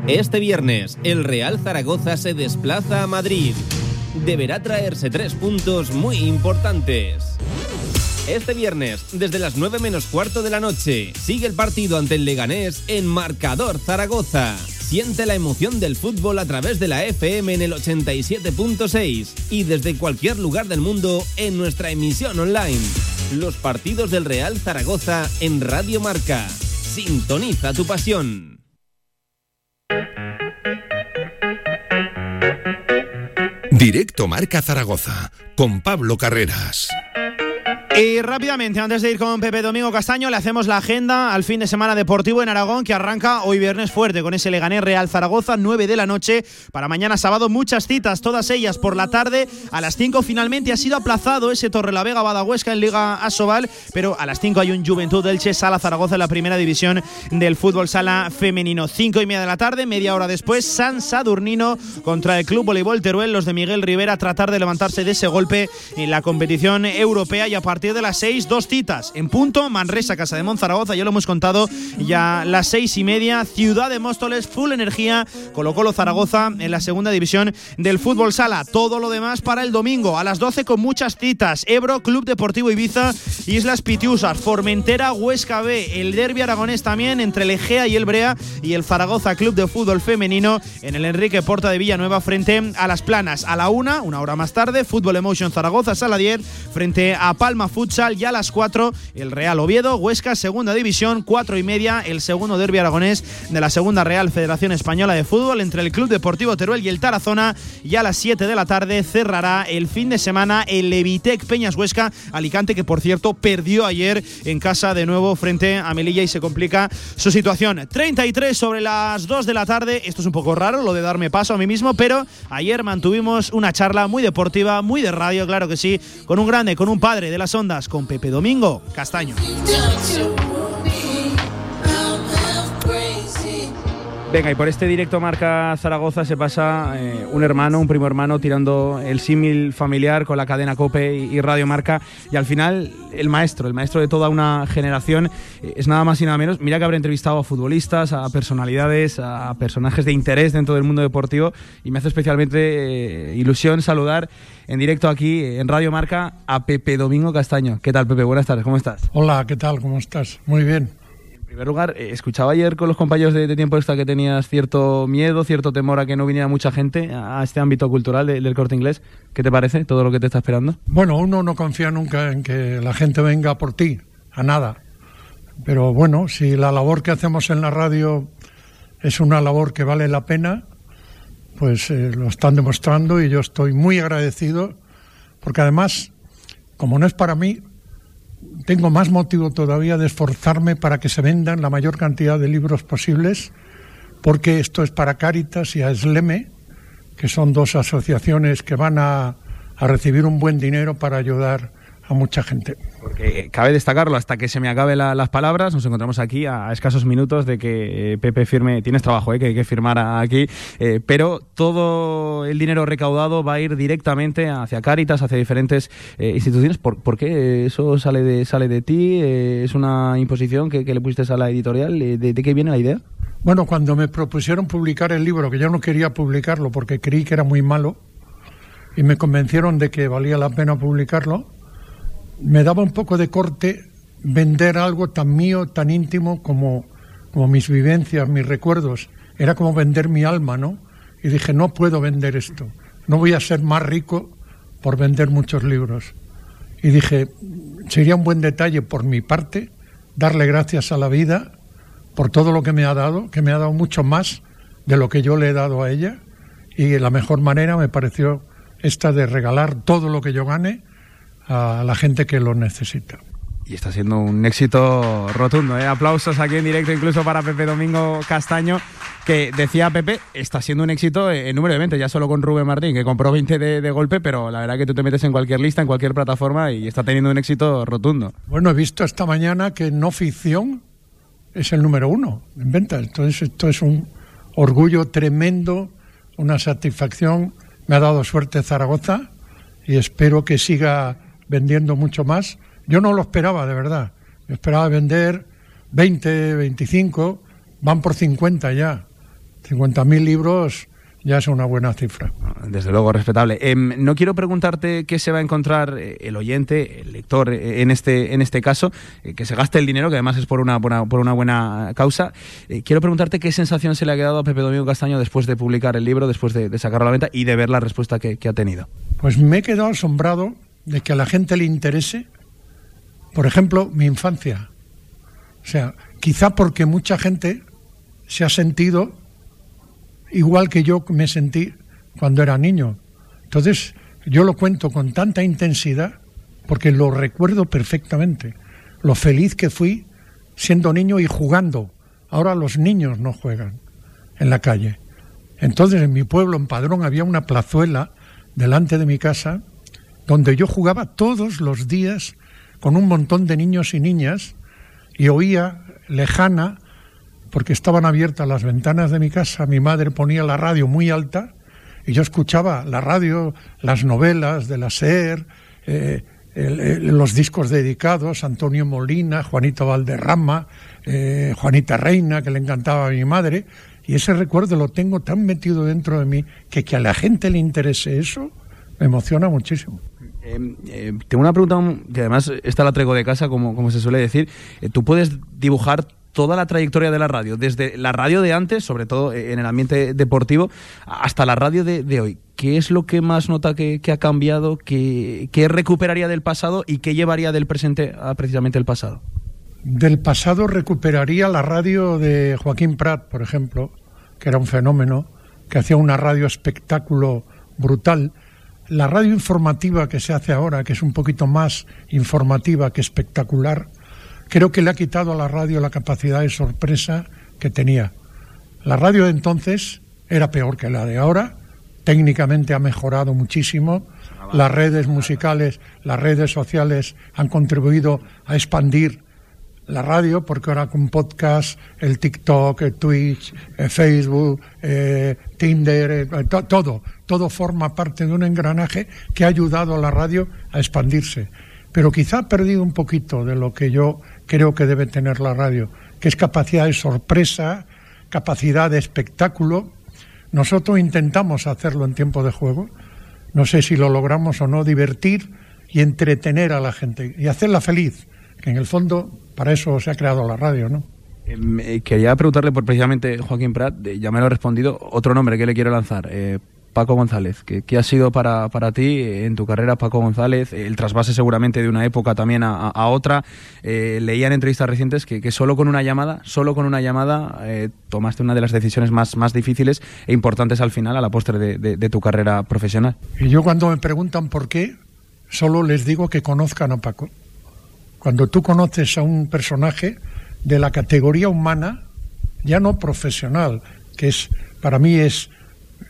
Speaker 8: Este viernes, el Real Zaragoza se desplaza a Madrid. Deberá traerse tres puntos muy importantes. Este viernes, desde las 9 menos cuarto de la noche, sigue el partido ante el Leganés en Marcador Zaragoza. Siente la emoción del fútbol a través de la FM en el 87.6 y desde cualquier lugar del mundo en nuestra emisión online. Los partidos del Real Zaragoza en Radio Marca. Sintoniza tu pasión.
Speaker 1: Directo Marca Zaragoza con Pablo Carreras.
Speaker 2: Y rápidamente, antes de ir con Pepe Domingo Castaño, le hacemos la agenda al fin de semana deportivo en Aragón, que arranca hoy viernes fuerte con ese Leganés Real Zaragoza, 9 de la noche. Para mañana sábado, muchas citas, todas ellas por la tarde. A las 5 finalmente ha sido aplazado ese Torrelavega Badahuesca en Liga Asobal, pero a las 5 hay un Juventud Elche Sala Zaragoza en la primera división del fútbol sala femenino. 5 y media de la tarde, media hora después, San Sadurnino contra el Club Voleibol Teruel, los de Miguel Rivera, tratar de levantarse de ese golpe en la competición europea y a partir partir de las 6, dos citas en punto, Manresa, Casa de Monzaragoza, ya lo hemos contado, ya las seis y media, Ciudad de Móstoles, full energía, Colo Colo Zaragoza en la segunda división del fútbol sala. Todo lo demás para el domingo, a las 12 con muchas citas, Ebro, Club Deportivo Ibiza, Islas Pitiusas, Formentera, Huesca B, el derbi aragonés también entre el Egea y el Brea y el Zaragoza Club de Fútbol Femenino en el Enrique Porta de Villanueva frente a Las Planas. A la una, una hora más tarde, Fútbol Emotion Zaragoza, sala 10, frente a Palma Futsal. Y a las 4, el Real Oviedo, Huesca, segunda división, 4 y media, el segundo derbi aragonés de la segunda Real Federación Española de Fútbol entre el Club Deportivo Teruel y el Tarazona. Y a las 7 de la tarde cerrará el fin de semana el Levitec Peñas Huesca, Alicante, que por cierto perdió ayer en casa de nuevo frente a Melilla y se complica su situación. 33 sobre las 2 de la tarde. Esto es un poco raro lo de darme paso a mí mismo, pero ayer mantuvimos una charla muy deportiva, muy de radio, claro que sí, con un grande, con un padre de las con Pepe Domingo Castaño. Venga, y por este directo marca Zaragoza se pasa eh, un hermano, un primo hermano, tirando el símil familiar con la cadena Cope y, Radio Marca. Y al final, el maestro, el maestro de toda una generación, eh, es nada más y nada menos. Mira que habré entrevistado a futbolistas, a personalidades, a personajes de interés dentro del mundo deportivo. Y me hace especialmente eh, ilusión saludar en directo aquí en Radio Marca a Pepe Domingo Castaño. ¿Qué tal, Pepe? Buenas tardes, ¿cómo estás?
Speaker 20: Hola, ¿qué tal? ¿Cómo estás? Muy bien.
Speaker 2: Primer lugar, eh, escuchaba ayer con los compañeros de, de Tiempo Extra que tenías cierto miedo, cierto temor a que no viniera mucha gente a este ámbito cultural de- del corte inglés. ¿Qué te parece todo lo que te está esperando?
Speaker 20: Bueno, uno no confía nunca en que la gente venga por ti, a nada. Pero bueno, si la labor que hacemos en la radio es una labor que vale la pena, pues eh, lo están demostrando y yo estoy muy agradecido, porque además, como no es para mí, tengo más motivo todavía de esforzarme para que se vendan la mayor cantidad de libros posibles, porque esto es para Cáritas y a Esleme, que son dos asociaciones que van a, a recibir un buen dinero para ayudar a mucha gente.
Speaker 2: Porque eh, cabe destacarlo, hasta que se me acaben la- las palabras, nos encontramos aquí a, a escasos minutos de que eh, Pepe firme, tienes trabajo, eh, que hay que firmar aquí, eh, pero todo el dinero recaudado va a ir directamente hacia Cáritas, hacia diferentes eh, instituciones. ¿Por, por qué eso sale de, sale de ti? Eh, ¿Es una imposición que, que le pusiste a la editorial? ¿De, de qué viene la idea?
Speaker 20: Bueno, cuando me propusieron publicar el libro, que yo no quería publicarlo porque creí que era muy malo, y me convencieron de que valía la pena publicarlo, me daba un poco de corte vender algo tan mío, tan íntimo como, como mis vivencias, mis recuerdos. Era como vender mi alma, ¿no? Y dije, no puedo vender esto. No voy a ser más rico por vender muchos libros. Y dije, sería un buen detalle por mi parte darle gracias a la vida por todo lo que me ha dado, que me ha dado mucho más de lo que yo le he dado a ella. Y la mejor manera me pareció esta de regalar todo lo que yo gane a la gente que lo necesita.
Speaker 2: Y está siendo un éxito rotundo. ¿eh? Aplausos aquí en directo incluso para Pepe Domingo Castaño, que decía Pepe, está siendo un éxito en número de ventas, ya solo con Rubén Martín, que compró 20 de, de golpe, pero la verdad que tú te metes en cualquier lista, en cualquier plataforma y está teniendo un éxito rotundo.
Speaker 20: Bueno, he visto esta mañana que no ficción es el número uno en ventas. Entonces esto es un orgullo tremendo, una satisfacción. Me ha dado suerte Zaragoza y espero que siga vendiendo mucho más. Yo no lo esperaba, de verdad. Yo esperaba vender 20, 25, van por 50 ya. 50.000 libros ya es una buena cifra.
Speaker 2: Desde luego, respetable. Em, no quiero preguntarte qué se va a encontrar eh, el oyente, el lector, eh, en este, en este caso, eh, que se gaste el dinero, que además es por una, buena- por una buena causa. Eh, quiero preguntarte qué sensación se le ha quedado a Pepe Domingo Castaño después de publicar el libro, después de, de sacarlo a la venta y de ver la respuesta que, que ha tenido.
Speaker 20: Pues me he quedado asombrado de que a la gente le interese, por ejemplo, mi infancia. O sea, quizá porque mucha gente se ha sentido igual que yo me sentí cuando era niño. Entonces, yo lo cuento con tanta intensidad porque lo recuerdo perfectamente. Lo feliz que fui siendo niño y jugando. Ahora los niños no juegan en la calle. Entonces, en mi pueblo, en Padrón, había una plazuela delante de mi casa donde yo jugaba todos los días con un montón de niños y niñas y oía lejana, porque estaban abiertas las ventanas de mi casa, mi madre ponía la radio muy alta y yo escuchaba la radio, las novelas de la SER, eh, los discos dedicados, Antonio Molina, Juanito Valderrama, eh, Juanita Reina, que le encantaba a mi madre, y ese recuerdo lo tengo tan metido dentro de mí que que a la gente le interese eso me emociona muchísimo.
Speaker 2: Eh, eh, tengo una pregunta que además esta la traigo de casa, como, como se suele decir. Eh, ¿Tú puedes dibujar toda la trayectoria de la radio, desde la radio de antes, sobre todo eh, en el ambiente deportivo, hasta la radio de, hoy? ¿Qué es lo que más nota que, que ha cambiado? ¿Qué, ¿Qué recuperaría del pasado y qué llevaría del presente a precisamente el pasado?
Speaker 20: Del pasado recuperaría la radio de Joaquín Prat, por ejemplo, que era un fenómeno, que hacía una radio espectáculo brutal. La radio informativa que se hace ahora, que es un poquito más informativa que espectacular, creo que le ha quitado a la radio la capacidad de sorpresa que tenía. La radio de entonces era peor que la de ahora, técnicamente ha mejorado muchísimo, las redes musicales, las redes sociales han contribuido a expandir la radio, porque ahora con podcast, el TikTok, el Twitch, el Facebook, eh, Tinder, eh, to- todo, todo forma parte de un engranaje que ha ayudado a la radio a expandirse. Pero quizá ha perdido un poquito de lo que yo creo que debe tener la radio, que es capacidad de sorpresa, capacidad de espectáculo. Nosotros intentamos hacerlo en tiempo de juego. No sé si lo logramos o no, divertir y entretener a la gente y hacerla feliz, que en el fondo para eso se ha creado la radio, ¿no?
Speaker 2: Em, eh, quería preguntarle por precisamente Joaquín Prat, ya me lo ha respondido, otro nombre que le quiero lanzar, eh, Paco González. ¿Qué, qué ha sido para, para ti en tu carrera, Paco González? El trasvase seguramente de una época también a, otra. Eh, leía en entrevistas recientes que, que solo con una llamada, solo con una llamada, eh, tomaste una de las decisiones más, más difíciles e importantes al final, a la postre de, de- de tu carrera profesional.
Speaker 20: Y yo cuando me preguntan por qué, solo les digo que conozcan a Paco. Cuando tú conoces a un personaje de la categoría humana, ya no profesional, que es para mí es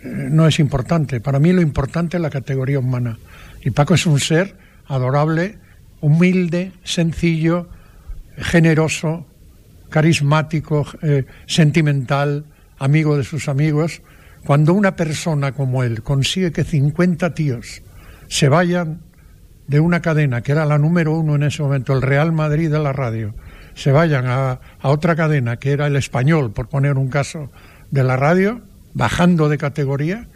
Speaker 20: eh, no es importante, para mí lo importante es la categoría humana. Y Paco es un ser adorable, humilde, sencillo, generoso, carismático, eh, sentimental, amigo de sus amigos. Cuando una persona como él consigue que 50 tíos se vayan de una cadena que era la número uno en ese momento, el Real Madrid de la radio, se vayan a, a otra cadena que era el español, por poner un caso, de la radio, bajando de categoría,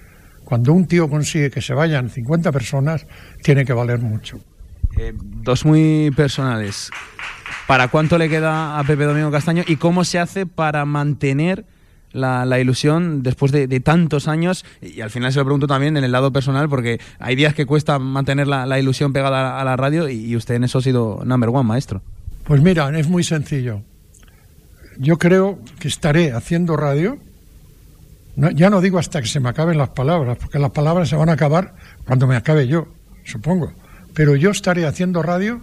Speaker 20: cuando un tío consigue que se vayan 50 personas, tiene que valer mucho.
Speaker 2: Eh, dos muy personales. ¿Para cuánto le queda a Pepe Domingo Castaño y cómo se hace para mantener la, la ilusión después de, tantos años? Y al final se lo pregunto también en el lado personal, porque hay días que cuesta mantener la, ilusión pegada a la radio y, usted en eso ha sido number one, maestro.
Speaker 20: Pues mira, es muy sencillo. Yo creo que estaré haciendo radio, ya no digo hasta que se me acaben las palabras, porque las palabras se van a acabar cuando me acabe yo, supongo. Pero yo estaré haciendo radio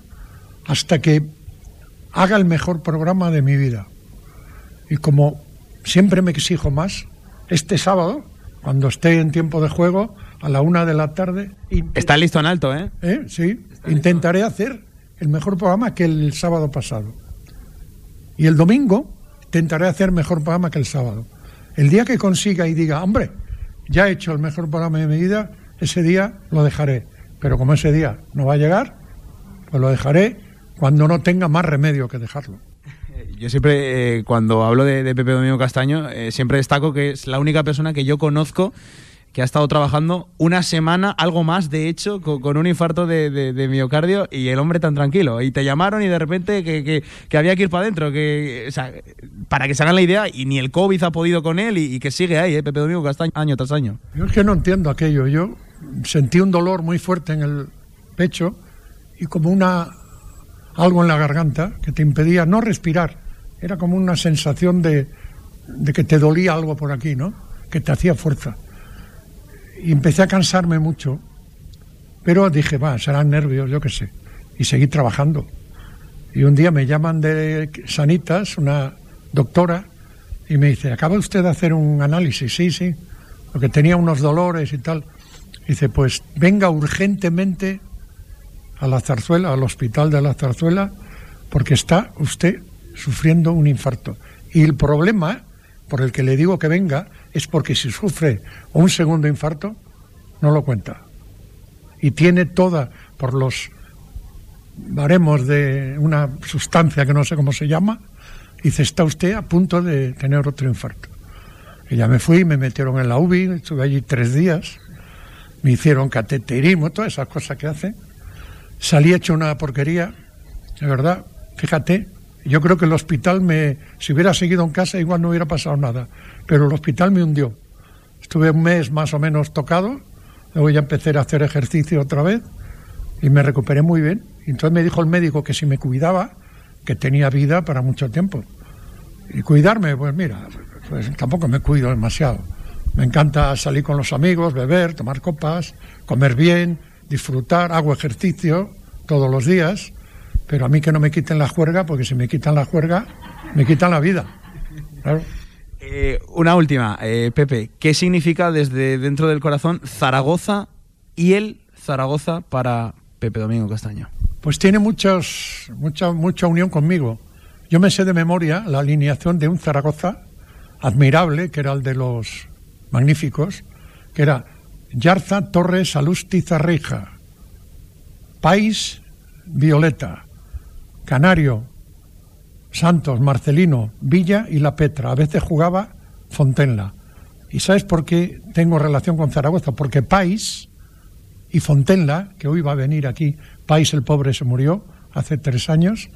Speaker 20: hasta que haga el mejor programa de mi vida. Y como siempre me exijo más, este sábado, cuando esté en tiempo de juego, a la una de la tarde,
Speaker 2: Está listo en alto, ¿eh?
Speaker 20: ¿Eh? Sí, intentaré hacer el mejor programa que el sábado pasado. Y el domingo intentaré hacer mejor programa que el sábado. El día que consiga y diga, hombre, ya he hecho el mejor programa de mi vida, ese día lo dejaré. Pero como ese día no va a llegar, pues lo dejaré cuando no tenga más remedio que dejarlo.
Speaker 2: Yo siempre, eh, cuando hablo de, Pepe Domingo Castaño, eh, siempre destaco que es la única persona que yo conozco que ha estado trabajando una semana, algo más, de hecho, con, un infarto de, miocardio y el hombre tan tranquilo. Y te llamaron y de repente que, que- había que ir para adentro. Que, para que se hagan la idea, y ni el COVID ha podido con él y, y que sigue ahí, eh, Pepe Domingo Castaño, año tras año.
Speaker 20: Yo es que no entiendo aquello. Yo sentí un dolor muy fuerte en el pecho y como una algo en la garganta que te impedía no respirar. Era como una sensación de, de que te dolía algo por aquí, ¿no? Que te hacía fuerza. Y empecé a cansarme mucho. Pero dije, va, serán nervios, yo qué sé. Y seguí trabajando. Y un día me llaman de Sanitas, una doctora, y me dice, ¿acaba usted de hacer un análisis? Sí, sí. Porque tenía unos dolores y tal. Dice, pues venga urgentemente a la zarzuela, al hospital de la zarzuela, porque está usted sufriendo un infarto. Y el problema por el que le digo que venga es porque si sufre un segundo infarto, no lo cuenta. Y tiene toda, por los baremos de una sustancia que no sé cómo se llama, dice, está usted a punto de tener otro infarto. Y ya me fui, me metieron en la UBI, estuve allí tres días, me hicieron cateterismo, todas esas cosas que hacen. Salí hecho una porquería, de verdad, fíjate, yo creo que el hospital me, si hubiera seguido en casa igual no hubiera pasado nada, pero el hospital me hundió. Estuve un mes más o menos tocado, luego ya empecé a hacer ejercicio otra vez y me recuperé muy bien. Y entonces me dijo el médico que si me cuidaba, que tenía vida para mucho tiempo. Y cuidarme, pues mira, pues tampoco me cuido demasiado. Me encanta salir con los amigos, beber, tomar copas, comer bien, disfrutar, hago ejercicio todos los días, pero a mí que no me quiten la juerga, porque si me quitan la juerga, me quitan la vida. Claro.
Speaker 2: Eh, una última, eh, Pepe, ¿qué significa desde dentro del corazón Zaragoza y el Zaragoza para Pepe Domingo Castaño?
Speaker 20: Pues tiene muchos, mucha, mucha unión conmigo. Yo me sé de memoria la alineación de un Zaragoza admirable, que era el de los magníficos, que era Yarza, Torres, Alusti, Zarreja, País, Violeta, Canario, Santos, Marcelino, Villa y La Petra. A veces jugaba Fontenla. ¿Y sabes por qué tengo relación con Zaragoza? Porque País y Fontenla, que hoy va a venir aquí, País el pobre se murió hace tres años,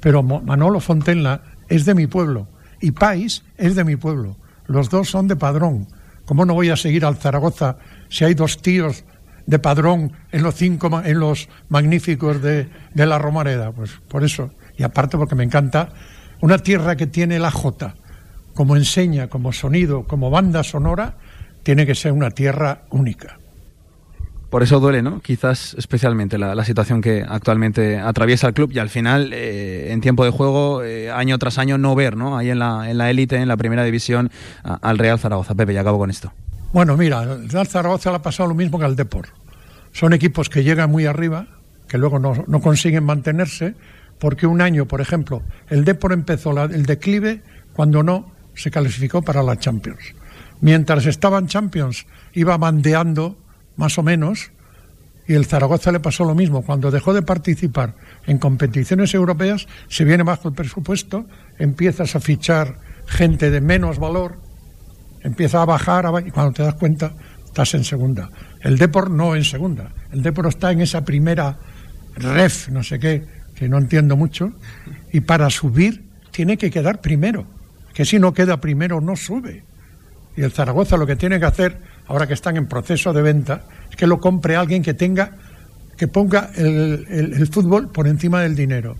Speaker 20: pero Manolo Fontenla es de mi pueblo y País es de mi pueblo. Los dos son de Padrón. ¿Cómo no voy a seguir al Zaragoza si hay dos tíos de Padrón en los cinco en los magníficos de, de la Romareda? Pues por eso. Y aparte porque me encanta una tierra que tiene la Jota como enseña, como sonido, como banda sonora, tiene que ser una tierra única.
Speaker 2: Por eso duele, ¿no? Quizás especialmente la, situación que actualmente atraviesa el club y al final, eh, en tiempo de juego, eh, año tras año, no ver, ¿no? Ahí en la en la élite, en la primera división, al Real Zaragoza. Pepe, ya acabo con esto.
Speaker 20: Bueno, mira, el Zaragoza le ha pasado lo mismo que al Depor. Son equipos que llegan muy arriba, que luego no, no consiguen mantenerse, porque un año, por ejemplo, el Depor empezó el declive cuando no se clasificó para la Champions. Mientras estaban Champions, iba bandeando más o menos, y el Zaragoza le pasó lo mismo. Cuando dejó de participar en competiciones europeas, se viene bajo el presupuesto, empiezas a fichar gente de menos valor, empieza a bajar, y cuando te das cuenta, estás en segunda. El Depor no en segunda. El Depor está en esa primera ref, no sé qué, que no entiendo mucho, y para subir tiene que quedar primero, que si no queda primero no sube. Y el Zaragoza lo que tiene que hacer, ahora que están en proceso de venta, es que lo compre alguien que tenga, que ponga el- el fútbol por encima del dinero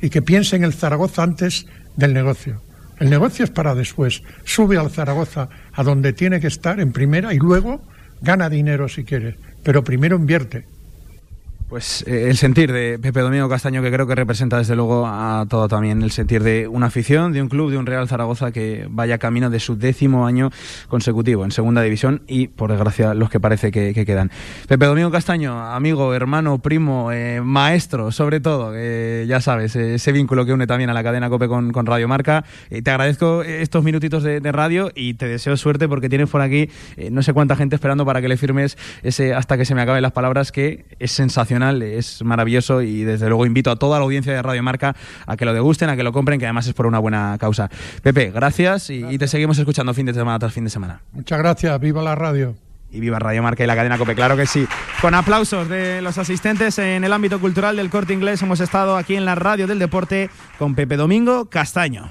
Speaker 20: y que piense en el Zaragoza antes del negocio. El negocio es para después. Sube al Zaragoza a donde tiene que estar en primera y luego gana dinero si quiere, pero primero invierte.
Speaker 2: Pues eh, el sentir de Pepe Domingo Castaño, que creo que representa desde luego a todo también el sentir de una afición, de un club, de un Real Zaragoza que vaya camino de su décimo año consecutivo en segunda división y, por desgracia, los que parece que, que quedan. Pepe Domingo Castaño, amigo, hermano, primo, eh, maestro, sobre todo, eh, ya sabes, ese vínculo que une también a la cadena COPE con, con Radio Marca. Te agradezco estos minutitos de, de radio y te deseo suerte porque tienes por aquí no sé cuánta gente esperando para que le firmes ese hasta que se me acaben las palabras que es sensacional, es maravilloso y desde luego invito a toda la audiencia de Radio Marca a que lo degusten, a que lo compren, que además es por una buena causa. Pepe, gracias y, y te seguimos escuchando fin de semana tras fin de semana.
Speaker 20: Muchas gracias, viva la radio.
Speaker 2: Y viva Radio Marca y la cadena Cope, claro que sí. Con aplausos de los asistentes en el ámbito cultural del corte inglés, hemos estado aquí en la radio del deporte con Pepe Domingo Castaño.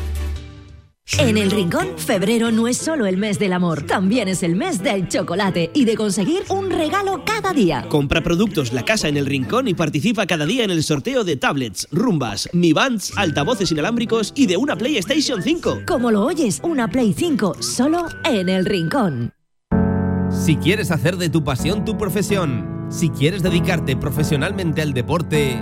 Speaker 21: En el Rincón, febrero no es solo el mes del amor, también es el mes del chocolate y de conseguir un regalo cada día.
Speaker 22: Compra productos La Casa en el Rincón y participa cada día en el sorteo de tablets, rumbas, Mi Bands, altavoces inalámbricos y de una PlayStation 5.
Speaker 21: Como lo oyes, una Play 5 solo en el Rincón.
Speaker 8: Si quieres hacer de tu pasión tu profesión, si quieres dedicarte profesionalmente al deporte,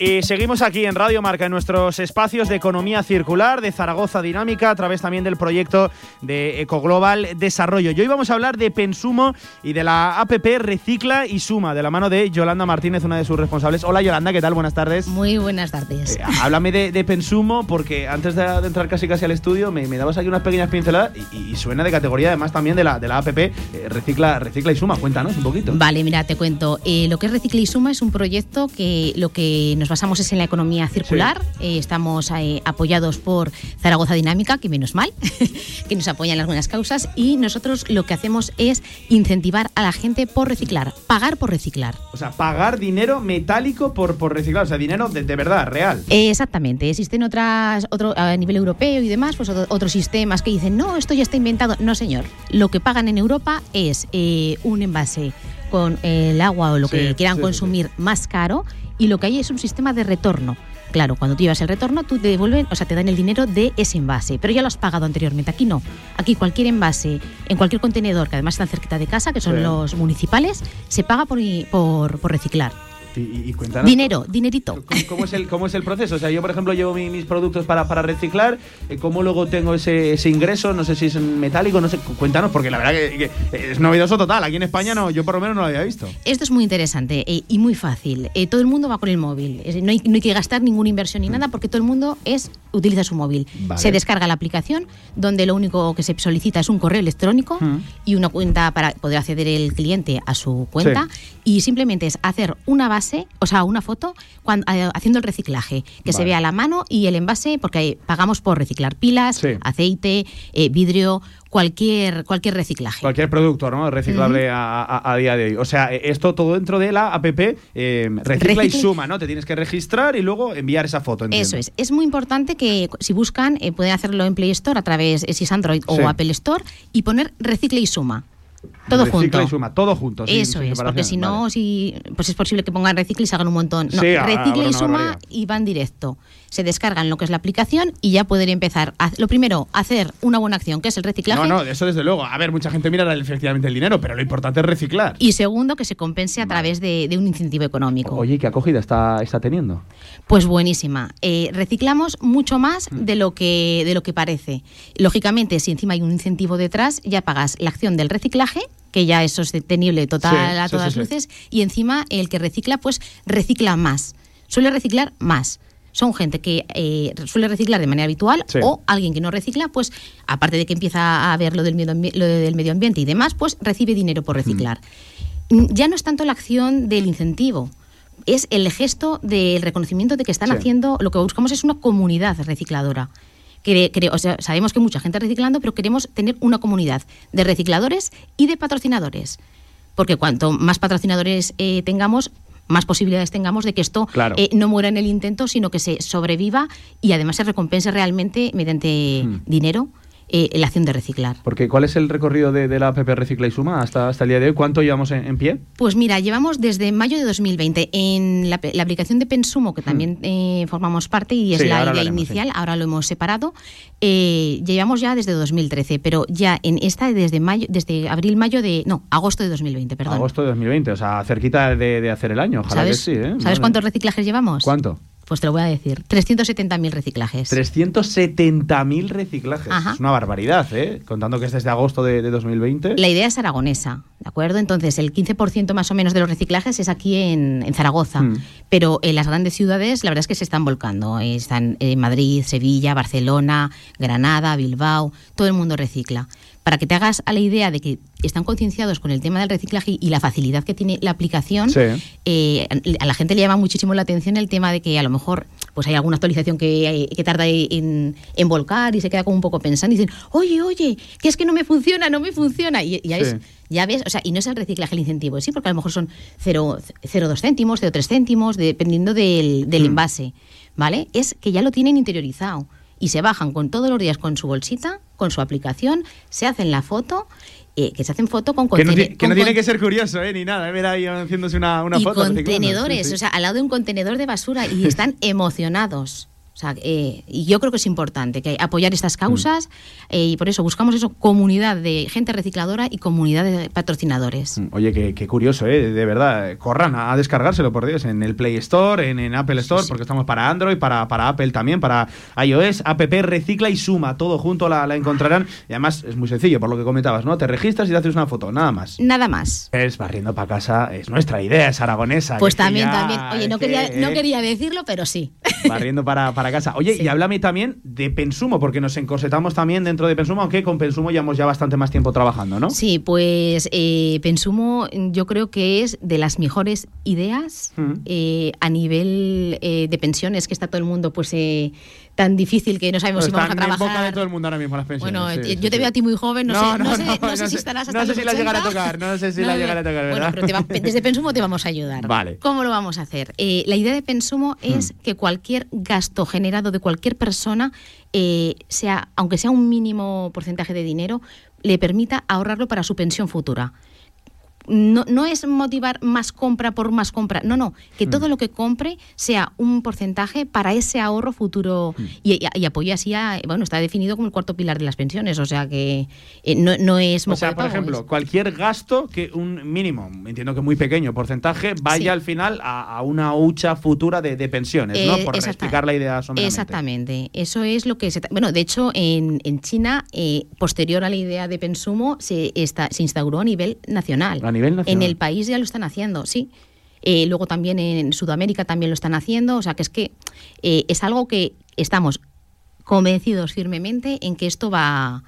Speaker 2: Y seguimos aquí en Radio Marca, en nuestros espacios de economía circular, de Zaragoza Dinámica, a través también del proyecto de Ecoglobal Desarrollo. Y hoy vamos a hablar de Pensumo y de la APP Recicla y Suma, de la mano de Yolanda Martínez, una de sus responsables. Hola Yolanda, ¿qué tal? Buenas tardes.
Speaker 23: Muy buenas tardes.
Speaker 2: Eh, háblame de, de Pensumo, porque antes de, de entrar casi casi al estudio, me, me dabas aquí unas pequeñas pinceladas y, y suena de categoría además también de la, de la APP eh, Recicla, Recicla y Suma. Cuéntanos un poquito.
Speaker 23: Vale, mira, te cuento. Eh, lo que es Recicla y Suma es un proyecto que lo que nos basamos es en la economía circular. Eh, estamos eh, apoyados por Zaragoza Dinámica, que menos mal, que nos apoyan en las buenas causas. Y nosotros lo que hacemos es incentivar a la gente por reciclar, pagar por reciclar.
Speaker 2: O sea, pagar dinero metálico por, por reciclar, o sea, dinero de, de verdad, real.
Speaker 23: Eh, exactamente. Existen otras, otro, a nivel europeo y demás, pues otro- otros sistemas que dicen, no, esto ya está inventado. No, señor. Lo que pagan en Europa es eh, un envase con el agua o lo
Speaker 24: Sí,
Speaker 23: que quieran
Speaker 24: sí, sí,
Speaker 23: consumir más caro y lo que hay es un sistema de retorno. Claro, cuando tú llevas el retorno, tú te devuelven, o sea, te dan el dinero de ese envase, pero ya lo has pagado anteriormente. Aquí no. Aquí cualquier envase, en cualquier contenedor, que además están cerquita de casa, que son
Speaker 2: Sí.
Speaker 23: los municipales, se paga por, por, por reciclar.
Speaker 2: Y, cuéntanos.
Speaker 23: Dinero, dinerito.
Speaker 2: ¿Cómo, cómo es el, ¿Cómo es el proceso? O sea, yo, por ejemplo, llevo mi- mis productos para, para reciclar. eh, ¿Cómo luego tengo ese, ese ingreso? No sé si es metálico, no sé. cu- Cuéntanos, porque la verdad que, que es novedoso total. Aquí en España no, yo por lo menos no lo había visto.
Speaker 23: Esto es muy interesante eh, y muy fácil. Eh, todo el mundo va con el móvil. No, hay, no hay que gastar ninguna inversión ni nada porque todo el mundo es utiliza su móvil.
Speaker 24: Vale.
Speaker 23: Se descarga la aplicación donde lo único que se solicita es un correo electrónico
Speaker 24: Mm.
Speaker 23: y una cuenta para poder acceder el cliente a su cuenta y simplemente es hacer una base, o sea, una foto cuando, eh, haciendo el reciclaje, que se vea la mano y el envase porque pagamos por reciclar pilas,
Speaker 2: Sí.
Speaker 23: aceite, eh, vidrio, cualquier cualquier reciclaje.
Speaker 2: Cualquier producto, ¿no? Reciclable a, a- a día de hoy. O sea, eh, esto todo dentro de la APP eh, Recicla y
Speaker 23: Recicla-
Speaker 2: Suma, ¿no? Te tienes que registrar y luego enviar esa foto. entiendo.
Speaker 23: Eso es. Es muy importante que si buscan, eh, pueden hacerlo en Play Store a través, eh, si es Android o
Speaker 2: Sí.
Speaker 23: Apple Store, y poner recicle y suma. Todo
Speaker 2: Recicla
Speaker 23: junto.
Speaker 2: y Suma, todo junto.
Speaker 23: Eso
Speaker 2: sin
Speaker 23: es, porque si no, si, pues es posible que pongan recicle y salgan un montón. No,
Speaker 2: Sí,
Speaker 23: recicle y suma
Speaker 2: barbaridad.
Speaker 23: y van directo. Se descargan lo que es la aplicación y ya pueden empezar. A, lo primero, hacer una buena acción, que es el reciclaje.
Speaker 2: No, no, eso desde luego. A ver, mucha gente mira efectivamente el dinero, pero lo importante es reciclar.
Speaker 23: Y segundo, que se compense a través de, de un incentivo económico.
Speaker 2: Oye, ¿qué acogida está, está teniendo?
Speaker 23: Pues buenísima. Eh, reciclamos mucho más
Speaker 2: Mm.
Speaker 23: de lo que de lo que parece. Lógicamente, si encima hay un incentivo detrás, ya pagas la acción del reciclaje, que ya es sostenible total
Speaker 2: Sí,
Speaker 23: a
Speaker 2: sí,
Speaker 23: todas
Speaker 2: sí, sí.
Speaker 23: luces, y encima el que recicla, pues recicla más. Suele reciclar más. Son gente que eh, suele reciclar de manera habitual
Speaker 24: Sí.
Speaker 23: o alguien que no recicla, pues aparte de que empieza a ver lo del medio, ambi- lo del medio ambiente y demás, pues recibe dinero por reciclar. Mm, Ya no es tanto la acción del incentivo, es el gesto del reconocimiento de que están
Speaker 24: Sí.
Speaker 23: haciendo, lo que buscamos es una comunidad recicladora. O sea, sabemos que mucha gente reciclando, pero queremos tener una comunidad de recicladores y de patrocinadores. Porque cuanto más patrocinadores eh, tengamos, más posibilidades tengamos de que esto
Speaker 2: Claro.
Speaker 23: eh, no muera en el intento, sino que se sobreviva y además se recompense realmente mediante
Speaker 2: Hmm.
Speaker 23: dinero eh, la acción de reciclar.
Speaker 2: Porque ¿cuál es el recorrido de, de la APP Recicla y Suma hasta, hasta el día de hoy? ¿Cuánto llevamos en, en pie?
Speaker 23: Pues mira, llevamos desde mayo de 2020 en la, la aplicación de Pensumo, que también eh, formamos parte y es.
Speaker 2: Sí,
Speaker 23: la idea inicial, ahora lo hemos separado. eh, llevamos ya desde 2013, pero ya en esta desde mayo, desde abril-mayo de. No, agosto de 2020, perdón.
Speaker 2: Agosto de 2020, o sea, cerquita de, de hacer el año. Ojalá
Speaker 23: ¿Sabes,
Speaker 2: que sí, ¿eh?
Speaker 23: ¿sabes cuántos reciclajes llevamos?
Speaker 2: ¿Cuánto?
Speaker 23: Pues te lo voy a decir. 370.000 reciclajes.
Speaker 2: 370.000 reciclajes.
Speaker 23: Ajá.
Speaker 2: Es una barbaridad, ¿eh? Contando que es desde agosto de, de 2020.
Speaker 23: La idea es aragonesa, ¿de acuerdo? Entonces, el 15% más o menos de los reciclajes es aquí en, en Zaragoza,
Speaker 2: Mm.
Speaker 23: pero en las grandes ciudades la verdad es que se están volcando. Eh, Están en Madrid, Sevilla, Barcelona, Granada, Bilbao, todo el mundo recicla. Para que te hagas a la idea de que están concienciados con el tema del reciclaje y la facilidad que tiene la aplicación,
Speaker 2: Sí.
Speaker 23: eh, a la gente le llama muchísimo la atención el tema de que a lo mejor pues hay alguna actualización que, que tarda en, en volcar y se queda como un poco pensando y dicen, oye, oye, que es que no me funciona, no me funciona. Y ya,
Speaker 2: Sí.
Speaker 23: ves, ya ves, o sea, y no es el reciclaje el incentivo, sí, porque a lo mejor son 0,2 céntimos, 0,3 céntimos, dependiendo del, del
Speaker 2: Mm.
Speaker 23: envase, ¿vale? Es que ya lo tienen interiorizado. Y se bajan con todos los días con su bolsita, con su aplicación, se hacen la foto eh, que se hacen foto con
Speaker 2: Que no,
Speaker 23: contene-
Speaker 2: ti- que no tiene que ser curioso, ¿eh? Ni nada, ¿eh? Ver ahí haciéndose una, una
Speaker 23: y
Speaker 2: foto.
Speaker 23: contenedores,
Speaker 2: Sí, sí.
Speaker 23: o sea, al lado de un contenedor de basura y están emocionados. O sea, eh, y yo creo que es importante que apoyar estas causas eh, y por eso buscamos eso, comunidad de gente recicladora y comunidad de patrocinadores.
Speaker 2: Oye, qué, qué curioso, ¿eh? De verdad. Corran a, a descargárselo, por Dios, en el Play Store, en, en Apple Store, porque estamos para Android, para, para Apple también, para iOS, app Recicla y Suma, todo junto la, la encontrarán. Y además es muy sencillo, por lo que comentabas, ¿no? Te registras y te haces una foto, nada más.
Speaker 23: Nada más.
Speaker 2: Es barriendo para casa, es nuestra idea, es aragonesa.
Speaker 23: Pues también,
Speaker 2: ya-
Speaker 23: también. Oye, no
Speaker 2: que,
Speaker 23: quería, no quería decirlo, pero sí.
Speaker 2: Barriendo para, para casa. Oye, y háblame también de Pensumo, porque nos encorsetamos también dentro de Pensumo, aunque con Pensumo llevamos ya bastante más tiempo trabajando, ¿no?
Speaker 23: Sí, pues eh, Pensumo yo creo que es de las mejores ideas eh, a nivel eh, de pensiones, que está todo el mundo pues eh, tan difícil que no sabemos si vamos a
Speaker 2: Están en boca de
Speaker 23: trabajar.
Speaker 2: todo el mundo ahora mismo las pensiones.
Speaker 23: Bueno,
Speaker 2: sí,
Speaker 23: eh,
Speaker 2: sí,
Speaker 23: yo te veo a ti muy joven, no, sé, no, sé, no sé si estarás hasta
Speaker 2: No sé
Speaker 23: los
Speaker 2: si la llegará a
Speaker 23: 80.
Speaker 2: tocar, no sé si la llegará a tocar, ¿verdad?
Speaker 23: Bueno, pero te va- desde Pensumo te vamos a ayudar.
Speaker 2: Vale.
Speaker 23: ¿Cómo lo vamos a hacer? Eh, la idea de Pensumo es que cualquier gasto generado de cualquier persona, eh, sea, aunque sea un mínimo porcentaje de dinero, le permita ahorrarlo para su pensión futura. No, no es motivar más compra por más compra, no, no, que
Speaker 2: Hmm.
Speaker 23: todo lo que compre sea un porcentaje para ese ahorro futuro
Speaker 2: Hmm.
Speaker 23: y, y, y apoya así a, bueno, está definido como el cuarto pilar de las pensiones, o sea que eh, no, no es
Speaker 2: O sea, por ejemplo,
Speaker 23: es-
Speaker 2: cualquier gasto que un mínimo, entiendo que muy pequeño porcentaje, vaya
Speaker 23: Sí.
Speaker 2: al final a, a una hucha futura de, de pensiones, ¿no?
Speaker 23: Eh,
Speaker 2: Por explicar la idea.
Speaker 23: Exactamente, eso es lo que se... Bueno, de hecho, en, en China, eh, posterior a la idea de Pensumo, se, está, se instauró a nivel nacional.
Speaker 2: A nivel nacional.
Speaker 23: En el país ya lo están haciendo, sí. Eh, luego también en Sudamérica también lo están haciendo, o sea que es que eh, es algo que estamos convencidos firmemente en que esto va,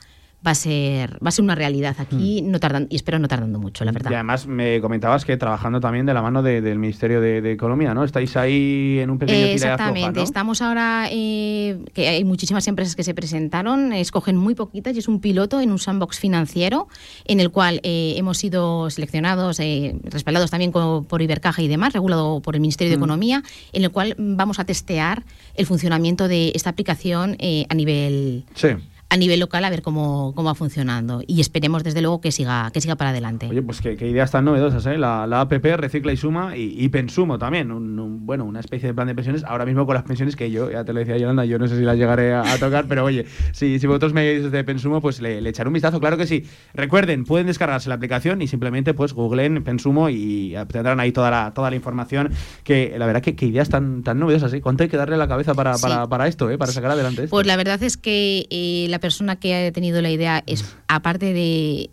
Speaker 23: va, a, ser, va a ser una realidad aquí, no tardan, y espero no tardando mucho, la verdad.
Speaker 2: Y además me comentabas que trabajando también de la mano de- del Ministerio de, de Economía, ¿no? Estáis ahí en un pequeño
Speaker 23: Eh, Exactamente,
Speaker 2: ¿no?
Speaker 23: estamos ahora, eh, que hay muchísimas empresas que se presentaron, escogen muy poquitas y es un piloto en un sandbox financiero en el cual eh, hemos sido seleccionados, eh, respaldados también por Ibercaja y demás, regulado por el Ministerio de
Speaker 2: Mm.
Speaker 23: Economía, en el cual vamos a testear el funcionamiento de esta aplicación eh, a nivel
Speaker 2: Sí.
Speaker 23: A nivel local a ver cómo, cómo va funcionando y esperemos desde luego que siga que siga para adelante.
Speaker 2: Oye, pues qué, qué ideas tan novedosas, ¿eh? La, la APP Recicla y Suma y, y Pensumo también. Un, un- bueno, una especie de plan de pensiones. Ahora mismo con las pensiones que yo, ya te lo decía Yolanda, yo no sé si las llegaré a, a tocar, pero oye, si, si vosotros me dices de Pensumo, pues le, le echaré un vistazo, claro que sí. Recuerden, pueden descargarse la aplicación y simplemente pues googleen Pensumo y tendrán ahí toda la, toda la información. Que la verdad que qué ideas tan, tan novedosas, ¿eh? ¿Cuánto hay que darle a la cabeza para,
Speaker 23: Sí.
Speaker 2: para, para esto, ¿eh? Para sacar adelante esto.
Speaker 23: Pues la verdad es que eh, la persona que ha tenido la idea es, aparte de...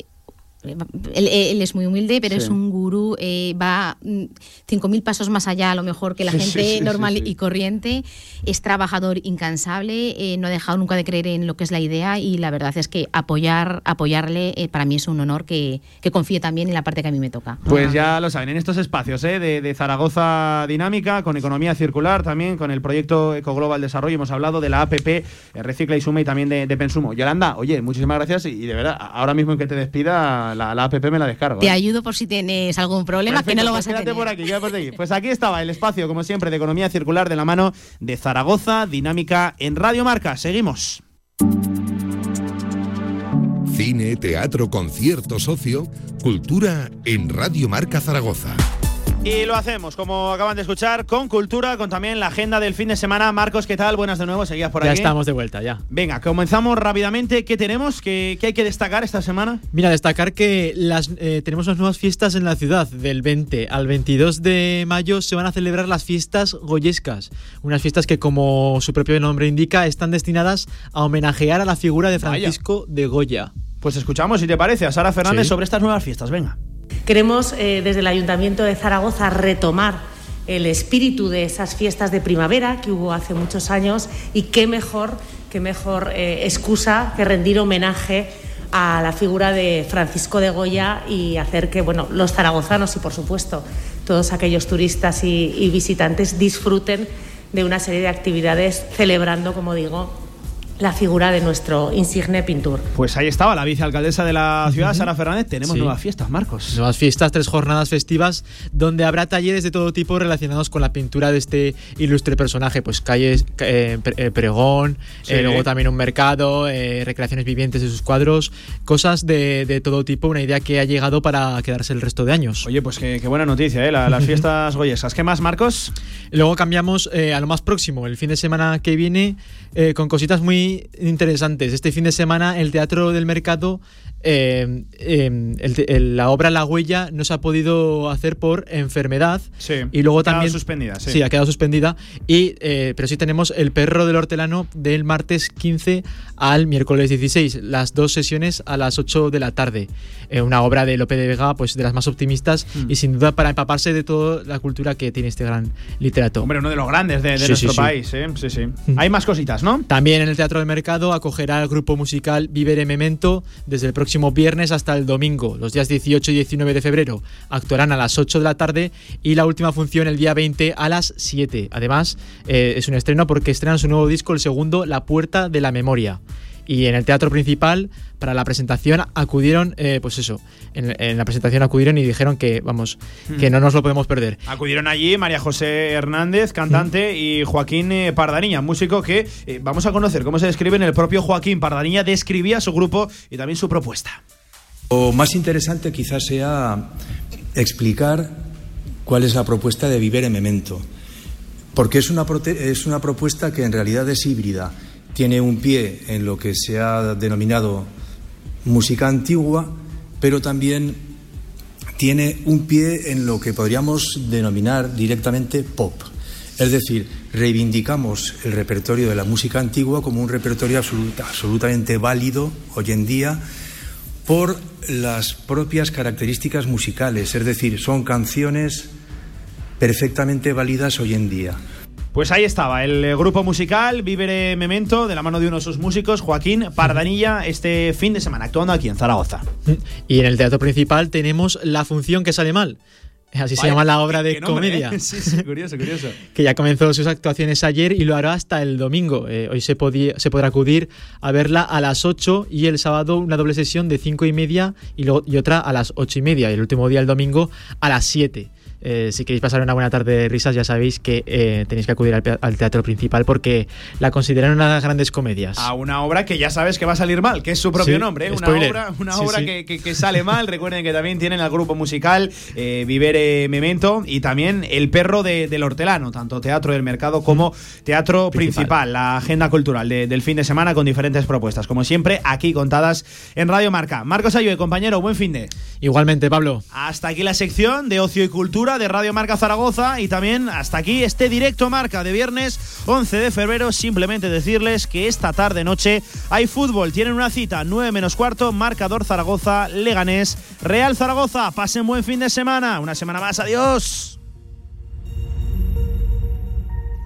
Speaker 23: Él, él es muy humilde, pero
Speaker 2: Sí.
Speaker 23: es un gurú, eh, va mm, 5.000 pasos más allá a lo mejor que la
Speaker 2: Sí,
Speaker 23: gente
Speaker 2: sí, sí,
Speaker 23: normal
Speaker 2: sí, sí.
Speaker 23: y corriente. Es trabajador incansable, eh, no ha dejado nunca de creer en lo que es la idea y la verdad es que apoyar, apoyarle eh, para mí es un honor que, que confíe también en la parte que a mí me toca.
Speaker 2: Pues ya lo saben, en estos espacios ¿eh? de, de Zaragoza Dinámica, con economía circular, también con el proyecto Ecoglobal Desarrollo, hemos hablado de la APP eh, Recicla y Suma y también de, de Pensumo. Yolanda, oye, muchísimas gracias y, y de verdad, ahora mismo en que te despida, la, la APP me la descargo.
Speaker 23: Te
Speaker 2: ¿eh?
Speaker 23: ayudo por si tienes algún problema, que no
Speaker 2: Perfecto,
Speaker 23: lo
Speaker 2: pues
Speaker 23: vas a
Speaker 2: quédate
Speaker 23: tener.
Speaker 2: por aquí, quédate por aquí. Pues aquí estaba el espacio, como siempre, de economía circular de la mano de Zaragoza Dinámica en Radio Marca. Seguimos.
Speaker 1: Cine, teatro, concierto, socio, cultura en Radio Marca Zaragoza.
Speaker 25: Y lo hacemos, como acaban de escuchar, con cultura, con también la agenda del fin de semana. Marcos, ¿qué tal? Buenas de nuevo, seguías por
Speaker 12: ya
Speaker 25: aquí.
Speaker 12: estamos de vuelta, ya.
Speaker 25: Venga, comenzamos rápidamente. ¿Qué tenemos? ¿Qué, qué hay que destacar esta semana?
Speaker 12: Mira, destacar que las, eh, tenemos unas nuevas fiestas en la ciudad. Del 20 al 22 de mayo se van a celebrar las fiestas goyescas. Unas fiestas que, como su propio nombre indica, están destinadas a homenajear a la figura de Francisco de Goya.
Speaker 25: Pues escuchamos, si te parece, a Sara Fernández
Speaker 12: Sí.
Speaker 25: sobre estas nuevas fiestas. Venga.
Speaker 24: Queremos eh, desde el Ayuntamiento de Zaragoza retomar el espíritu de esas fiestas de primavera que hubo hace muchos años y qué mejor, qué mejor eh, excusa que rendir homenaje a la figura de Francisco de Goya y hacer que bueno, los zaragozanos y por supuesto todos aquellos turistas y, y visitantes disfruten de una serie de actividades celebrando, como digo, la figura de nuestro insigne pintor.
Speaker 2: Pues ahí estaba la vicealcaldesa de la ciudad, Sara Fernández. Tenemos
Speaker 12: Sí.
Speaker 2: nuevas fiestas, Marcos.
Speaker 12: Nuevas fiestas, tres jornadas festivas donde habrá talleres de todo tipo relacionados con la pintura de este ilustre personaje, pues calles, eh, eh, pregón,
Speaker 2: Sí.
Speaker 12: eh, luego también un mercado, eh, recreaciones vivientes de sus cuadros, cosas de, de todo tipo, una idea que ha llegado para quedarse el resto de años.
Speaker 2: Oye, pues qué, qué buena noticia, ¿eh? La- las fiestas goyesas. ¿Qué más, Marcos?
Speaker 12: Luego cambiamos eh, a lo más próximo, el fin de semana que viene, eh, con cositas muy interesantes. Este fin de semana el Teatro del Mercado, eh, eh, el el- la obra La Huella no se ha podido hacer por enfermedad.
Speaker 2: Sí,
Speaker 12: y luego
Speaker 2: ha quedado
Speaker 12: también
Speaker 2: suspendida, sí.
Speaker 12: ha quedado suspendida. Y, eh, pero sí tenemos el Perro del Hortelano del martes 15 al miércoles 16, las dos sesiones a las 8 de la tarde. Eh, una obra de Lope de Vega, pues de las más optimistas
Speaker 2: Mm.
Speaker 12: y sin duda para empaparse de toda la cultura que tiene este gran literato.
Speaker 2: Hombre, uno de los grandes de, de
Speaker 12: Sí,
Speaker 2: nuestro
Speaker 12: sí.
Speaker 2: país. Sí, sí. Hay más cositas, ¿no?
Speaker 12: También en el Teatro del Mercado acogerá el grupo musical Vivere Memento desde el próximo viernes hasta el domingo. Los días 18 y 19 de febrero actuarán a las 8 de la tarde y la última función el día 20 a las 7. Además, eh, es un estreno porque estrenan su nuevo disco, el segundo, La Puerta de la Memoria. Y en el teatro principal, para la presentación, acudieron, eh, pues eso, en, en la presentación acudieron y dijeron que, vamos, que
Speaker 2: Mm.
Speaker 12: no nos lo podemos perder.
Speaker 2: Acudieron allí María José Hernández, cantante, y Joaquín eh, Pardaniña, músico que eh, vamos a conocer cómo se describe en el propio Joaquín Pardaniña, describía su grupo y también su propuesta.
Speaker 26: Lo más interesante quizás sea explicar cuál es la propuesta de Vivere Memento, porque es una, prote- es una propuesta que en realidad es híbrida. Tiene un pie en lo que se ha denominado música antigua, pero también tiene un pie en lo que podríamos denominar directamente pop. Es decir, reivindicamos el repertorio de la música antigua como un repertorio absoluta- absolutamente válido hoy en día por las propias características musicales, es decir, son canciones perfectamente válidas hoy en día.
Speaker 2: Pues ahí estaba, el eh, grupo musical Vivere Memento, de la mano de uno de sus músicos, Joaquín Pardanilla, este fin de semana, actuando aquí en Zaragoza.
Speaker 12: Y en el teatro principal tenemos la función que sale mal. Así se llama la obra de
Speaker 2: nombre,
Speaker 12: comedia.
Speaker 2: ¿eh? Sí, sí, curioso, curioso.
Speaker 12: que ya comenzó sus actuaciones ayer y lo hará hasta el domingo. Eh, hoy se, podía, se podrá acudir a verla a las 8 y el sábado una doble sesión de 5 y media y, luego- y otra a las 8 y media. Y el último día, el domingo, a las 7. Eh, si queréis pasar una buena tarde de risas, ya sabéis que eh, tenéis que acudir al, teatro principal porque la consideran una de las grandes comedias.
Speaker 2: A una obra que ya sabes que va a salir mal, que es su propio
Speaker 12: Sí,
Speaker 2: nombre, ¿eh? una obra, una
Speaker 12: Sí,
Speaker 2: obra
Speaker 12: sí.
Speaker 2: Que, que- que sale mal. Recuerden que también tienen al grupo musical eh, Vivere Memento y también El Perro de- del Hortelano, tanto Teatro del Mercado como Teatro Principal, la agenda cultural de- del fin de semana con diferentes propuestas, como siempre, aquí contadas en Radio Marca. Marcos Ayue, compañero, buen fin de.
Speaker 12: Igualmente, Pablo.
Speaker 2: Hasta aquí la sección de ocio y de Radio Marca Zaragoza y también hasta aquí este directo marca de viernes 11 de febrero. Simplemente decirles que esta tarde noche hay fútbol. Tienen una cita 9 menos cuarto, marcador Zaragoza, Leganés, Real Zaragoza. Pasen buen fin de semana. Una semana más. Adiós.